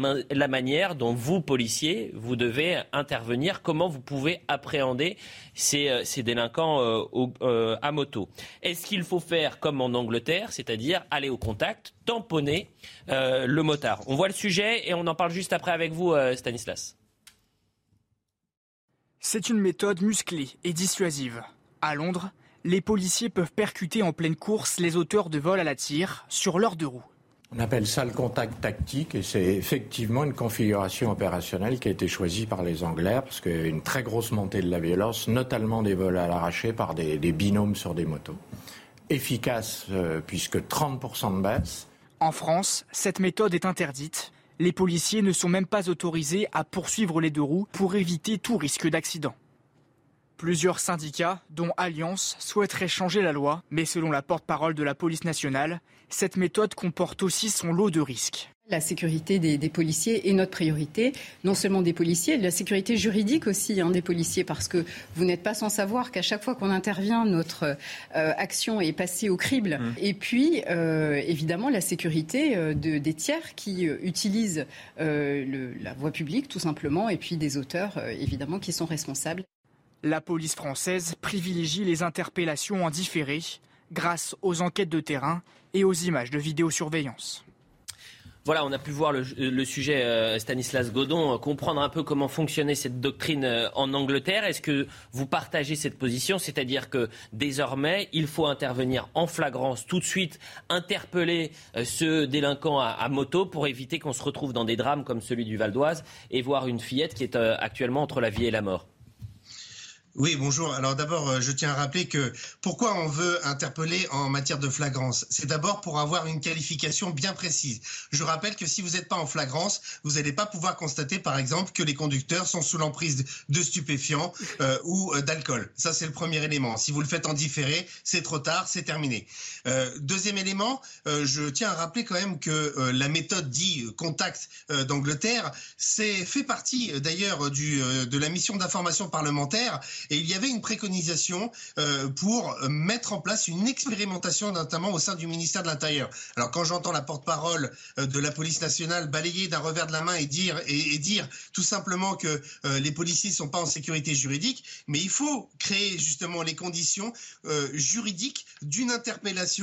manière dont vous, policiers, vous devez intervenir, comment vous pouvez appréhender ces, euh, délinquants euh, euh, à moto? Est-ce qu'il faut faire comme en Angleterre, c'est-à-dire aller au contact, tamponner le motard? On voit le sujet et on en parle juste après avec vous, Stanislas. C'est une méthode musclée et dissuasive. À Londres, les policiers peuvent percuter en pleine course les auteurs de vol à la tire sur leurs deux roues. On appelle ça le contact tactique et c'est effectivement une configuration opérationnelle qui a été choisie par les Anglais parce qu'il y a une très grosse montée de la violence, notamment des vols à l'arraché par des, binômes sur des motos. Efficace euh, puisque 30% de baisse. En France, cette méthode est interdite. Les policiers ne sont même pas autorisés à poursuivre les deux roues pour éviter tout risque d'accident. Plusieurs syndicats, dont Alliance, souhaiteraient changer la loi, mais selon la porte-parole de la police nationale, cette méthode comporte aussi son lot de risques. La sécurité des, policiers est notre priorité, non seulement des policiers, la sécurité juridique aussi hein, des policiers, parce que vous n'êtes pas sans savoir qu'à chaque fois qu'on intervient, notre euh, action est passée au crible. Mmh. Et puis, euh, évidemment, la sécurité euh, des tiers qui utilisent la voie publique, tout simplement, et puis des auteurs, évidemment, qui sont responsables. La police française privilégie les interpellations en différé grâce aux enquêtes de terrain et aux images de vidéosurveillance. Voilà, on a pu voir le, sujet euh, Stanislas Godon, euh, comprendre un peu comment fonctionnait cette doctrine euh, en Angleterre. Est-ce que vous partagez cette position? C'est-à-dire que désormais, il faut intervenir en flagrance tout de suite, interpeller ce délinquant à, moto pour éviter qu'on se retrouve dans des drames comme celui du Val d'Oise et voir une fillette qui est actuellement entre la vie et la mort oui, bonjour. Alors d'abord, euh, je tiens à rappeler que pourquoi on veut interpeller en matière de flagrance? C'est d'abord pour avoir une qualification bien précise. Je rappelle que si vous n'êtes pas en flagrance, vous n'allez pas pouvoir constater, par exemple, que les conducteurs sont sous l'emprise de stupéfiants euh, ou euh, d'alcool. Ça, c'est le premier élément. Si vous le faites en différé, c'est trop tard, c'est terminé. Deuxième élément, je tiens à rappeler quand même que la méthode dit contact d'Angleterre, c'est fait partie d'ailleurs de la mission d'information parlementaire et il y avait une préconisation euh, pour mettre en place une expérimentation, notamment au sein du ministère de l'Intérieur. Alors quand j'entends la porte-parole euh, de la police nationale balayer d'un revers de la main et dire, et, dire tout simplement que euh, les policiers sont pas en sécurité juridique, mais il faut créer justement les conditions juridiques d'une interpellation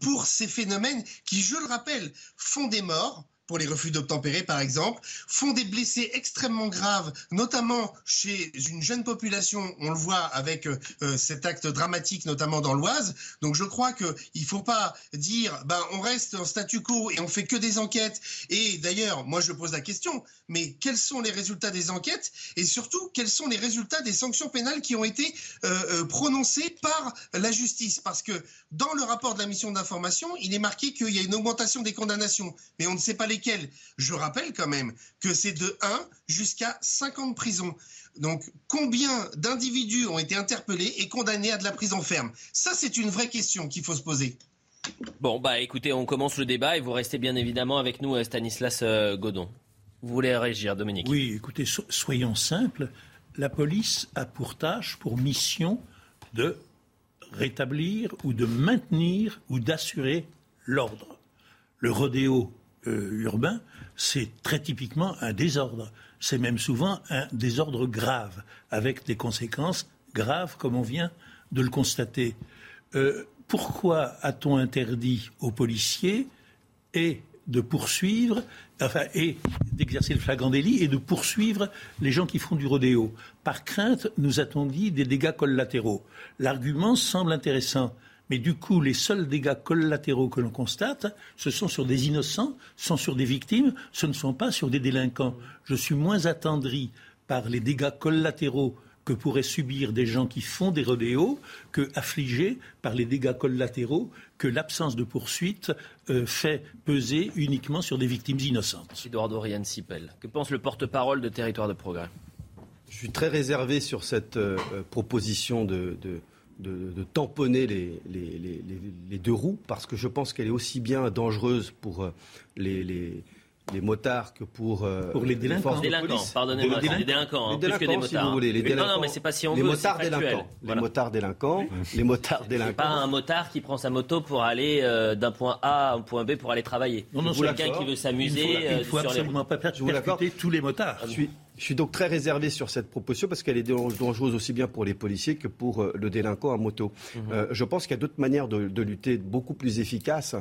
pour ces phénomènes qui, je le rappelle, font des morts, pour les refus d'obtempérer par exemple, font des blessés extrêmement graves, notamment chez une jeune population, on le voit avec euh, euh, cet acte dramatique notamment dans l'Oise. Donc je crois qu'il ne faut pas dire ben, on reste en statu quo et on fait que des enquêtes. Et d'ailleurs, moi je pose la question, mais quels sont les résultats des enquêtes et surtout quels sont les résultats des sanctions pénales qui ont été euh, prononcées par la justice? Parce que dans le rapport de la mission d'information, il est marqué qu'il y a une augmentation des condamnations, mais on ne sait pas Je rappelle quand même que c'est de 1 jusqu'à 5 ans de prison. Donc, combien d'individus ont été interpellés et condamnés à de la prison ferme? Ça, c'est une vraie question qu'il faut se poser. Bon, bah écoutez, on commence le débat et vous restez bien évidemment avec nous, euh, Stanislas euh, Godon. Vous voulez réagir, Dominique? Oui, écoutez, soyons simples. La police a pour tâche, pour mission de rétablir ou de maintenir ou d'assurer l'ordre. Le rodéo euh, urbain, c'est très typiquement un désordre. C'est même souvent un désordre grave, avec des conséquences graves, comme on vient de le constater. Euh, pourquoi a-t-on interdit aux policiers et de poursuivre, enfin, et d'exercer le flagrant délit et de poursuivre les gens qui font du rodéo? Par crainte, nous a-t-on dit, des dégâts collatéraux. L'argument semble intéressant, Mais du coup, les seuls dégâts collatéraux que l'on constate, ce sont sur des innocents, ce sont sur des victimes, ce ne sont pas sur des délinquants. Je suis moins attendri par les dégâts collatéraux que pourraient subir des gens qui font des rodéos que affligés par les dégâts collatéraux que l'absence de poursuite euh, fait peser uniquement sur des victimes innocentes. Eduardo Dorian Sipel, que pense le porte-parole de Territoire de Progrès? Je suis très réservé sur cette euh, proposition de, de, tamponner les, les, deux roues, parce que je pense qu'elle est aussi bien dangereuse pour euh, les, les motards que pour, euh, pour les délinquants. Les délinquants, pardonnez-moi, les, les délinquants, hein, plus que des motards. Si vous voulez, les délinquants, non, non, mais c'est pas si on les veut, motards délinquants. Les motards délinquants, les motards délinquants. pas un motard qui prend sa moto pour aller euh, d'un point A à un point B pour aller travailler. Non, non, c'est quelqu'un qui veut s'amuser. Il ne faut, euh, absolument pas percuter tous les motards. Je suis, je suis donc très réservé sur cette proposition parce qu'elle est dangereuse aussi bien pour les policiers que pour le délinquant à moto. Mhm. je pense qu'il y a d'autres manières de, de, lutter beaucoup plus efficaces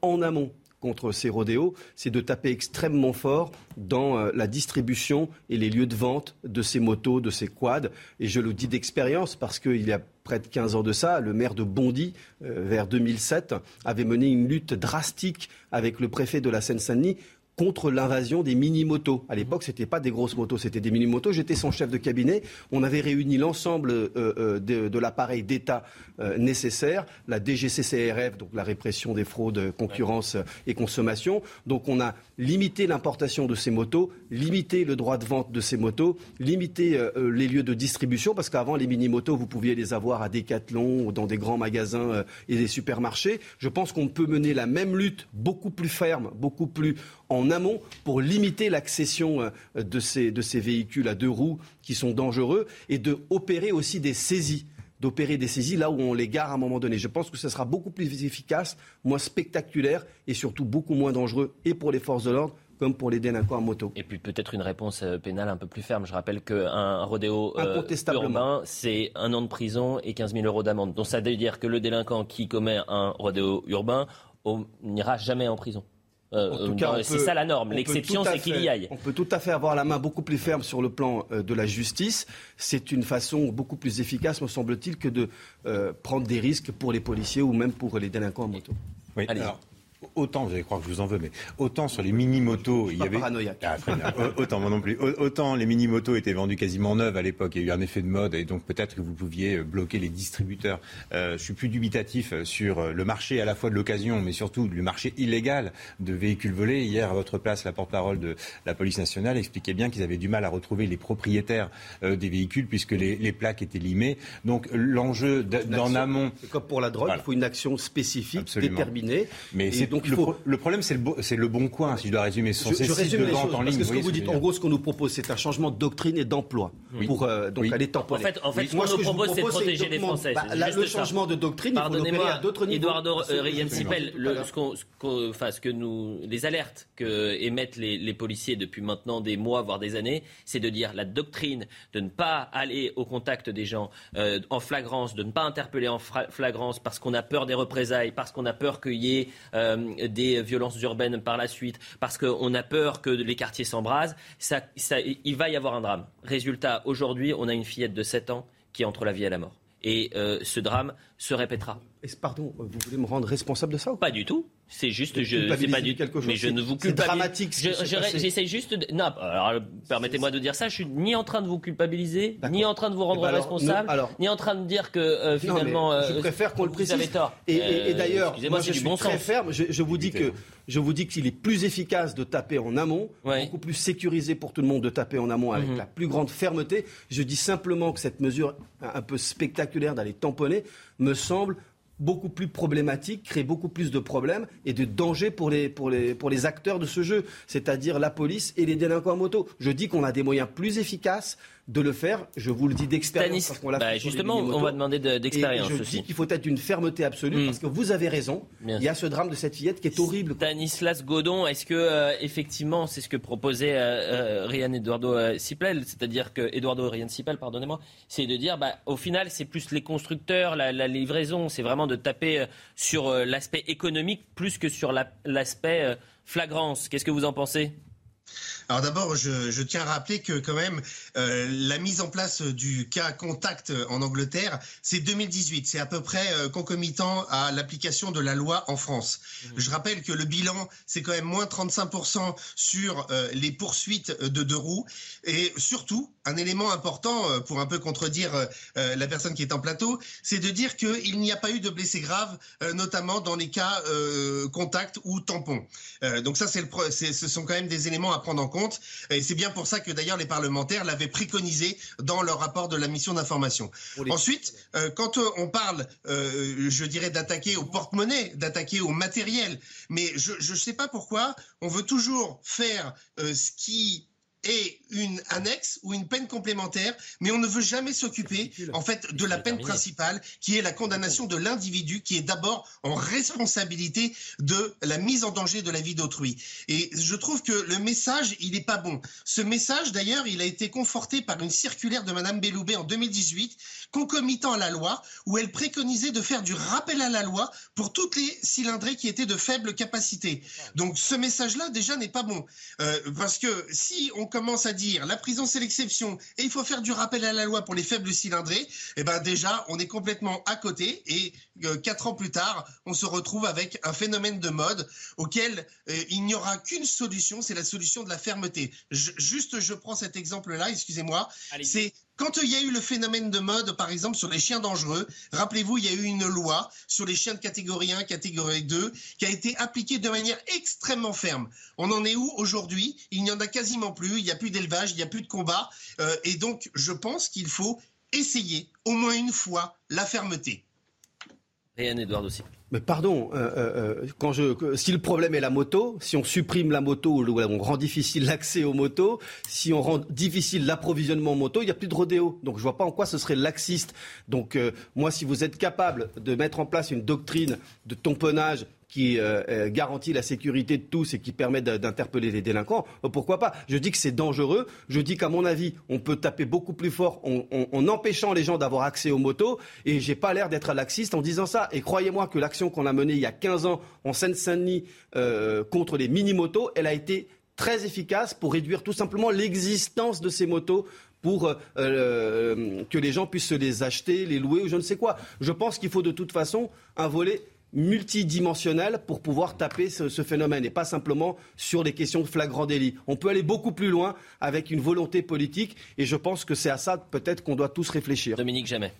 en amont contre ces rodéos, c'est de taper extrêmement fort dans euh, la distribution et les lieux de vente de ces motos, de ces quads. Et je le dis d'expérience parce qu'il y a près de 15 ans de ça, le maire de Bondy, euh, vers 2007, avait mené une lutte drastique avec le préfet de la Seine-Saint-Denis contre l'invasion des mini-motos. À l'époque, ce n'était pas des grosses motos, c'était des mini-motos. J'étais son chef de cabinet. On avait réuni l'ensemble euh, euh, de, l'appareil d'État euh, nécessaire, la DGCCRF, donc la répression des fraudes, concurrence et consommation. Donc on a limité l'importation de ces motos, limité le droit de vente de ces motos, limité les lieux de distribution, parce qu'avant, les mini-motos, vous pouviez les avoir à Decathlon ou dans des grands magasins et des supermarchés. Je pense qu'on peut mener la même lutte beaucoup plus ferme, beaucoup plus en amont pour limiter l'accession euh, de ces, de ces véhicules à deux roues qui sont dangereux et de opérer aussi des saisies d'opérer des saisies là où on les gare à un moment donné. Je pense que ce sera beaucoup plus efficace, moins spectaculaire et surtout beaucoup moins dangereux et pour les forces de l'ordre comme pour les délinquants en moto. Et puis peut-être une réponse euh, pénale un peu plus ferme. Je rappelle qu'un rodéo euh, urbain, c'est un an de prison et 15 000 euros d'amende. Donc ça veut dire que le délinquant qui commet un rodéo urbain n'ira jamais en prison. Euh, c'est ça la norme. L'exception, c'est qu'il y aille. On peut tout à fait avoir la main beaucoup plus ferme sur le plan euh, de la justice. C'est une façon beaucoup plus efficace, me semble-t-il, que de euh, prendre des risques pour les policiers ou même pour les délinquants en moto. Oui, autant, vous allez croire que je vous en veux, mais autant sur les mini-motos, il y avait. Ah, autant, moi non plus. Autant les mini-motos étaient vendues quasiment neuves à l'époque, il y a eu un effet de mode, et donc peut-être que vous pouviez bloquer les distributeurs. Euh, je suis plus dubitatif sur le marché à la fois de l'occasion, mais surtout le marché illégal de véhicules volés. Hier, à votre place, la porte-parole de la police nationale expliquait bien qu'ils avaient du mal à retrouver les propriétaires euh, des véhicules puisque les, les, plaques étaient limées. Donc l'enjeu d'en amont. C'est comme pour la drogue, il faut une action spécifique, déterminée. Mais c'est donc le, problème, c'est le, le, bon coin, si je dois résumer. Ce je, résume les choses, en ligne. que ce que vous dites, en gros, ce qu'on nous propose, c'est un changement de doctrine et d'emploi pour euh, donc aller tamponner. En fait, en fait ce qu'on nous propose, c'est de protéger les Français. Bah, le changement de doctrine, Pardonnez-moi, à d'autres niveaux. Eduardo Sipel, ce que nous, les alertes que émettent les policiers depuis maintenant des mois, voire des années, c'est de dire la doctrine de ne pas aller au contact des gens euh, en flagrance, de ne pas interpeller en flagrance parce qu'on a peur des représailles, parce qu'on a peur qu'il y ait euh, des violences urbaines par la suite, parce qu'on a peur que les quartiers s'embrasent, ça, il va y avoir un drame. Résultat, aujourd'hui, on a une fillette de 7 ans qui est entre la vie et la mort. Et euh, ce drame se répétera. Pardon, vous voulez me rendre responsable de ça ou Pas du tout. C'est juste, je, c'est pas du quelque chose. Mais je ne vous culpabilise. dramatique. J'essaie juste. De, non, alors permettez-moi de dire ça. Je suis ni en train de vous culpabiliser, ni en train de vous rendre eh ben responsable, ni en train de dire que euh, finalement. je euh, préfère qu'on le précise. Vous avez tort. Et, et, d'ailleurs, moi, je suis très ferme. Je, vous dis que je vous dis qu'il est plus efficace de taper en amont, beaucoup plus sécurisé pour tout le monde de taper en amont avec mhm. la plus grande fermeté. Je dis simplement que cette mesure un peu spectaculaire d'aller tamponner me semble beaucoup plus problématique, crée beaucoup plus de problèmes et de dangers pour les, pour les, pour les acteurs de ce jeu, c'est-à-dire la police et les délinquants à moto. Je dis qu'on a des moyens plus efficaces de le faire. Je vous le dis d'expérience. Bah, justement, on va demander d'expérience je dis qu'il faut être une fermeté absolue hmm. parce que vous avez raison. il y a ce drame de cette fillette qui est horrible. Stanislas Godon, est-ce que euh, effectivement c'est ce que proposait euh, euh Rian Eduardo euh, Sipel, c'est-à-dire que Eduardo Rian Sipel, pardonnez-moi, c'est de dire, bah, au final, c'est plus les constructeurs, la, la livraison, c'est vraiment de taper sur l'aspect économique plus que sur l'aspect flagrance. Qu'est-ce que vous en pensez? Alors d'abord, je, je, tiens à rappeler que quand même, euh, la mise en place du cas contact en Angleterre, c'est 2018. C'est à peu près euh, concomitant à l'application de la loi en France. Mmh. Je rappelle que le bilan, c'est quand même moins 35% sur euh, les poursuites de deux roues. Et surtout, un élément important euh, pour un peu contredire euh, euh, la personne qui est en plateau, c'est de dire qu'il n'y a pas eu de blessés graves, notamment dans les cas contact ou tampon. donc ça, c'est le, ce sont quand même des éléments à prendre en compte. Et c'est bien pour ça que d'ailleurs les parlementaires l'avaient préconisé dans leur rapport de la mission d'information. Ensuite, quand on parle, je dirais, d'attaquer au porte-monnaie, d'attaquer au matériel, mais je ne sais pas pourquoi on veut toujours faire ce qui et une annexe ou une peine complémentaire, mais on ne veut jamais s'occuper en fait de la peine principale, qui est la condamnation de l'individu, qui est d'abord en responsabilité de la mise en danger de la vie d'autrui. Et je trouve que le message, il n'est pas bon. Ce message, d'ailleurs, il a été conforté par une circulaire de Madame Belloubet en 2018, concomitant à la loi, où elle préconisait de faire du rappel à la loi pour toutes les cylindrées qui étaient de faible capacité. Donc ce message-là, déjà, n'est pas bon. Euh, parce que si on commence à dire la prison c'est l'exception et il faut faire du rappel à la loi pour les faibles cylindrés, eh ben déjà on est complètement à côté et euh, quatre ans plus tard on se retrouve avec un phénomène de mode auquel euh, il n'y aura qu'une solution, c'est la solution de la fermeté. juste je prends cet exemple-là, excusez-moi, c'est quand il y a eu le phénomène de mode, par exemple, sur les chiens dangereux, rappelez-vous, il y a eu une loi sur les chiens de catégorie 1, catégorie 2, qui a été appliquée de manière extrêmement ferme. On en est où aujourd'hui? Il n'y en a quasiment plus, il n'y a plus d'élevage, il n'y a plus de combat. Euh, et donc, je pense qu'il faut essayer, au moins une fois, la fermeté. Réan Edouard aussi. Mais pardon, euh, euh, euh, quand je, si le problème est la moto, si on supprime la moto on rend difficile l'accès aux motos, si on rend difficile l'approvisionnement en moto, il n'y a plus de rodéo. Donc je vois pas en quoi ce serait laxiste. Donc moi, si vous êtes capable de mettre en place une doctrine de tamponnage qui garantit la sécurité de tous et qui permet d'interpeller les délinquants, pourquoi pas? Je dis que c'est dangereux. Je dis qu'à mon avis, on peut taper beaucoup plus fort en, empêchant les gens d'avoir accès aux motos. Et j'ai pas l'air d'être laxiste en disant ça. Et croyez-moi que l'action qu'on a menée il y a 15 ans en Seine-Saint-Denis contre les mini-motos, elle a été très efficace pour réduire tout simplement l'existence de ces motos pour que les gens puissent se les acheter, les louer ou je ne sais quoi. Je pense qu'il faut de toute façon un volet multidimensionnel pour pouvoir taper ce, phénomène et pas simplement sur les questions de flagrant délit. On peut aller beaucoup plus loin avec une volonté politique et je pense que c'est à ça peut-être qu'on doit tous réfléchir. Dominique Jamais.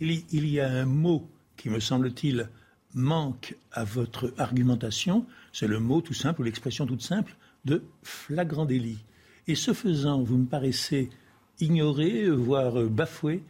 Il, il y a un mot qui, me semble-t-il, manque à votre argumentation, c'est le mot tout simple ou l'expression toute simple de flagrant délit. Et ce faisant, vous me paraissez ignorer, voire bafouer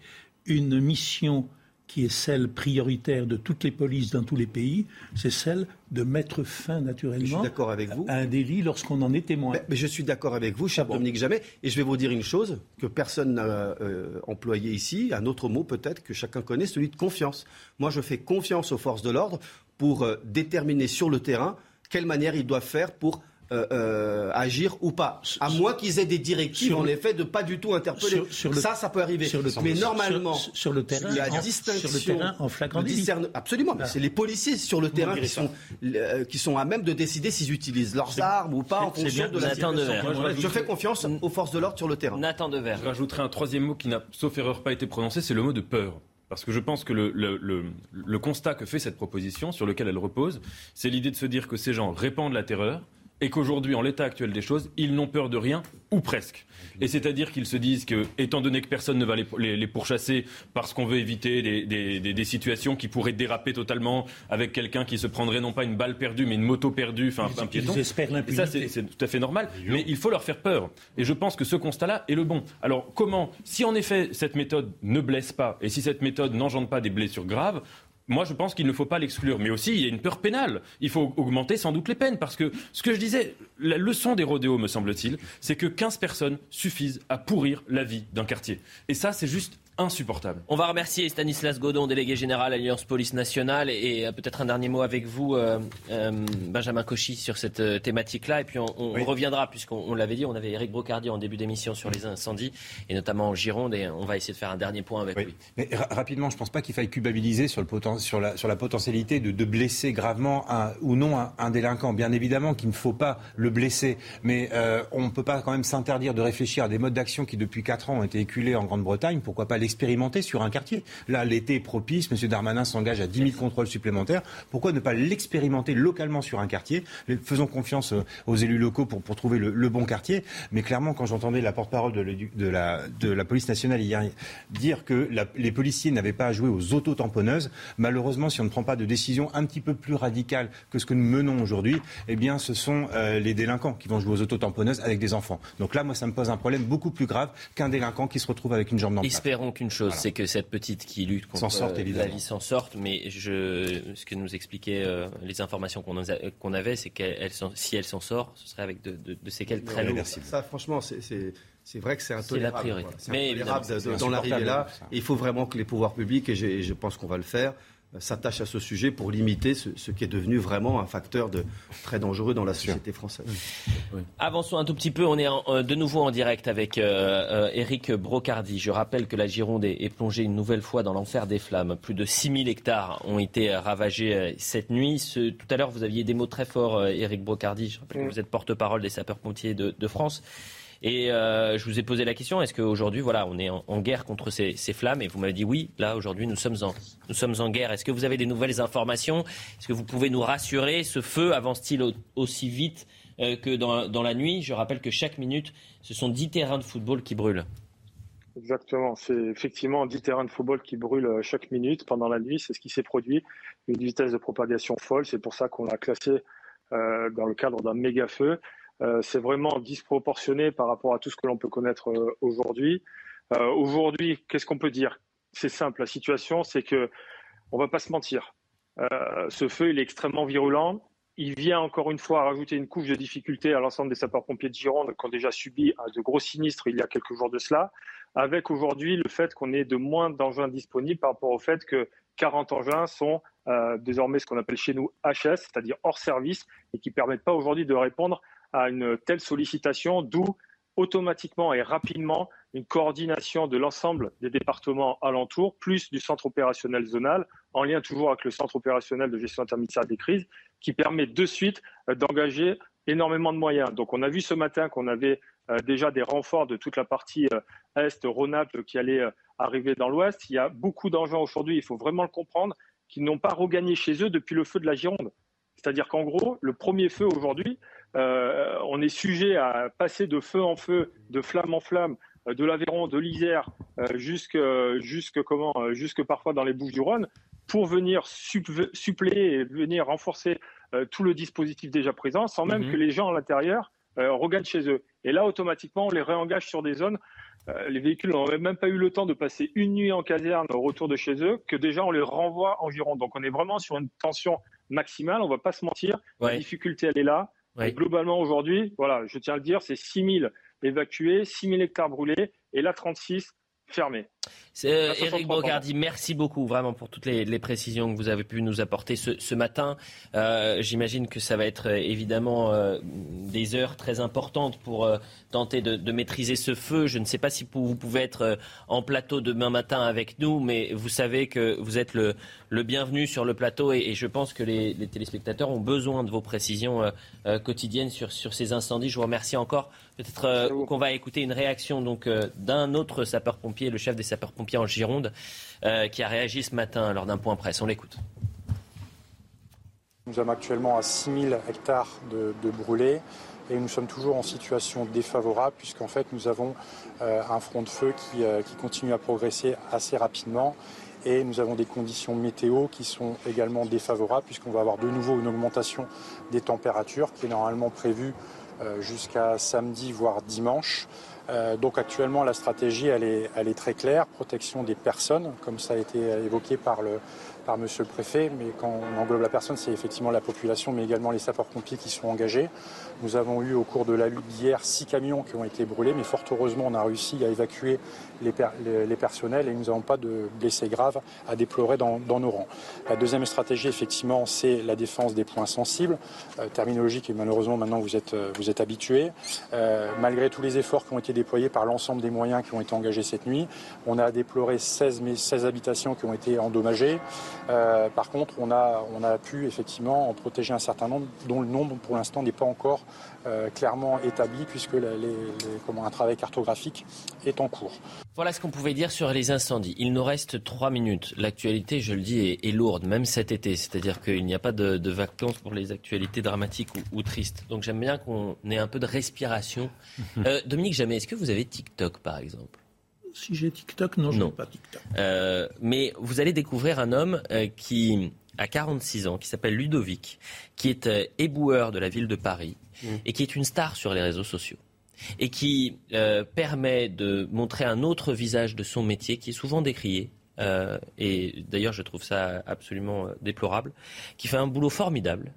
une mission qui est celle prioritaire de toutes les polices dans tous les pays, c'est celle de mettre fin naturellement avec vous. à un délit lorsqu'on en est témoin. Mais, je suis d'accord avec vous, cher Dominique Jamais, et je vais vous dire une chose que personne n'a euh, employé ici, un autre mot peut-être que chacun connaît, celui de confiance. Moi, je fais confiance aux forces de l'ordre pour euh, déterminer sur le terrain quelle manière ils doivent faire pour euh, euh, agir ou pas. À moins qu'ils aient des directives, en effet, de pas du tout interpeller. ça, ça peut arriver. Mais normalement, sur, le terrain, la distinction, sur le terrain, en flagrant Absolument. C'est les policiers sur le terrain qui sont, euh, qui sont à même de décider s'ils utilisent leurs armes ou pas en fonction de la situation. Je fais confiance aux forces de l'ordre sur le terrain. Nathan Devers. Je rajouterai un troisième mot qui n'a, sauf erreur, pas été prononcé, c'est le mot de peur. Parce que je pense que le, le, le, le, constat que fait cette proposition, sur lequel elle repose, c'est l'idée de se dire que ces gens répandent la terreur, et qu'aujourd'hui, en l'état actuel des choses, ils n'ont peur de rien, ou presque. Et c'est-à-dire qu'ils se disent que, étant donné que personne ne va les, les, pourchasser parce qu'on veut éviter des, des, des, situations qui pourraient déraper totalement avec quelqu'un qui se prendrait non pas une balle perdue, mais une moto perdue, enfin un piéton. Et ça, c'est tout à fait normal. Mais il faut leur faire peur. Et je pense que ce constat-là est le bon. Alors, comment, si en effet cette méthode ne blesse pas, et si cette méthode n'engendre pas des blessures graves, moi, je pense qu'il ne faut pas l'exclure. Mais aussi, il y a une peur pénale. Il faut augmenter sans doute les peines. Parce que ce que je disais, la leçon des rodéos, me semble-t-il, c'est que 15 personnes suffisent à pourrir la vie d'un quartier. Et ça, c'est juste insupportable. On va remercier Stanislas Godon, délégué général à l'Alliance Police Nationale, et euh, peut-être un dernier mot avec vous, euh, euh, Benjamin Cauchy, sur cette thématique-là. Et puis on, reviendra, puisqu'on l'avait dit, on avait Eric Brocardi en début d'émission sur les incendies, et notamment en Gironde, et on va essayer de faire un dernier point avec lui. Mais rapidement, je ne pense pas qu'il faille culpabiliser sur le, sur, la, sur la potentialité de, de blesser gravement un, ou non un, un, délinquant. Bien évidemment qu'il ne faut pas le blesser, mais euh, on ne peut pas quand même s'interdire de réfléchir à des modes d'action qui depuis 4 ans ont été éculés en Grande-Bretagne. Pourquoi pas l'expérimenter sur un quartier Là, l'été est propice, M. Darmanin s'engage à 10 000 contrôles supplémentaires. Pourquoi ne pas l'expérimenter localement sur un quartier? Faisons confiance euh, aux élus locaux pour, pour trouver le, le bon quartier. Mais clairement, quand j'entendais la porte-parole de, de, la, de la police nationale hier dire que la, les policiers n'avaient pas à jouer aux auto-tamponneuses, malheureusement, si on ne prend pas de décision un petit peu plus radicale que ce que nous menons aujourd'hui, eh bien, ce sont euh, les délinquants qui vont jouer aux auto-tamponneuses avec des enfants. Donc là, moi, ça me pose un problème beaucoup plus grave qu'un délinquant qui se retrouve avec une jambe dans Espérons qu'une chose, voilà. c'est que cette petite qui lutte contre sorte, la vie s'en sorte. Mais je, ce que nous expliquaient euh, les informations qu'on qu avait, c'est que si elle s'en sort, ce serait avec de, de, de séquelles très lourdes. Ça, franchement, c'est c'est vrai que c'est intolérable. C'est Mais intolérable d'en arriver là. Il faut vraiment que les pouvoirs publics, et je, je pense qu'on va le faire, s'attachent à ce sujet pour limiter ce, ce, qui est devenu vraiment un facteur de, très dangereux dans la société française. Oui. Avançons un tout petit peu. On est en, de nouveau en direct avec euh, Éric Brocardi. Je rappelle que la Gironde est, est plongée une nouvelle fois dans l'enfer des flammes. Plus de 6000 hectares ont été ravagés cette nuit. Ce, tout à l'heure, vous aviez des mots très forts, Éric Brocardi. Je rappelle oui. que vous êtes porte-parole des sapeurs-pompiers de, de France. Et euh, je vous ai posé la question est-ce qu'aujourd'hui, voilà, on est en, guerre contre ces, flammes? Et vous m'avez dit oui. Là, aujourd'hui, nous sommes en nous sommes en guerre. Est-ce que vous avez des nouvelles informations? Est-ce que vous pouvez nous rassurer? Ce feu avance-t-il aussi vite euh, que dans, dans, la nuit? Je rappelle que chaque minute, ce sont 10 terrains de football qui brûlent. Exactement. C'est effectivement 10 terrains de football qui brûlent chaque minute pendant la nuit. C'est ce qui s'est produit. Une vitesse de propagation folle. C'est pour ça qu'on l'a classé euh, dans le cadre d'un méga feu. Euh, c'est vraiment disproportionné par rapport à tout ce que l'on peut connaître euh, aujourd'hui. Euh, aujourd'hui, qu'est-ce qu'on peut dire? C'est simple, la situation, c'est que on va pas se mentir. ce feu, il est extrêmement virulent. Il vient encore une fois rajouter une couche de difficulté à l'ensemble des sapeurs-pompiers de Gironde qui ont déjà subi de gros sinistres il y a quelques jours de cela, avec aujourd'hui le fait qu'on ait de moins d'engins disponibles par rapport au fait que 40 engins sont désormais ce qu'on appelle chez nous HS, c'est-à-dire hors service, et qui ne permettent pas aujourd'hui de répondre à une telle sollicitation, d'où automatiquement et rapidement une coordination de l'ensemble des départements alentours, plus du centre opérationnel zonal, en lien toujours avec le centre opérationnel de gestion interministérielle des crises, qui permet de suite d'engager énormément de moyens. Donc on a vu ce matin qu'on avait euh, déjà des renforts de toute la partie euh, est, Rhône-Alpes, qui allaient euh, arriver dans l'ouest. Il y a beaucoup d'engins aujourd'hui, il faut vraiment le comprendre, qui n'ont pas regagné chez eux depuis le feu de la Gironde. C'est-à-dire qu'en gros, le premier feu aujourd'hui, euh, on est sujet à passer de feu en feu, de flamme en flamme, euh, de l'Aveyron, de l'Isère, euh, jusque, jusque, comment, jusque parfois dans les Bouches du Rhône, pour venir suppléer et venir renforcer tout le dispositif déjà présent, sans même mmh. que les gens à l'intérieur regagnent chez eux. Et là, automatiquement, on les réengage sur des zones. les véhicules n'ont même pas eu le temps de passer une nuit en caserne au retour de chez eux, que déjà on les renvoie en Gironde. Donc on est vraiment sur une tension maximale, on ne va pas se mentir. Ouais. La difficulté, elle est là. Oui. globalement, aujourd'hui, voilà, je tiens à le dire, c'est 6 000 évacués, 6 000 hectares brûlés, et l'A36 fermée. Euh, merci beaucoup vraiment pour toutes les, précisions que vous avez pu nous apporter ce, matin. Euh, j'imagine que ça va être euh, évidemment euh, des heures très importantes pour tenter de, maîtriser ce feu. Je ne sais pas si vous pouvez être en plateau demain matin avec nous, mais vous savez que vous êtes le, bienvenu sur le plateau et, je pense que les, téléspectateurs ont besoin de vos précisions quotidiennes sur ces incendies. Je vous remercie encore. Peut-être qu'on va écouter une réaction donc d'un autre sapeur-pompier, le chef des sapeurs-pompiers en Gironde, euh, qui a réagi ce matin lors d'un point presse. On l'écoute. Nous sommes actuellement à 6000 hectares de, de brûlés et nous sommes toujours en situation défavorable puisqu'en fait nous avons euh, un front de feu qui, euh, qui, continue à progresser assez rapidement et nous avons des conditions météo qui sont également défavorables puisqu'on va avoir de nouveau une augmentation des températures qui est normalement prévue euh, jusqu'à samedi voire dimanche. Euh, donc actuellement, la stratégie, elle est, très claire, protection des personnes, comme ça a été évoqué par, le, par Monsieur le Préfet, mais quand on englobe la personne, c'est effectivement la population, mais également les sapeurs-pompiers qui sont engagés. Nous avons eu au cours de la lutte d'hier six camions qui ont été brûlés, mais fort heureusement, on a réussi à évacuer les, les, les personnels et nous n'avons pas de blessés graves à déplorer dans, dans, nos rangs. La deuxième stratégie, effectivement, c'est la défense des points sensibles, euh, terminologie qui malheureusement maintenant vous êtes, vous êtes habitués. Euh, malgré tous les efforts qui ont été déployés par l'ensemble des moyens qui ont été engagés cette nuit, on a déploré 16, 16 habitations qui ont été endommagées. Par contre, on a, on a pu effectivement en protéger un certain nombre, dont le nombre pour l'instant n'est pas encore clairement établi, puisque un travail cartographique est en cours. Voilà ce qu'on pouvait dire sur les incendies. Il nous reste trois minutes. L'actualité, je le dis, est, lourde, même cet été. C'est-à-dire qu'il n'y a pas de, vacances pour les actualités dramatiques ou, tristes. Donc j'aime bien qu'on ait un peu de respiration. Euh, Dominique Jamais, est-ce que vous avez TikTok, par exemple? Si j'ai TikTok, non, je n'ai pas TikTok. Euh, mais vous allez découvrir un homme euh, qui a 46 ans, qui s'appelle Ludovic, qui est éboueur de la ville de Paris mmh. et qui est une star sur les réseaux sociaux et qui euh, permet de montrer un autre visage de son métier qui est souvent décrié. Euh, et d'ailleurs, je trouve ça absolument euh, déplorable, qui fait un boulot formidable,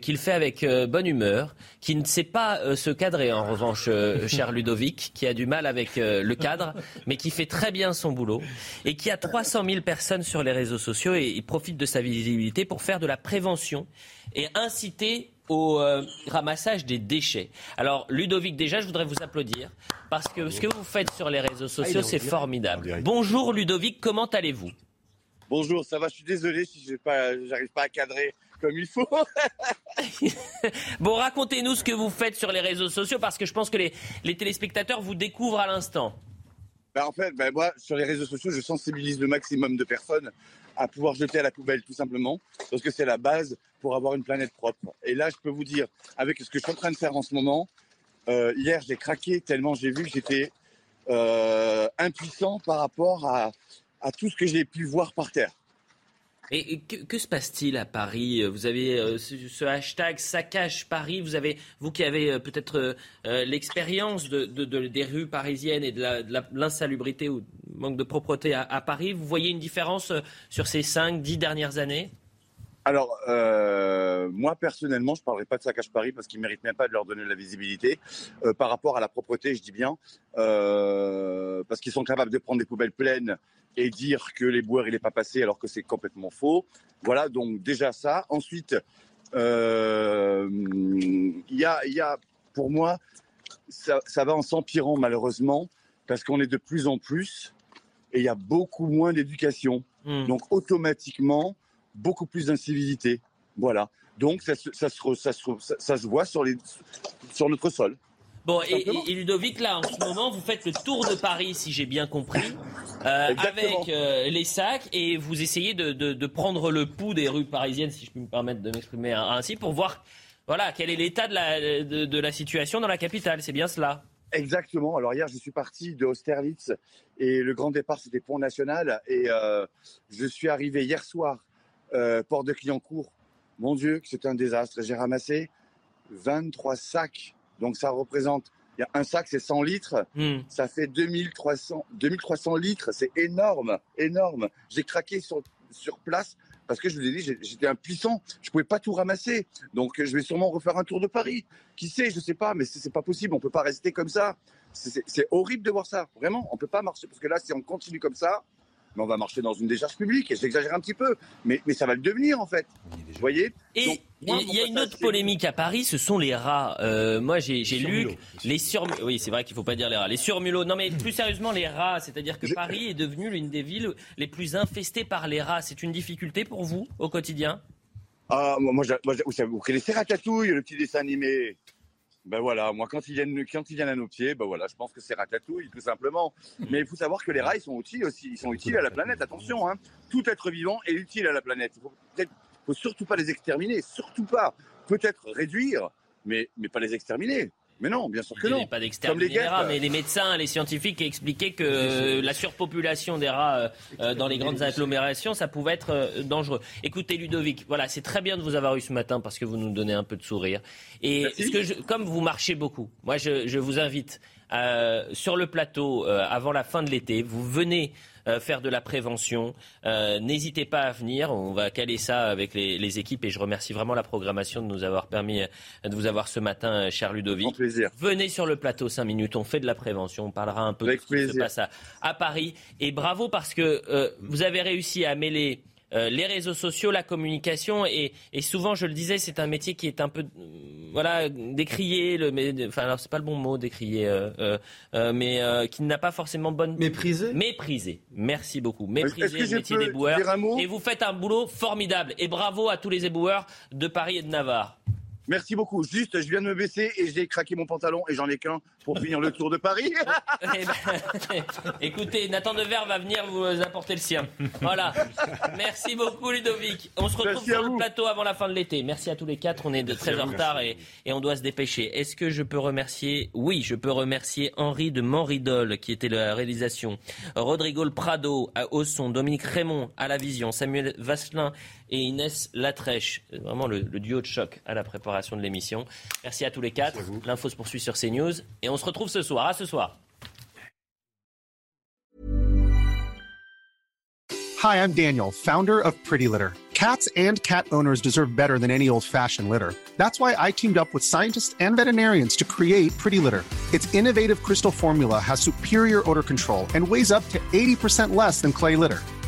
qu'il fait avec bonne humeur, qui ne sait pas se cadrer en revanche, cher Ludovic, qui a du mal avec le cadre, mais qui fait très bien son boulot, et qui a 300 000 personnes sur les réseaux sociaux, et il profite de sa visibilité pour faire de la prévention et inciter au euh, ramassage des déchets. Alors, Ludovic, déjà, je voudrais vous applaudir parce que ce que vous faites sur les réseaux ah, sociaux, c'est formidable. Bonjour Ludovic, comment allez-vous? Bonjour, ça va, je suis désolé si je n'arrive pas à cadrer comme il faut. bon, racontez-nous ce que vous faites sur les réseaux sociaux parce que je pense que les, les téléspectateurs vous découvrent à l'instant. Ben, en fait, ben, moi, sur les réseaux sociaux, je sensibilise le maximum de personnes à pouvoir jeter à la poubelle, tout simplement, parce que c'est la base pour avoir une planète propre. Et là, je peux vous dire, avec ce que je suis en train de faire en ce moment, euh, hier, j'ai craqué tellement j'ai vu que j'étais euh, impuissant par rapport à, tout ce que j'ai pu voir par terre. Et que, se passe-t-il à Paris? Vous avez euh, ce, hashtag saccage Paris. Vous avez, vous qui avez peut-être l'expérience de, des rues parisiennes et de l'insalubrité ou manque de propreté à, Paris, vous voyez une différence sur ces 5-10 dernières années? Alors, moi personnellement, je ne parlerai pas de saccage Paris parce qu'ils ne méritent même pas de leur donner de la visibilité. par rapport à la propreté, je dis bien, parce qu'ils sont capables de prendre des poubelles pleines et dire que les boueurs il n'est pas passé alors que c'est complètement faux. Voilà, donc déjà ça. Ensuite, euh, il y, a, y, a, pour moi, ça, ça va en s'empirant malheureusement parce qu'on est de plus en plus et il y a beaucoup moins d'éducation. Hmm. Donc automatiquement, beaucoup plus d'incivilité. Voilà. Donc ça, ça, ça, ça, se voit sur, les, sur notre sol. Bon, et, Ludovic, là, en ce moment, vous faites le tour de Paris, si j'ai bien compris, euh, avec euh, les sacs, et vous essayez de, prendre le pouls des rues parisiennes, si je puis me permettre de m'exprimer ainsi, pour voir, voilà, quel est l'état de la, de, la situation dans la capitale. C'est bien cela Exactement. Alors hier, je suis parti de Austerlitz, et le grand départ, c'était Pont National, et euh, je suis arrivé hier soir, port de Clignancourt. Mon Dieu, c'était un désastre. J'ai ramassé 23 sacs donc ça représente, il y a un sac, c'est 100 litres, hmm. ça fait 2300, 2300 litres, c'est énorme, énorme. J'ai craqué sur, sur place parce que je vous ai dit, j'étais impuissant, je pouvais pas tout ramasser. Donc je vais sûrement refaire un tour de Paris. Qui sait, je sais pas, mais c'est pas possible, on peut pas rester comme ça. C'est horrible de voir ça, vraiment, on peut pas marcher parce que là, si on continue comme ça, mais on va marcher dans une décharge publique. Et j'exagère un petit peu, mais, mais ça va le devenir en fait. Vous voyez? Et il y a une autre polémique à Paris, ce sont les rats. Euh, moi, j'ai lu les surmulots. Oui, c'est vrai qu'il faut pas dire les rats. Les surmulots. Non, mais plus sérieusement, les rats. C'est-à-dire que Paris est devenu l'une des villes les plus infestées par les rats. C'est une difficulté pour vous au quotidien? Ah, moi, moi, moi vous connaissez Ratatouille, le petit dessin animé? Ben voilà, moi quand ils viennent, quand ils viennent à nos pieds, ben voilà, je pense que c'est ratatouille tout simplement. Mais il faut savoir que les rats ils sont utiles aussi, ils sont utiles à la planète. Attention, hein. tout être vivant est utile à la planète. Il faut, faut surtout pas les exterminer, surtout pas. Peut-être réduire, mais mais pas les exterminer. Mais non, bien sûr que non. pas d'exterminer les, rats, mais les médecins, les scientifiques expliquaient que la surpopulation des rats euh, euh, dans les grandes agglomérations, ça pouvait être euh, dangereux. Écoutez, Ludovic, voilà, c'est très bien de vous avoir eu ce matin parce que vous nous donnez un peu de sourire. Et ce que comme vous marchez beaucoup, moi je, je vous invite sur le plateau avant la fin de l'été. Vous venez euh, faire de la prévention. Euh, n'hésitez pas à venir. On va caler ça avec les, équipes et je remercie vraiment la programmation de nous avoir permis euh, de vous avoir ce matin, cher Ludovic. plaisir. Venez sur le plateau 5 minutes. On fait de la prévention. On parlera un peu de ce qui se passe à, Paris. Et bravo parce que vous avez réussi à mêler les réseaux sociaux, la communication, et, souvent, je le disais, c'est un métier qui est un peu, voilà, décrié, le, mais, enfin, alors c'est pas le bon mot, décrié, mais qui n'a pas forcément bonne... Méprisé Méprisé, merci beaucoup. Méprisé le métier d'éboueur. Et vous faites un boulot formidable, et bravo à tous les éboueurs de Paris et de Navarre. Merci beaucoup. Juste, je viens de me baisser et j'ai craqué mon pantalon et j'en ai qu'un pour finir le tour de Paris. Eh ben, écoutez, Nathan Dever va venir vous apporter le sien. Voilà. Merci beaucoup, Ludovic. On se retrouve sur le plateau avant la fin de l'été. Merci à tous les quatre. On est de très en retard et, on doit se dépêcher. Est-ce que je peux remercier? Oui, je peux remercier Henri de Montridol qui était la réalisation, Rodrigo Prado au son, Dominique Raymond à la vision, Samuel Vasselin et Inès Latrèche. Vraiment le, duo de choc à la préparation de l'émission. Merci à tous les quatre. L'info se poursuit sur CNews et on se retrouve ce soir. À ce soir. Hi, I'm Daniel, founder of Pretty Litter. Cats and cat owners deserve better than any old-fashioned litter. That's why I teamed up with scientists and veterinarians to create Pretty Litter. Its innovative crystal formula has superior odor control and weighs up to 80% less than clay litter.